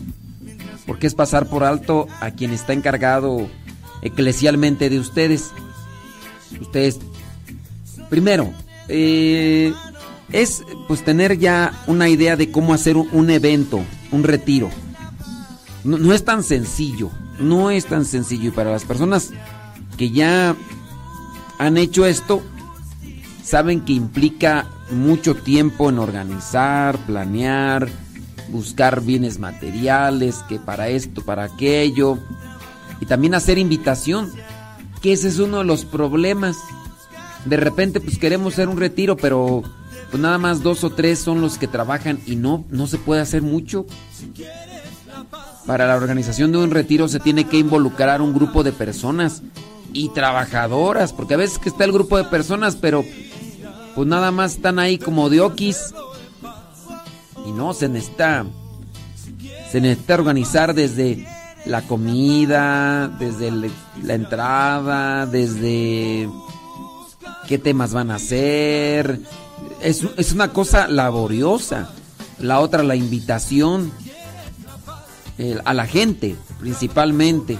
Porque es pasar por alto a quien está encargado eclesialmente de ustedes. Ustedes, primero, eh, es pues tener ya una idea de cómo hacer un, evento, un retiro. No es tan sencillo, no es tan sencillo. Y para las personas que ya han hecho esto, saben que implica mucho tiempo en organizar, planear, buscar bienes materiales, que para esto, para aquello, y también hacer invitación, que ese es uno de los problemas. De repente pues queremos hacer un retiro, pero pues nada más dos o tres son los que trabajan y no, no se puede hacer mucho. Para la organización de un retiro se tiene que involucrar un grupo de personas y trabajadoras, porque a veces que está el grupo de personas, pero pues nada más están ahí como de. Y no, se necesita, se necesita organizar desde la comida, desde la entrada, desde qué temas van a hacer. Es, es una cosa laboriosa. La otra, la invitación a la gente, principalmente.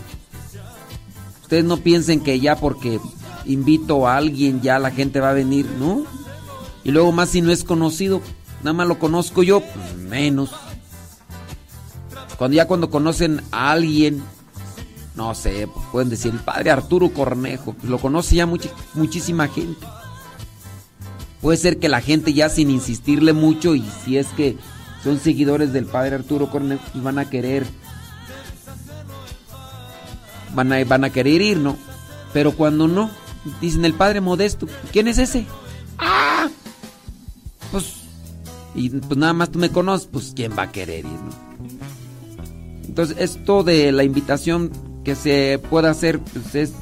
Ustedes no piensen que ya porque invito a alguien ya la gente va a venir, ¿no? Y luego más si no es conocido, nada más lo conozco yo, pues menos. Cuando ya cuando conocen a alguien, no sé, pues pueden decir el padre Arturo Cornejo, pues lo conoce ya muchi- muchísima gente. Puede ser que la gente ya sin insistirle mucho y si es que son seguidores del padre Arturo Cornejo, pues van a querer van a, van a querer ir, ¿no? Pero cuando no, dicen el padre modesto, ¿quién es ese? ¡Ah! Pues, y pues nada más tú me conoces, pues ¿quién va a querer ir, no? Entonces, esto de la invitación que se pueda hacer, pues es,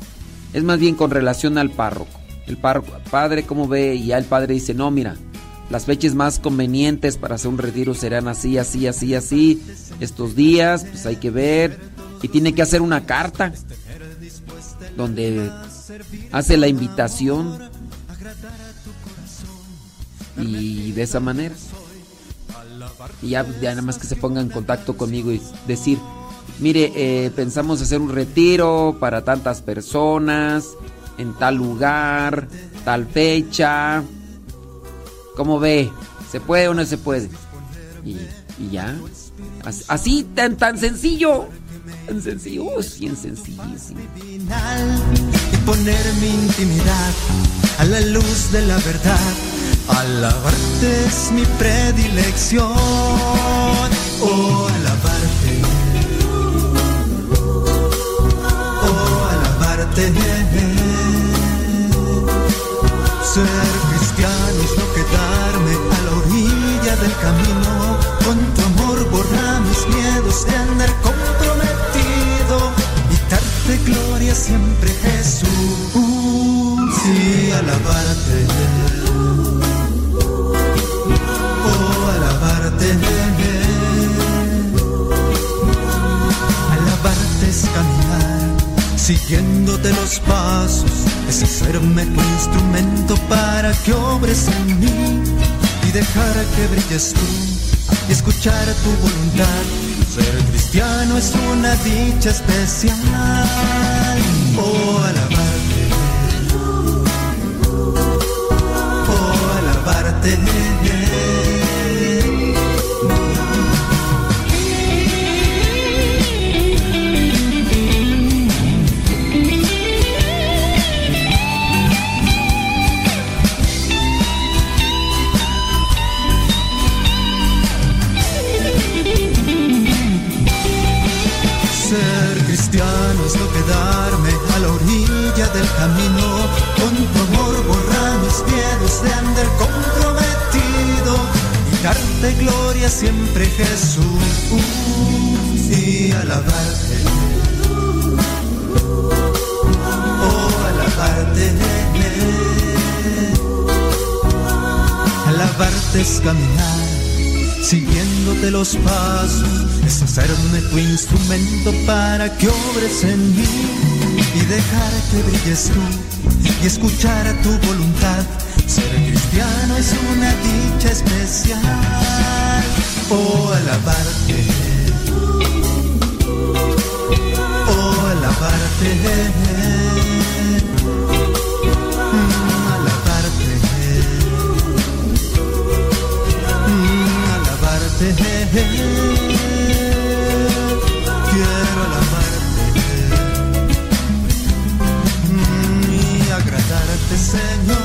es más bien con relación al párroco. El párroco, padre, ¿cómo ve? Y ya el padre dice, no, mira, las fechas más convenientes para hacer un retiro serán así, así, así, así. Estos días, pues hay que ver. Y tiene que hacer una carta donde hace la invitación. Y de esa manera. Y ya, nada más que se ponga en contacto conmigo y decir, mire, eh, pensamos hacer un retiro para tantas personas, en tal lugar, tal fecha. ¿Cómo ve? ¿Se puede o no se puede? Y, ya. As- Así, tan, tan sencillo. Tan sencillo, oh, sí, y poner mi intimidad a la luz de la verdad. Alabarte es mi predilección. Oh, alabarte. Oh, alabarte. Ser cristiano camino. Con tu amor borra mis miedos de andar comprometido y darte gloria siempre, Jesús. Sí, alabarte. Oh, alabarte. Alabarte es caminar siguiéndote los pasos, es hacerme tu instrumento para que obres en mí y dejar que brilles tú y escuchar tu voluntad. Ser cristiano es una dicha especial. Oh, alabarte. Oh, alabarte. cristiano es no quedarme a la orilla del camino. Con tu amor borra mis miedos de andar comprometido y darte gloria siempre, Jesús, y alabarte. Oh, alabarte. Alabarte es caminar siguiéndote los pasos, es hacerme tu instrumento para que obres en mí y dejar que brilles tú y escuchar a tu voluntad. Ser cristiano es una dicha especial. Oh, alabarte. Oh, alabarte. quiero alabarte mm, y agradarte, Señor.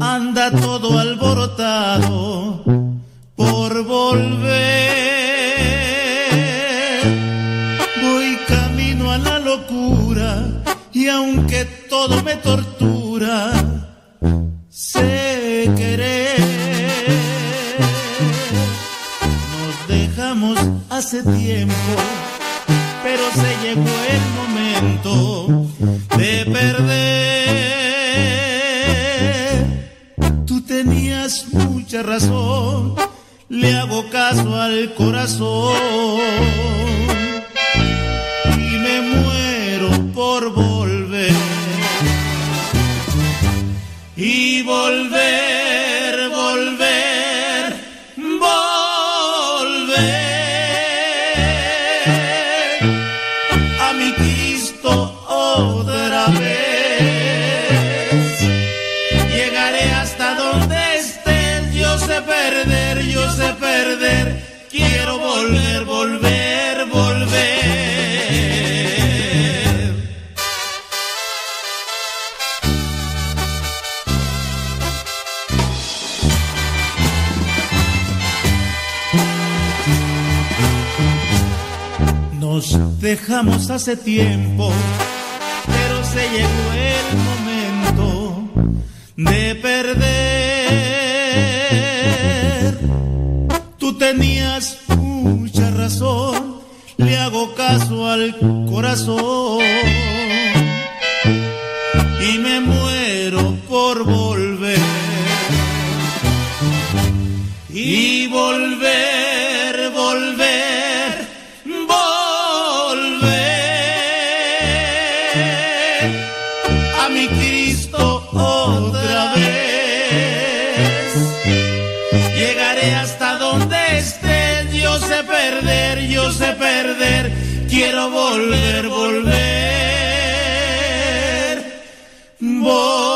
Anda todo alborotado por volver. Voy camino a la locura y aunque todo me tortura, sé querer. Nos dejamos hace tiempo, pero se llegó el momento de perder. Razón, le hago caso al corazón y me muero por volver. Y volver, dejamos hace tiempo, pero se llegó el momento de perder. Tú tenías mucha razón, le hago caso al corazón quiero volver, volver, volver.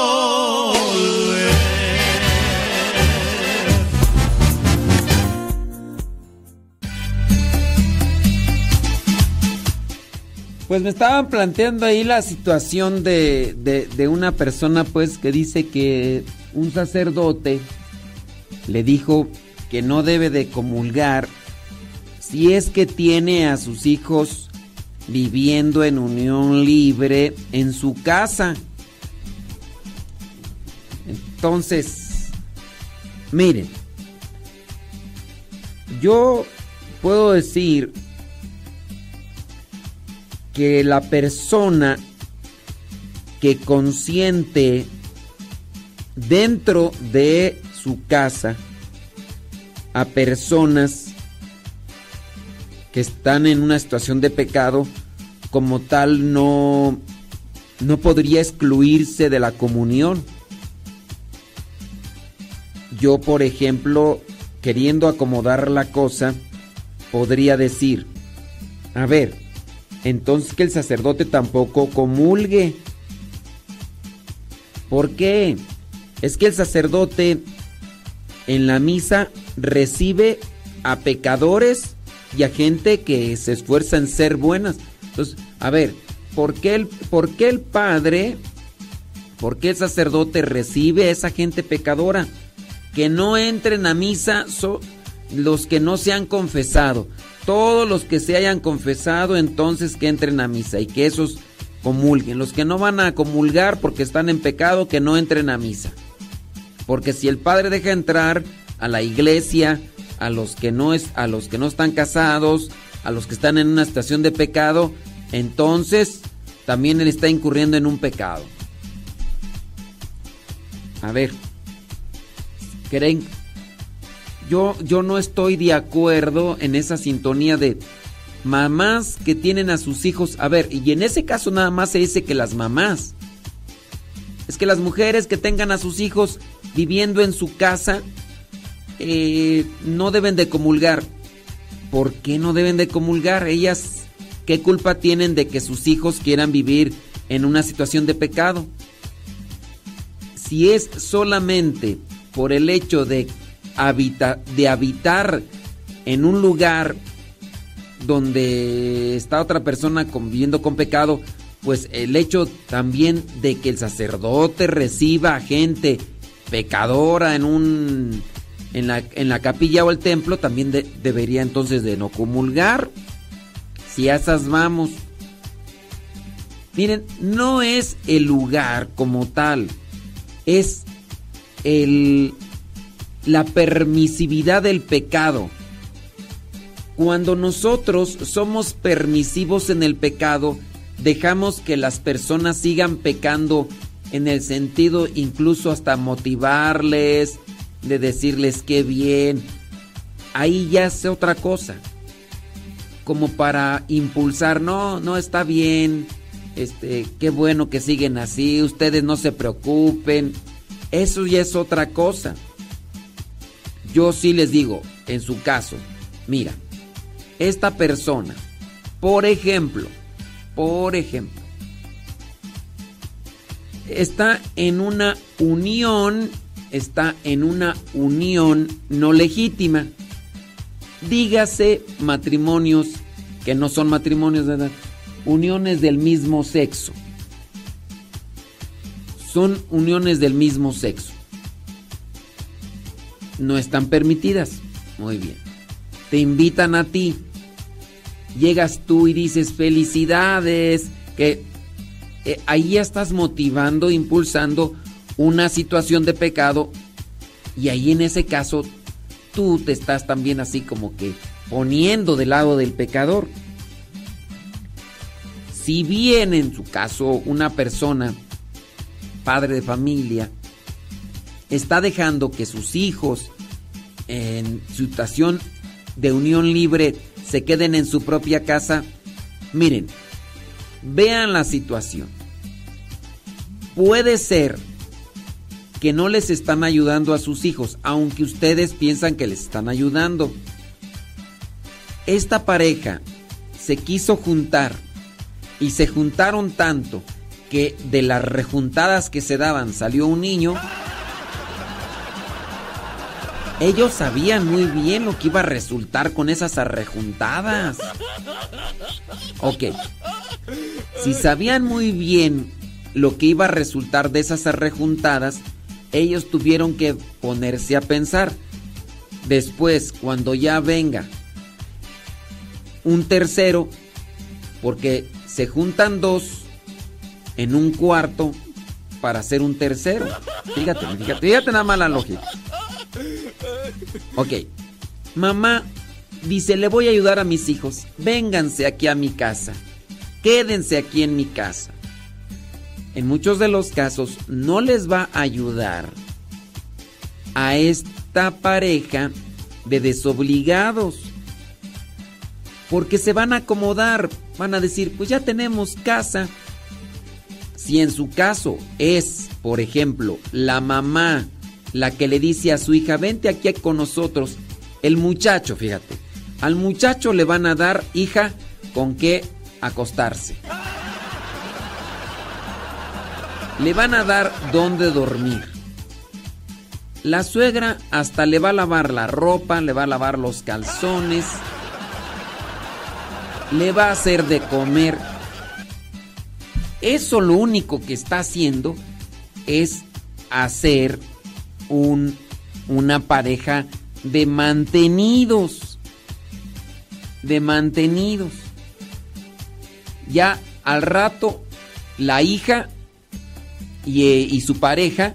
Pues me estaban planteando ahí la situación de, de- de una persona pues que dice que un sacerdote le dijo que no debe de comulgar si es que tiene a sus hijos viviendo en unión libre en su casa. Entonces, miren, yo puedo decir que la persona que consiente dentro de su casa a personas que están en una situación de pecado, como tal no, no podría excluirse de la comunión. Yo, por ejemplo, queriendo acomodar la cosa, podría decir, a ver, entonces que el sacerdote tampoco comulgue. ¿Por qué? Es que el sacerdote en la misa recibe a pecadores y a gente que se esfuerza en ser buenas. A ver, ¿por qué el, por qué el padre, por qué el sacerdote recibe a esa gente pecadora? Que no entren a misa los que no se han confesado. Todos los que se hayan confesado, entonces que entren a misa y que esos comulguen. Los que no van a comulgar porque están en pecado, que no entren a misa. Porque si el padre deja entrar a la iglesia a los que no es a los que no están casados, a los que están en una situación de pecado, entonces también él está incurriendo en un pecado. A ver. ¿Creen? Yo yo no estoy de acuerdo en esa sintonía de mamás que tienen a sus hijos, a ver, y en ese caso nada más se dice que las mamás es que las mujeres que tengan a sus hijos viviendo en su casa eh, no deben de comulgar. ¿Por qué no deben de comulgar? Ellas, ¿qué culpa tienen de que sus hijos quieran vivir en una situación de pecado? Si es solamente por el hecho de, habita- de habitar en un lugar donde está otra persona conviviendo con pecado, pues el hecho también de que el sacerdote reciba a gente pecadora en un en la, en la capilla o el templo también de- debería entonces de no comulgar. Si a esas vamos. Miren, no es el lugar como tal, es el la permisividad del pecado. Cuando nosotros somos permisivos en el pecado, dejamos que las personas sigan pecando en el sentido incluso hasta motivarles, de decirles qué bien. Ahí ya es otra cosa. Como para impulsar, no, no está bien. Este, qué bueno que siguen así, ustedes no se preocupen. Eso ya es otra cosa. Yo sí les digo, en su caso, mira, esta persona, por ejemplo, por ejemplo, está en una unión, está en una unión no legítima. Dígase matrimonios que no son matrimonios de edad, uniones del mismo sexo. Son uniones del mismo sexo. No están permitidas. Muy bien. Te invitan a ti. Llegas tú y dices felicidades. Que eh, ahí ya estás motivando, impulsando una situación de pecado. Y ahí en ese caso tú te estás también así como que poniendo del lado del pecador. Si bien en su caso una persona, padre de familia, está dejando que sus hijos en situación de unión libre se queden en su propia casa, miren, vean la situación. Puede ser que no les están ayudando a sus hijos, aunque ustedes piensan que les están ayudando. Esta pareja se quiso juntar y se juntaron tanto que de las rejuntadas que se daban salió un niño. Ellos sabían muy bien lo que iba a resultar con esas arrejuntadas. Ok. Si sabían muy bien lo que iba a resultar de esas arrejuntadas, ellos tuvieron que ponerse a pensar. Después, cuando ya venga un tercero, porque se juntan dos en un cuarto para hacer un tercero. Fíjate, fíjate, fíjate nada más la lógica. Ok. Mamá dice, le voy a ayudar a mis hijos. Vénganse aquí a mi casa. Quédense aquí en mi casa. En muchos de los casos no les va a ayudar a esta pareja de desobligados. Porque se van a acomodar. Van a decir, pues ya tenemos casa. Si en su caso es, por ejemplo, la mamá la que le dice a su hija, vente aquí con nosotros, el muchacho, fíjate, al muchacho le van a dar, hija, con qué acostarse. Le van a dar dónde dormir. La suegra hasta le va a lavar la ropa, le va a lavar los calzones, le va a hacer de comer. Eso lo único que está haciendo es hacer un, una pareja de mantenidos. De mantenidos. Ya al rato la hija y, eh, y su pareja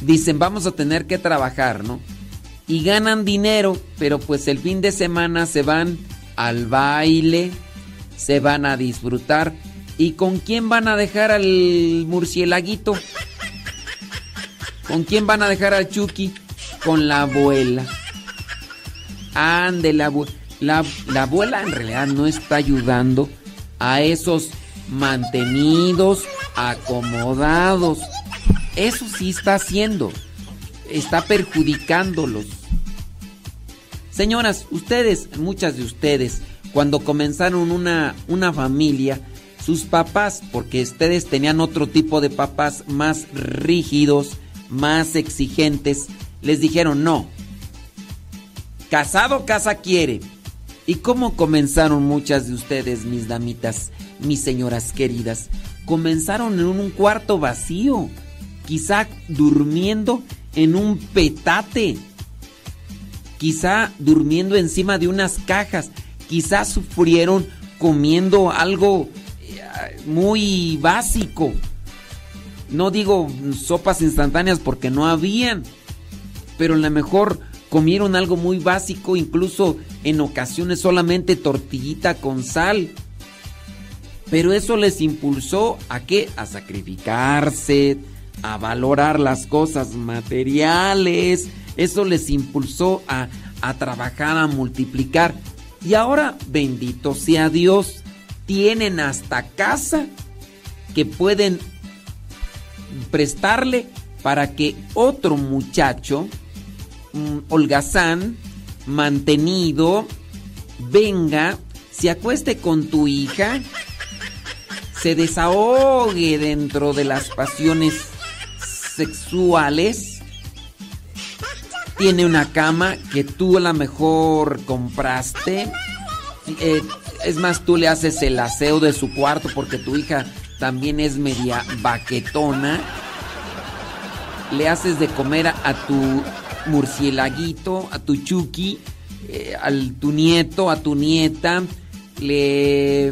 dicen vamos a tener que trabajar, ¿no? Y ganan dinero, pero pues el fin de semana se van al baile, se van a disfrutar. ¿Y con quién van a dejar al murcielaguito? ¿Con quién van a dejar al Chucky? Con la abuela. Ande, la, la, la abuela en realidad no está ayudando a esos mantenidos, acomodados. Eso sí está haciendo. Está perjudicándolos. Señoras, ustedes, muchas de ustedes, cuando comenzaron una, una familia, sus papás, porque ustedes tenían otro tipo de papás más rígidos, más exigentes, les dijeron no. Casado, casa quiere. ¿Y cómo comenzaron muchas de ustedes, mis damitas, mis señoras queridas? Comenzaron en un cuarto vacío, quizá durmiendo en un petate, quizá durmiendo encima de unas cajas, quizá sufrieron comiendo algo eh, muy básico. No digo sopas instantáneas porque no habían, pero a lo mejor comieron algo muy básico, incluso en ocasiones solamente tortillita con sal. Pero eso les impulsó a qué? A sacrificarse, a valorar las cosas materiales. Eso les impulsó a, a trabajar, a multiplicar. Y ahora, bendito sea Dios, tienen hasta casa que pueden prestarle para que otro muchacho holgazán, mantenido, venga, se acueste con tu hija, se desahogue dentro de las pasiones sexuales, tiene una cama que tú a lo mejor compraste, eh, es más, tú le haces el aseo de su cuarto porque tu hija también es media baquetona. Le haces de comer a, tu murcielaguito, a tu chuki, eh, a tu nieto, a tu nieta. Le,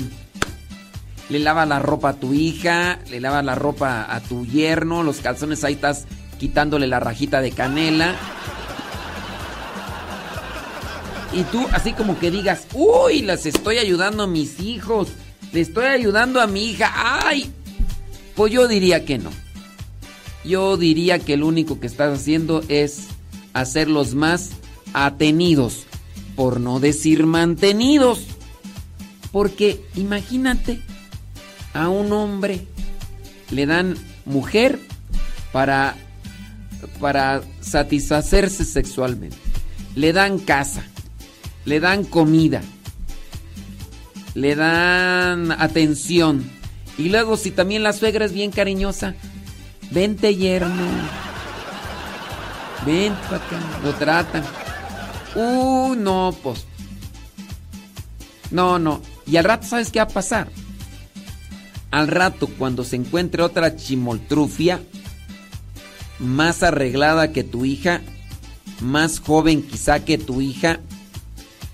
le lava la ropa a tu hija, le lava la ropa a tu yerno, los calzones ahí estás quitándole la rajita de canela. Y tú así como que digas, uy, las estoy ayudando a mis hijos, le estoy ayudando a mi hija, ay. Pues yo diría que no. Yo diría que lo único que estás haciendo es hacerlos más atenidos, por no decir mantenidos. Porque imagínate, a un hombre le dan mujer para, para satisfacerse sexualmente. Le dan casa, le dan comida, le dan atención. Y luego si también la suegra es bien cariñosa, vente yerno, acá, lo tratan. Uh, no, pues. No, no. Y al rato, ¿sabes qué va a pasar? Al rato, cuando se encuentre otra chimoltrufia, más arreglada que tu hija, más joven quizá que tu hija,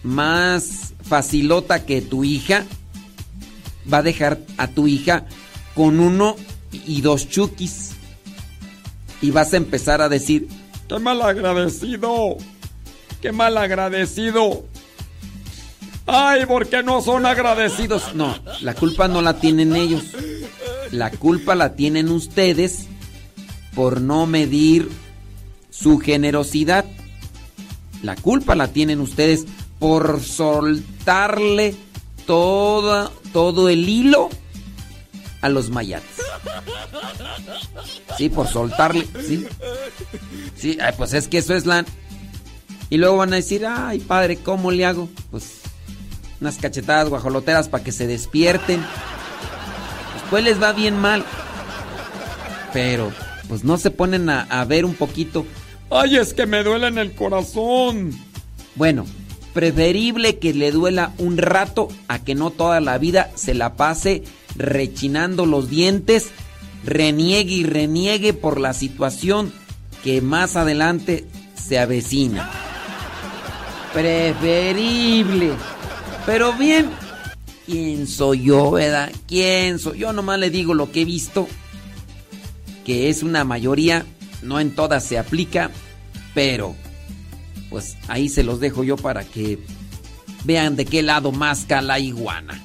más facilota que tu hija, va a dejar a tu hija con uno y dos chukis. Y vas a empezar a decir, ¡Qué mal agradecido! ¡Qué mal agradecido! ¡Ay, por qué no son agradecidos! No, la culpa no la tienen ellos. La culpa la tienen ustedes por no medir su generosidad. La culpa la tienen ustedes por soltarle todo, todo el hilo a los mayates. Sí, por soltarle, sí. Sí, pues es que eso es la... Y luego van a decir, ay padre, ¿cómo le hago? Pues unas cachetadas guajoloteras para que se despierten. Después les va bien mal. Pero, pues no se ponen a, a ver un poquito. Ay, es que me duele en el corazón. Bueno, preferible que le duela un rato a que no toda la vida se la pase rechinando los dientes, reniegue y reniegue por la situación que más adelante se avecina. Preferible. Pero bien, ¿quién soy yo, verdad? ¿Quién soy? Yo nomás le digo lo que he visto, que es una mayoría, no en todas se aplica, pero pues ahí se los dejo yo para que vean de qué lado masca la iguana.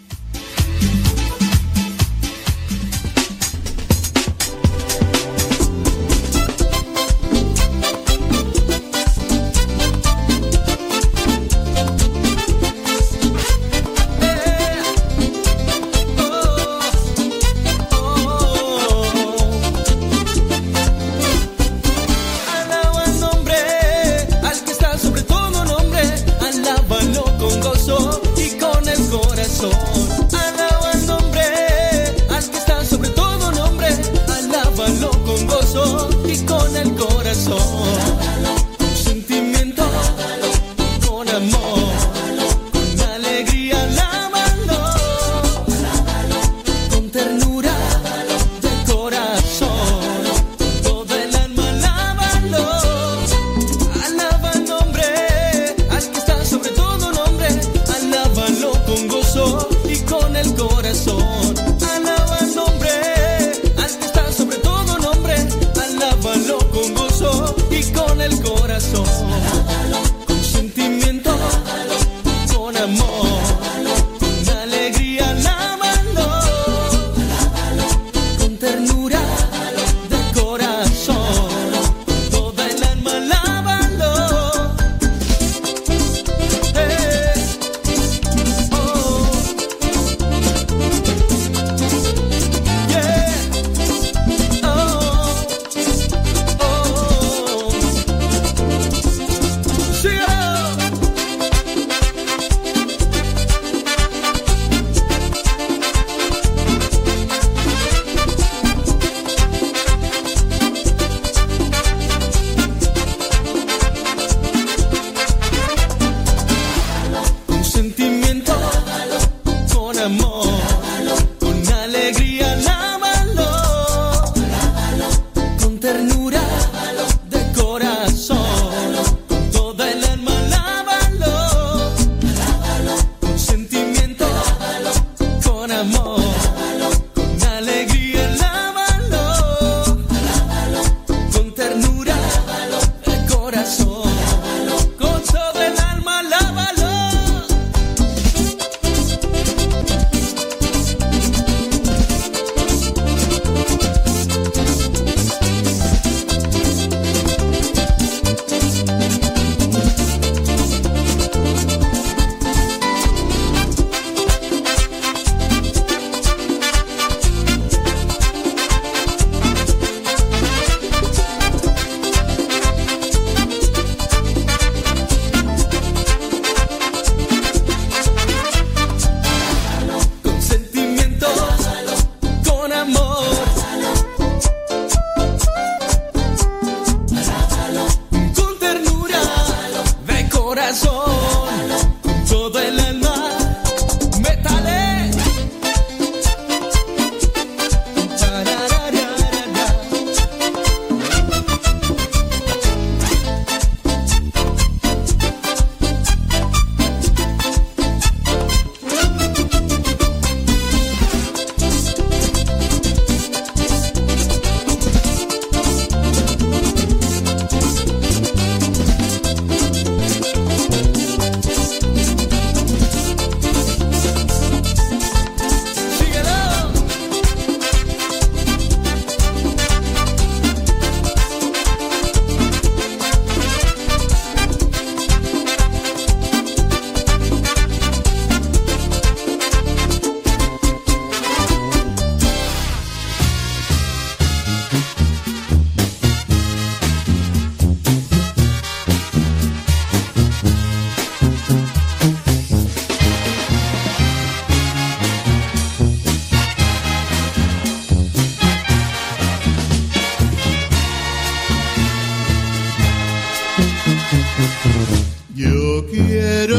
quiero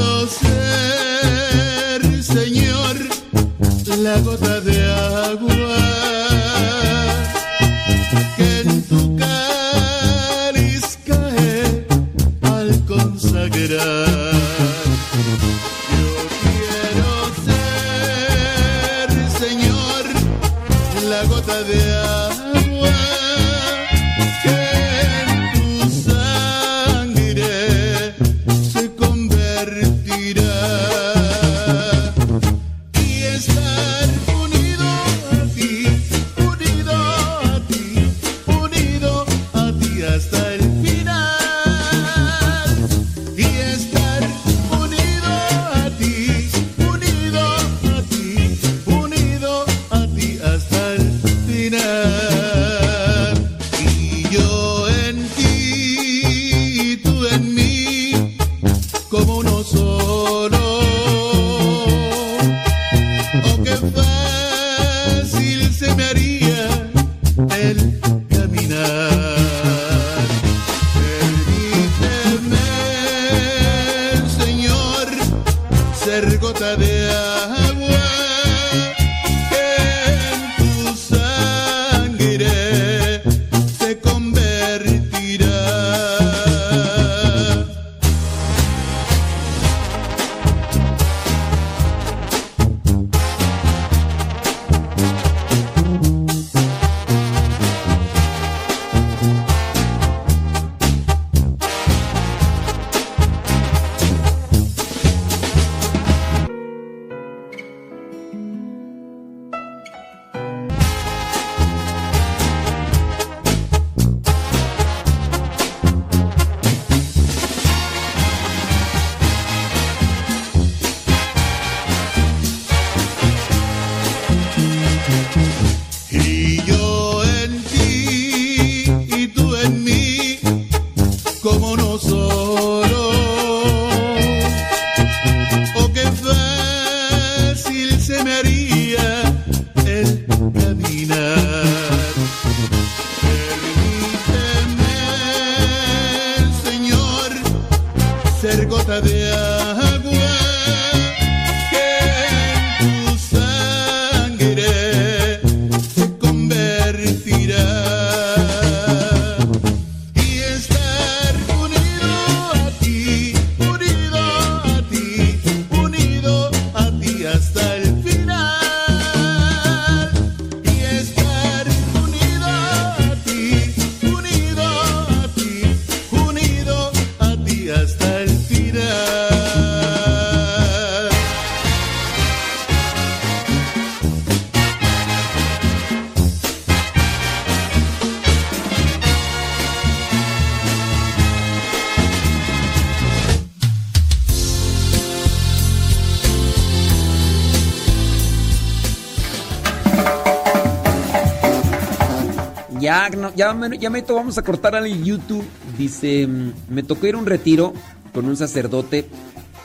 Ya, me, ya me vamos a cortar al YouTube. Dice, mm, me tocó ir a un retiro con un sacerdote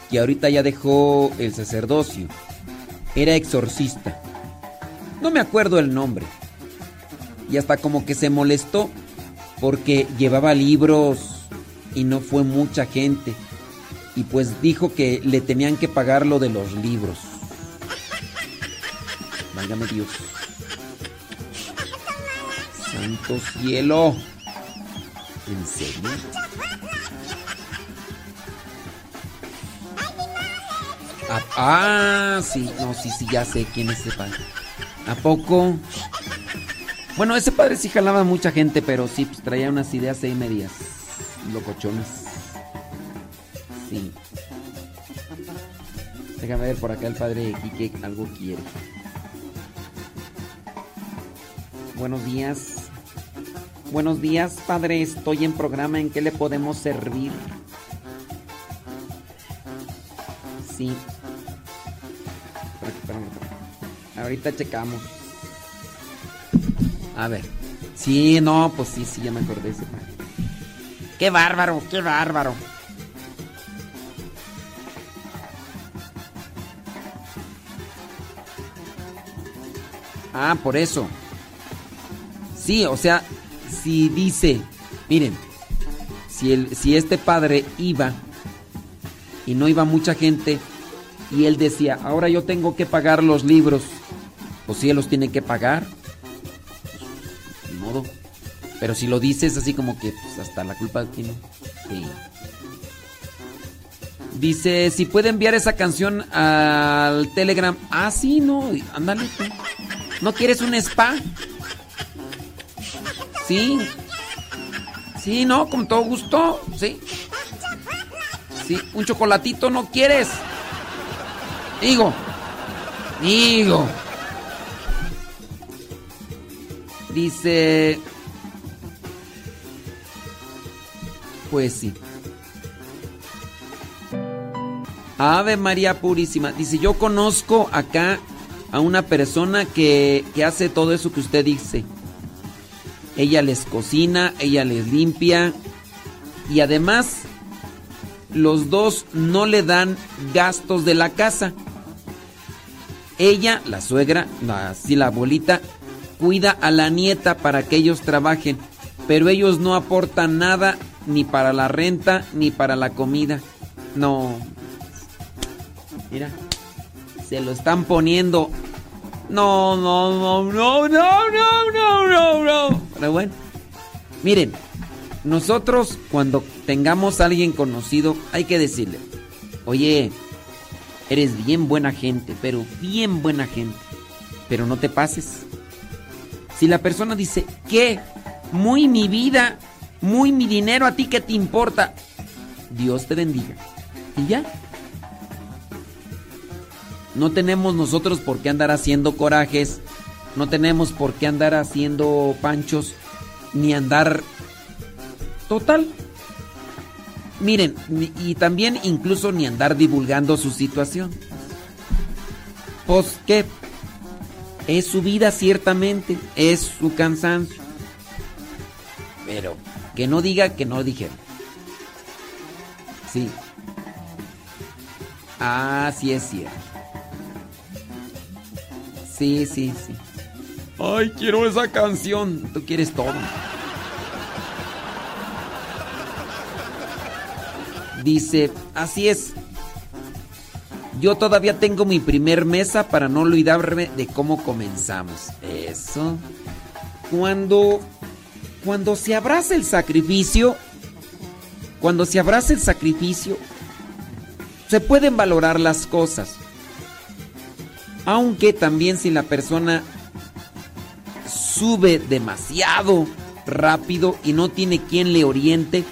que ahorita ya dejó el sacerdocio. Era exorcista. No me acuerdo el nombre. Y hasta como que se molestó porque llevaba libros y no fue mucha gente. Y pues dijo que le tenían que pagar lo de los libros. Válgame Dios. Santo cielo. ¿En serio? Ah, ah, sí, no, sí, sí, ya sé quién es ese padre. ¿A poco? Bueno, ese padre sí jalaba a mucha gente, pero sí, pues traía unas ideas ahí medias locochonas. Sí. Déjame ver por acá el padre Quique algo quiere. Buenos días. Buenos días, padre. Estoy en programa. ¿En qué le podemos servir? Sí. Ahorita checamos. A ver. Sí, no, pues sí, sí, ya me acordé ese padre. Qué bárbaro, qué bárbaro. Ah, por eso. Sí, o sea, si dice, miren, si, el, si este padre iba y no iba mucha gente y él decía, ahora yo tengo que pagar los libros, pues si él los tiene que pagar, pues, ni modo. Pero si lo dices así como que pues, hasta la culpa tiene. Sí. Dice, si puede enviar esa canción al Telegram. Ah, sí, no, ándale. ¿No quieres un spa? Sí. Sí, no, con todo gusto. Sí. Sí, un chocolatito no quieres. Digo. Digo. Dice. Pues sí. Ave María Purísima. Dice, yo conozco acá a una persona que, que hace todo eso que usted dice. Ella les cocina, ella les limpia y además los dos no le dan gastos de la casa. Ella, la suegra, así la abuelita, cuida a la nieta para que ellos trabajen, pero ellos no aportan nada ni para la renta ni para la comida. No. Mira, se lo están poniendo. No, no, no, no, no, no, no, no, no. Pero bueno, miren, nosotros cuando tengamos a alguien conocido, hay que decirle, oye, eres bien buena gente, pero bien buena gente, pero no te pases. Si la persona dice, ¿qué? Muy mi vida, muy mi dinero, ¿a ti qué te importa? Dios te bendiga. Y ya. No tenemos nosotros por qué andar haciendo corajes, no tenemos por qué andar haciendo panchos, ni andar... Total. Miren, y también incluso ni andar divulgando su situación. Pues qué, es su vida ciertamente, es su cansancio. Pero que no diga que no dijeron. Sí. Ah, sí es cierto. Sí, sí, sí. Ay, quiero esa canción. Tú quieres todo. Dice, así es. Yo todavía tengo mi primer mesa para no olvidarme de cómo comenzamos. Eso. Cuando cuando se abraza el sacrificio, cuando se abraza el sacrificio, se pueden valorar las cosas. Aunque también si la persona sube demasiado rápido y no tiene quien le oriente,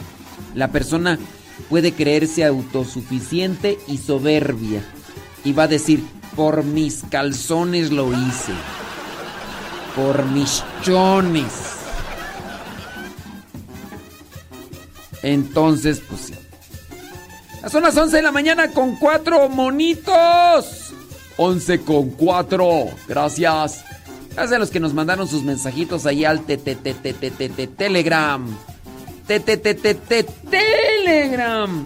la persona puede creerse autosuficiente y soberbia. Y va a decir, por mis calzones lo hice. Por mis chones. Entonces, pues sí. Son las 11 de la mañana con cuatro monitos. 11 con 4. Gracias. Gracias los que nos mandaron sus mensajitos ahí al Telegram. Telegram.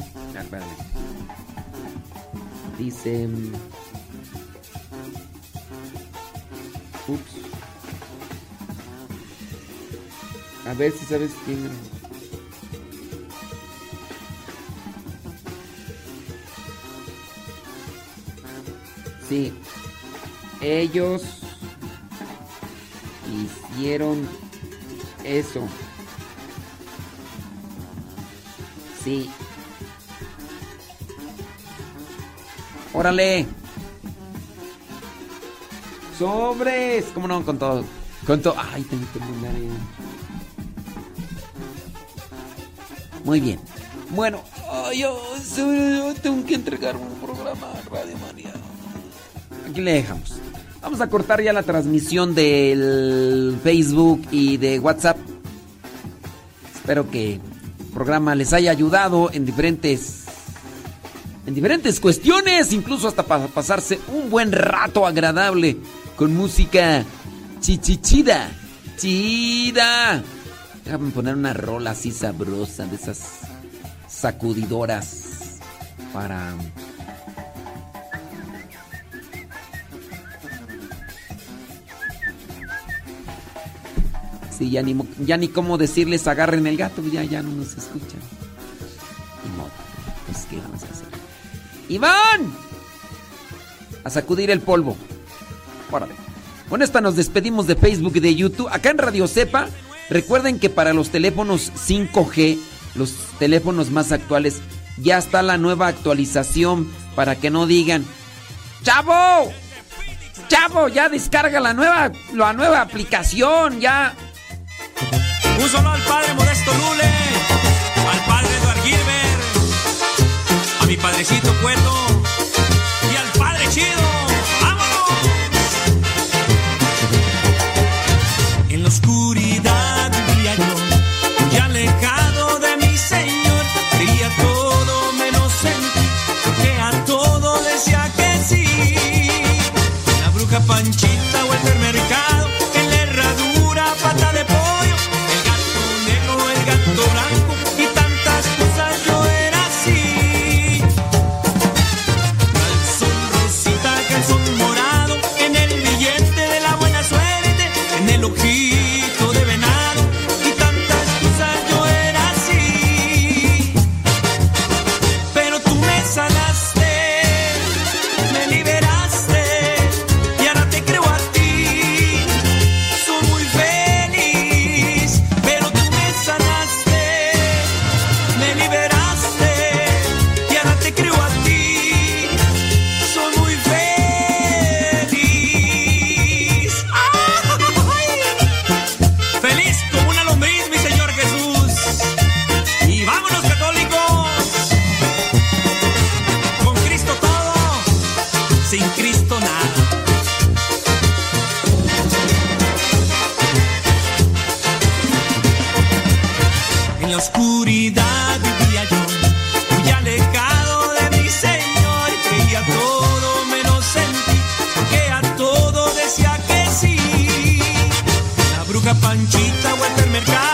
Dice. Ups. A ver si sabes quién. Sí. Ellos hicieron eso. Sí. Órale. Sobres. ¿Cómo no? Con todo. Con todo. Ay, tengo que mandar. Muy bien. Bueno, yo tengo que entregar un programa a Radio María. Aquí le dejamos. Vamos a cortar ya la transmisión del Facebook y de WhatsApp. Espero que el programa les haya ayudado en diferentes en diferentes cuestiones, incluso hasta para pasarse un buen rato agradable con música chichichida, chida. Déjame poner una rola así sabrosa de esas sacudidoras para Sí, ya ni, ya ni cómo decirles agarren el gato, ya, ya no nos escuchan. Ni modo, pues qué vamos a hacer. ¡Iván! A sacudir el polvo. Órale. Con esta nos despedimos de Facebook y de YouTube. Acá en Radio Cepa, recuerden que para los teléfonos 5G, los teléfonos más actuales, ya está la nueva actualización para que no digan, ¡Chavo! ¡Chavo! Ya descarga la nueva, la nueva aplicación, ya. Un solo al padre Modesto Lule, al padre Eduard Gilbert, a mi padrecito Cueto y al padre Chido. ¡Vámonos! En la oscuridad vivía yo, muy alejado de mi Señor, creía todo menos en ti, porque a todo decía que sí. La bruja Panchita o el mercado, Panchita o el mercado,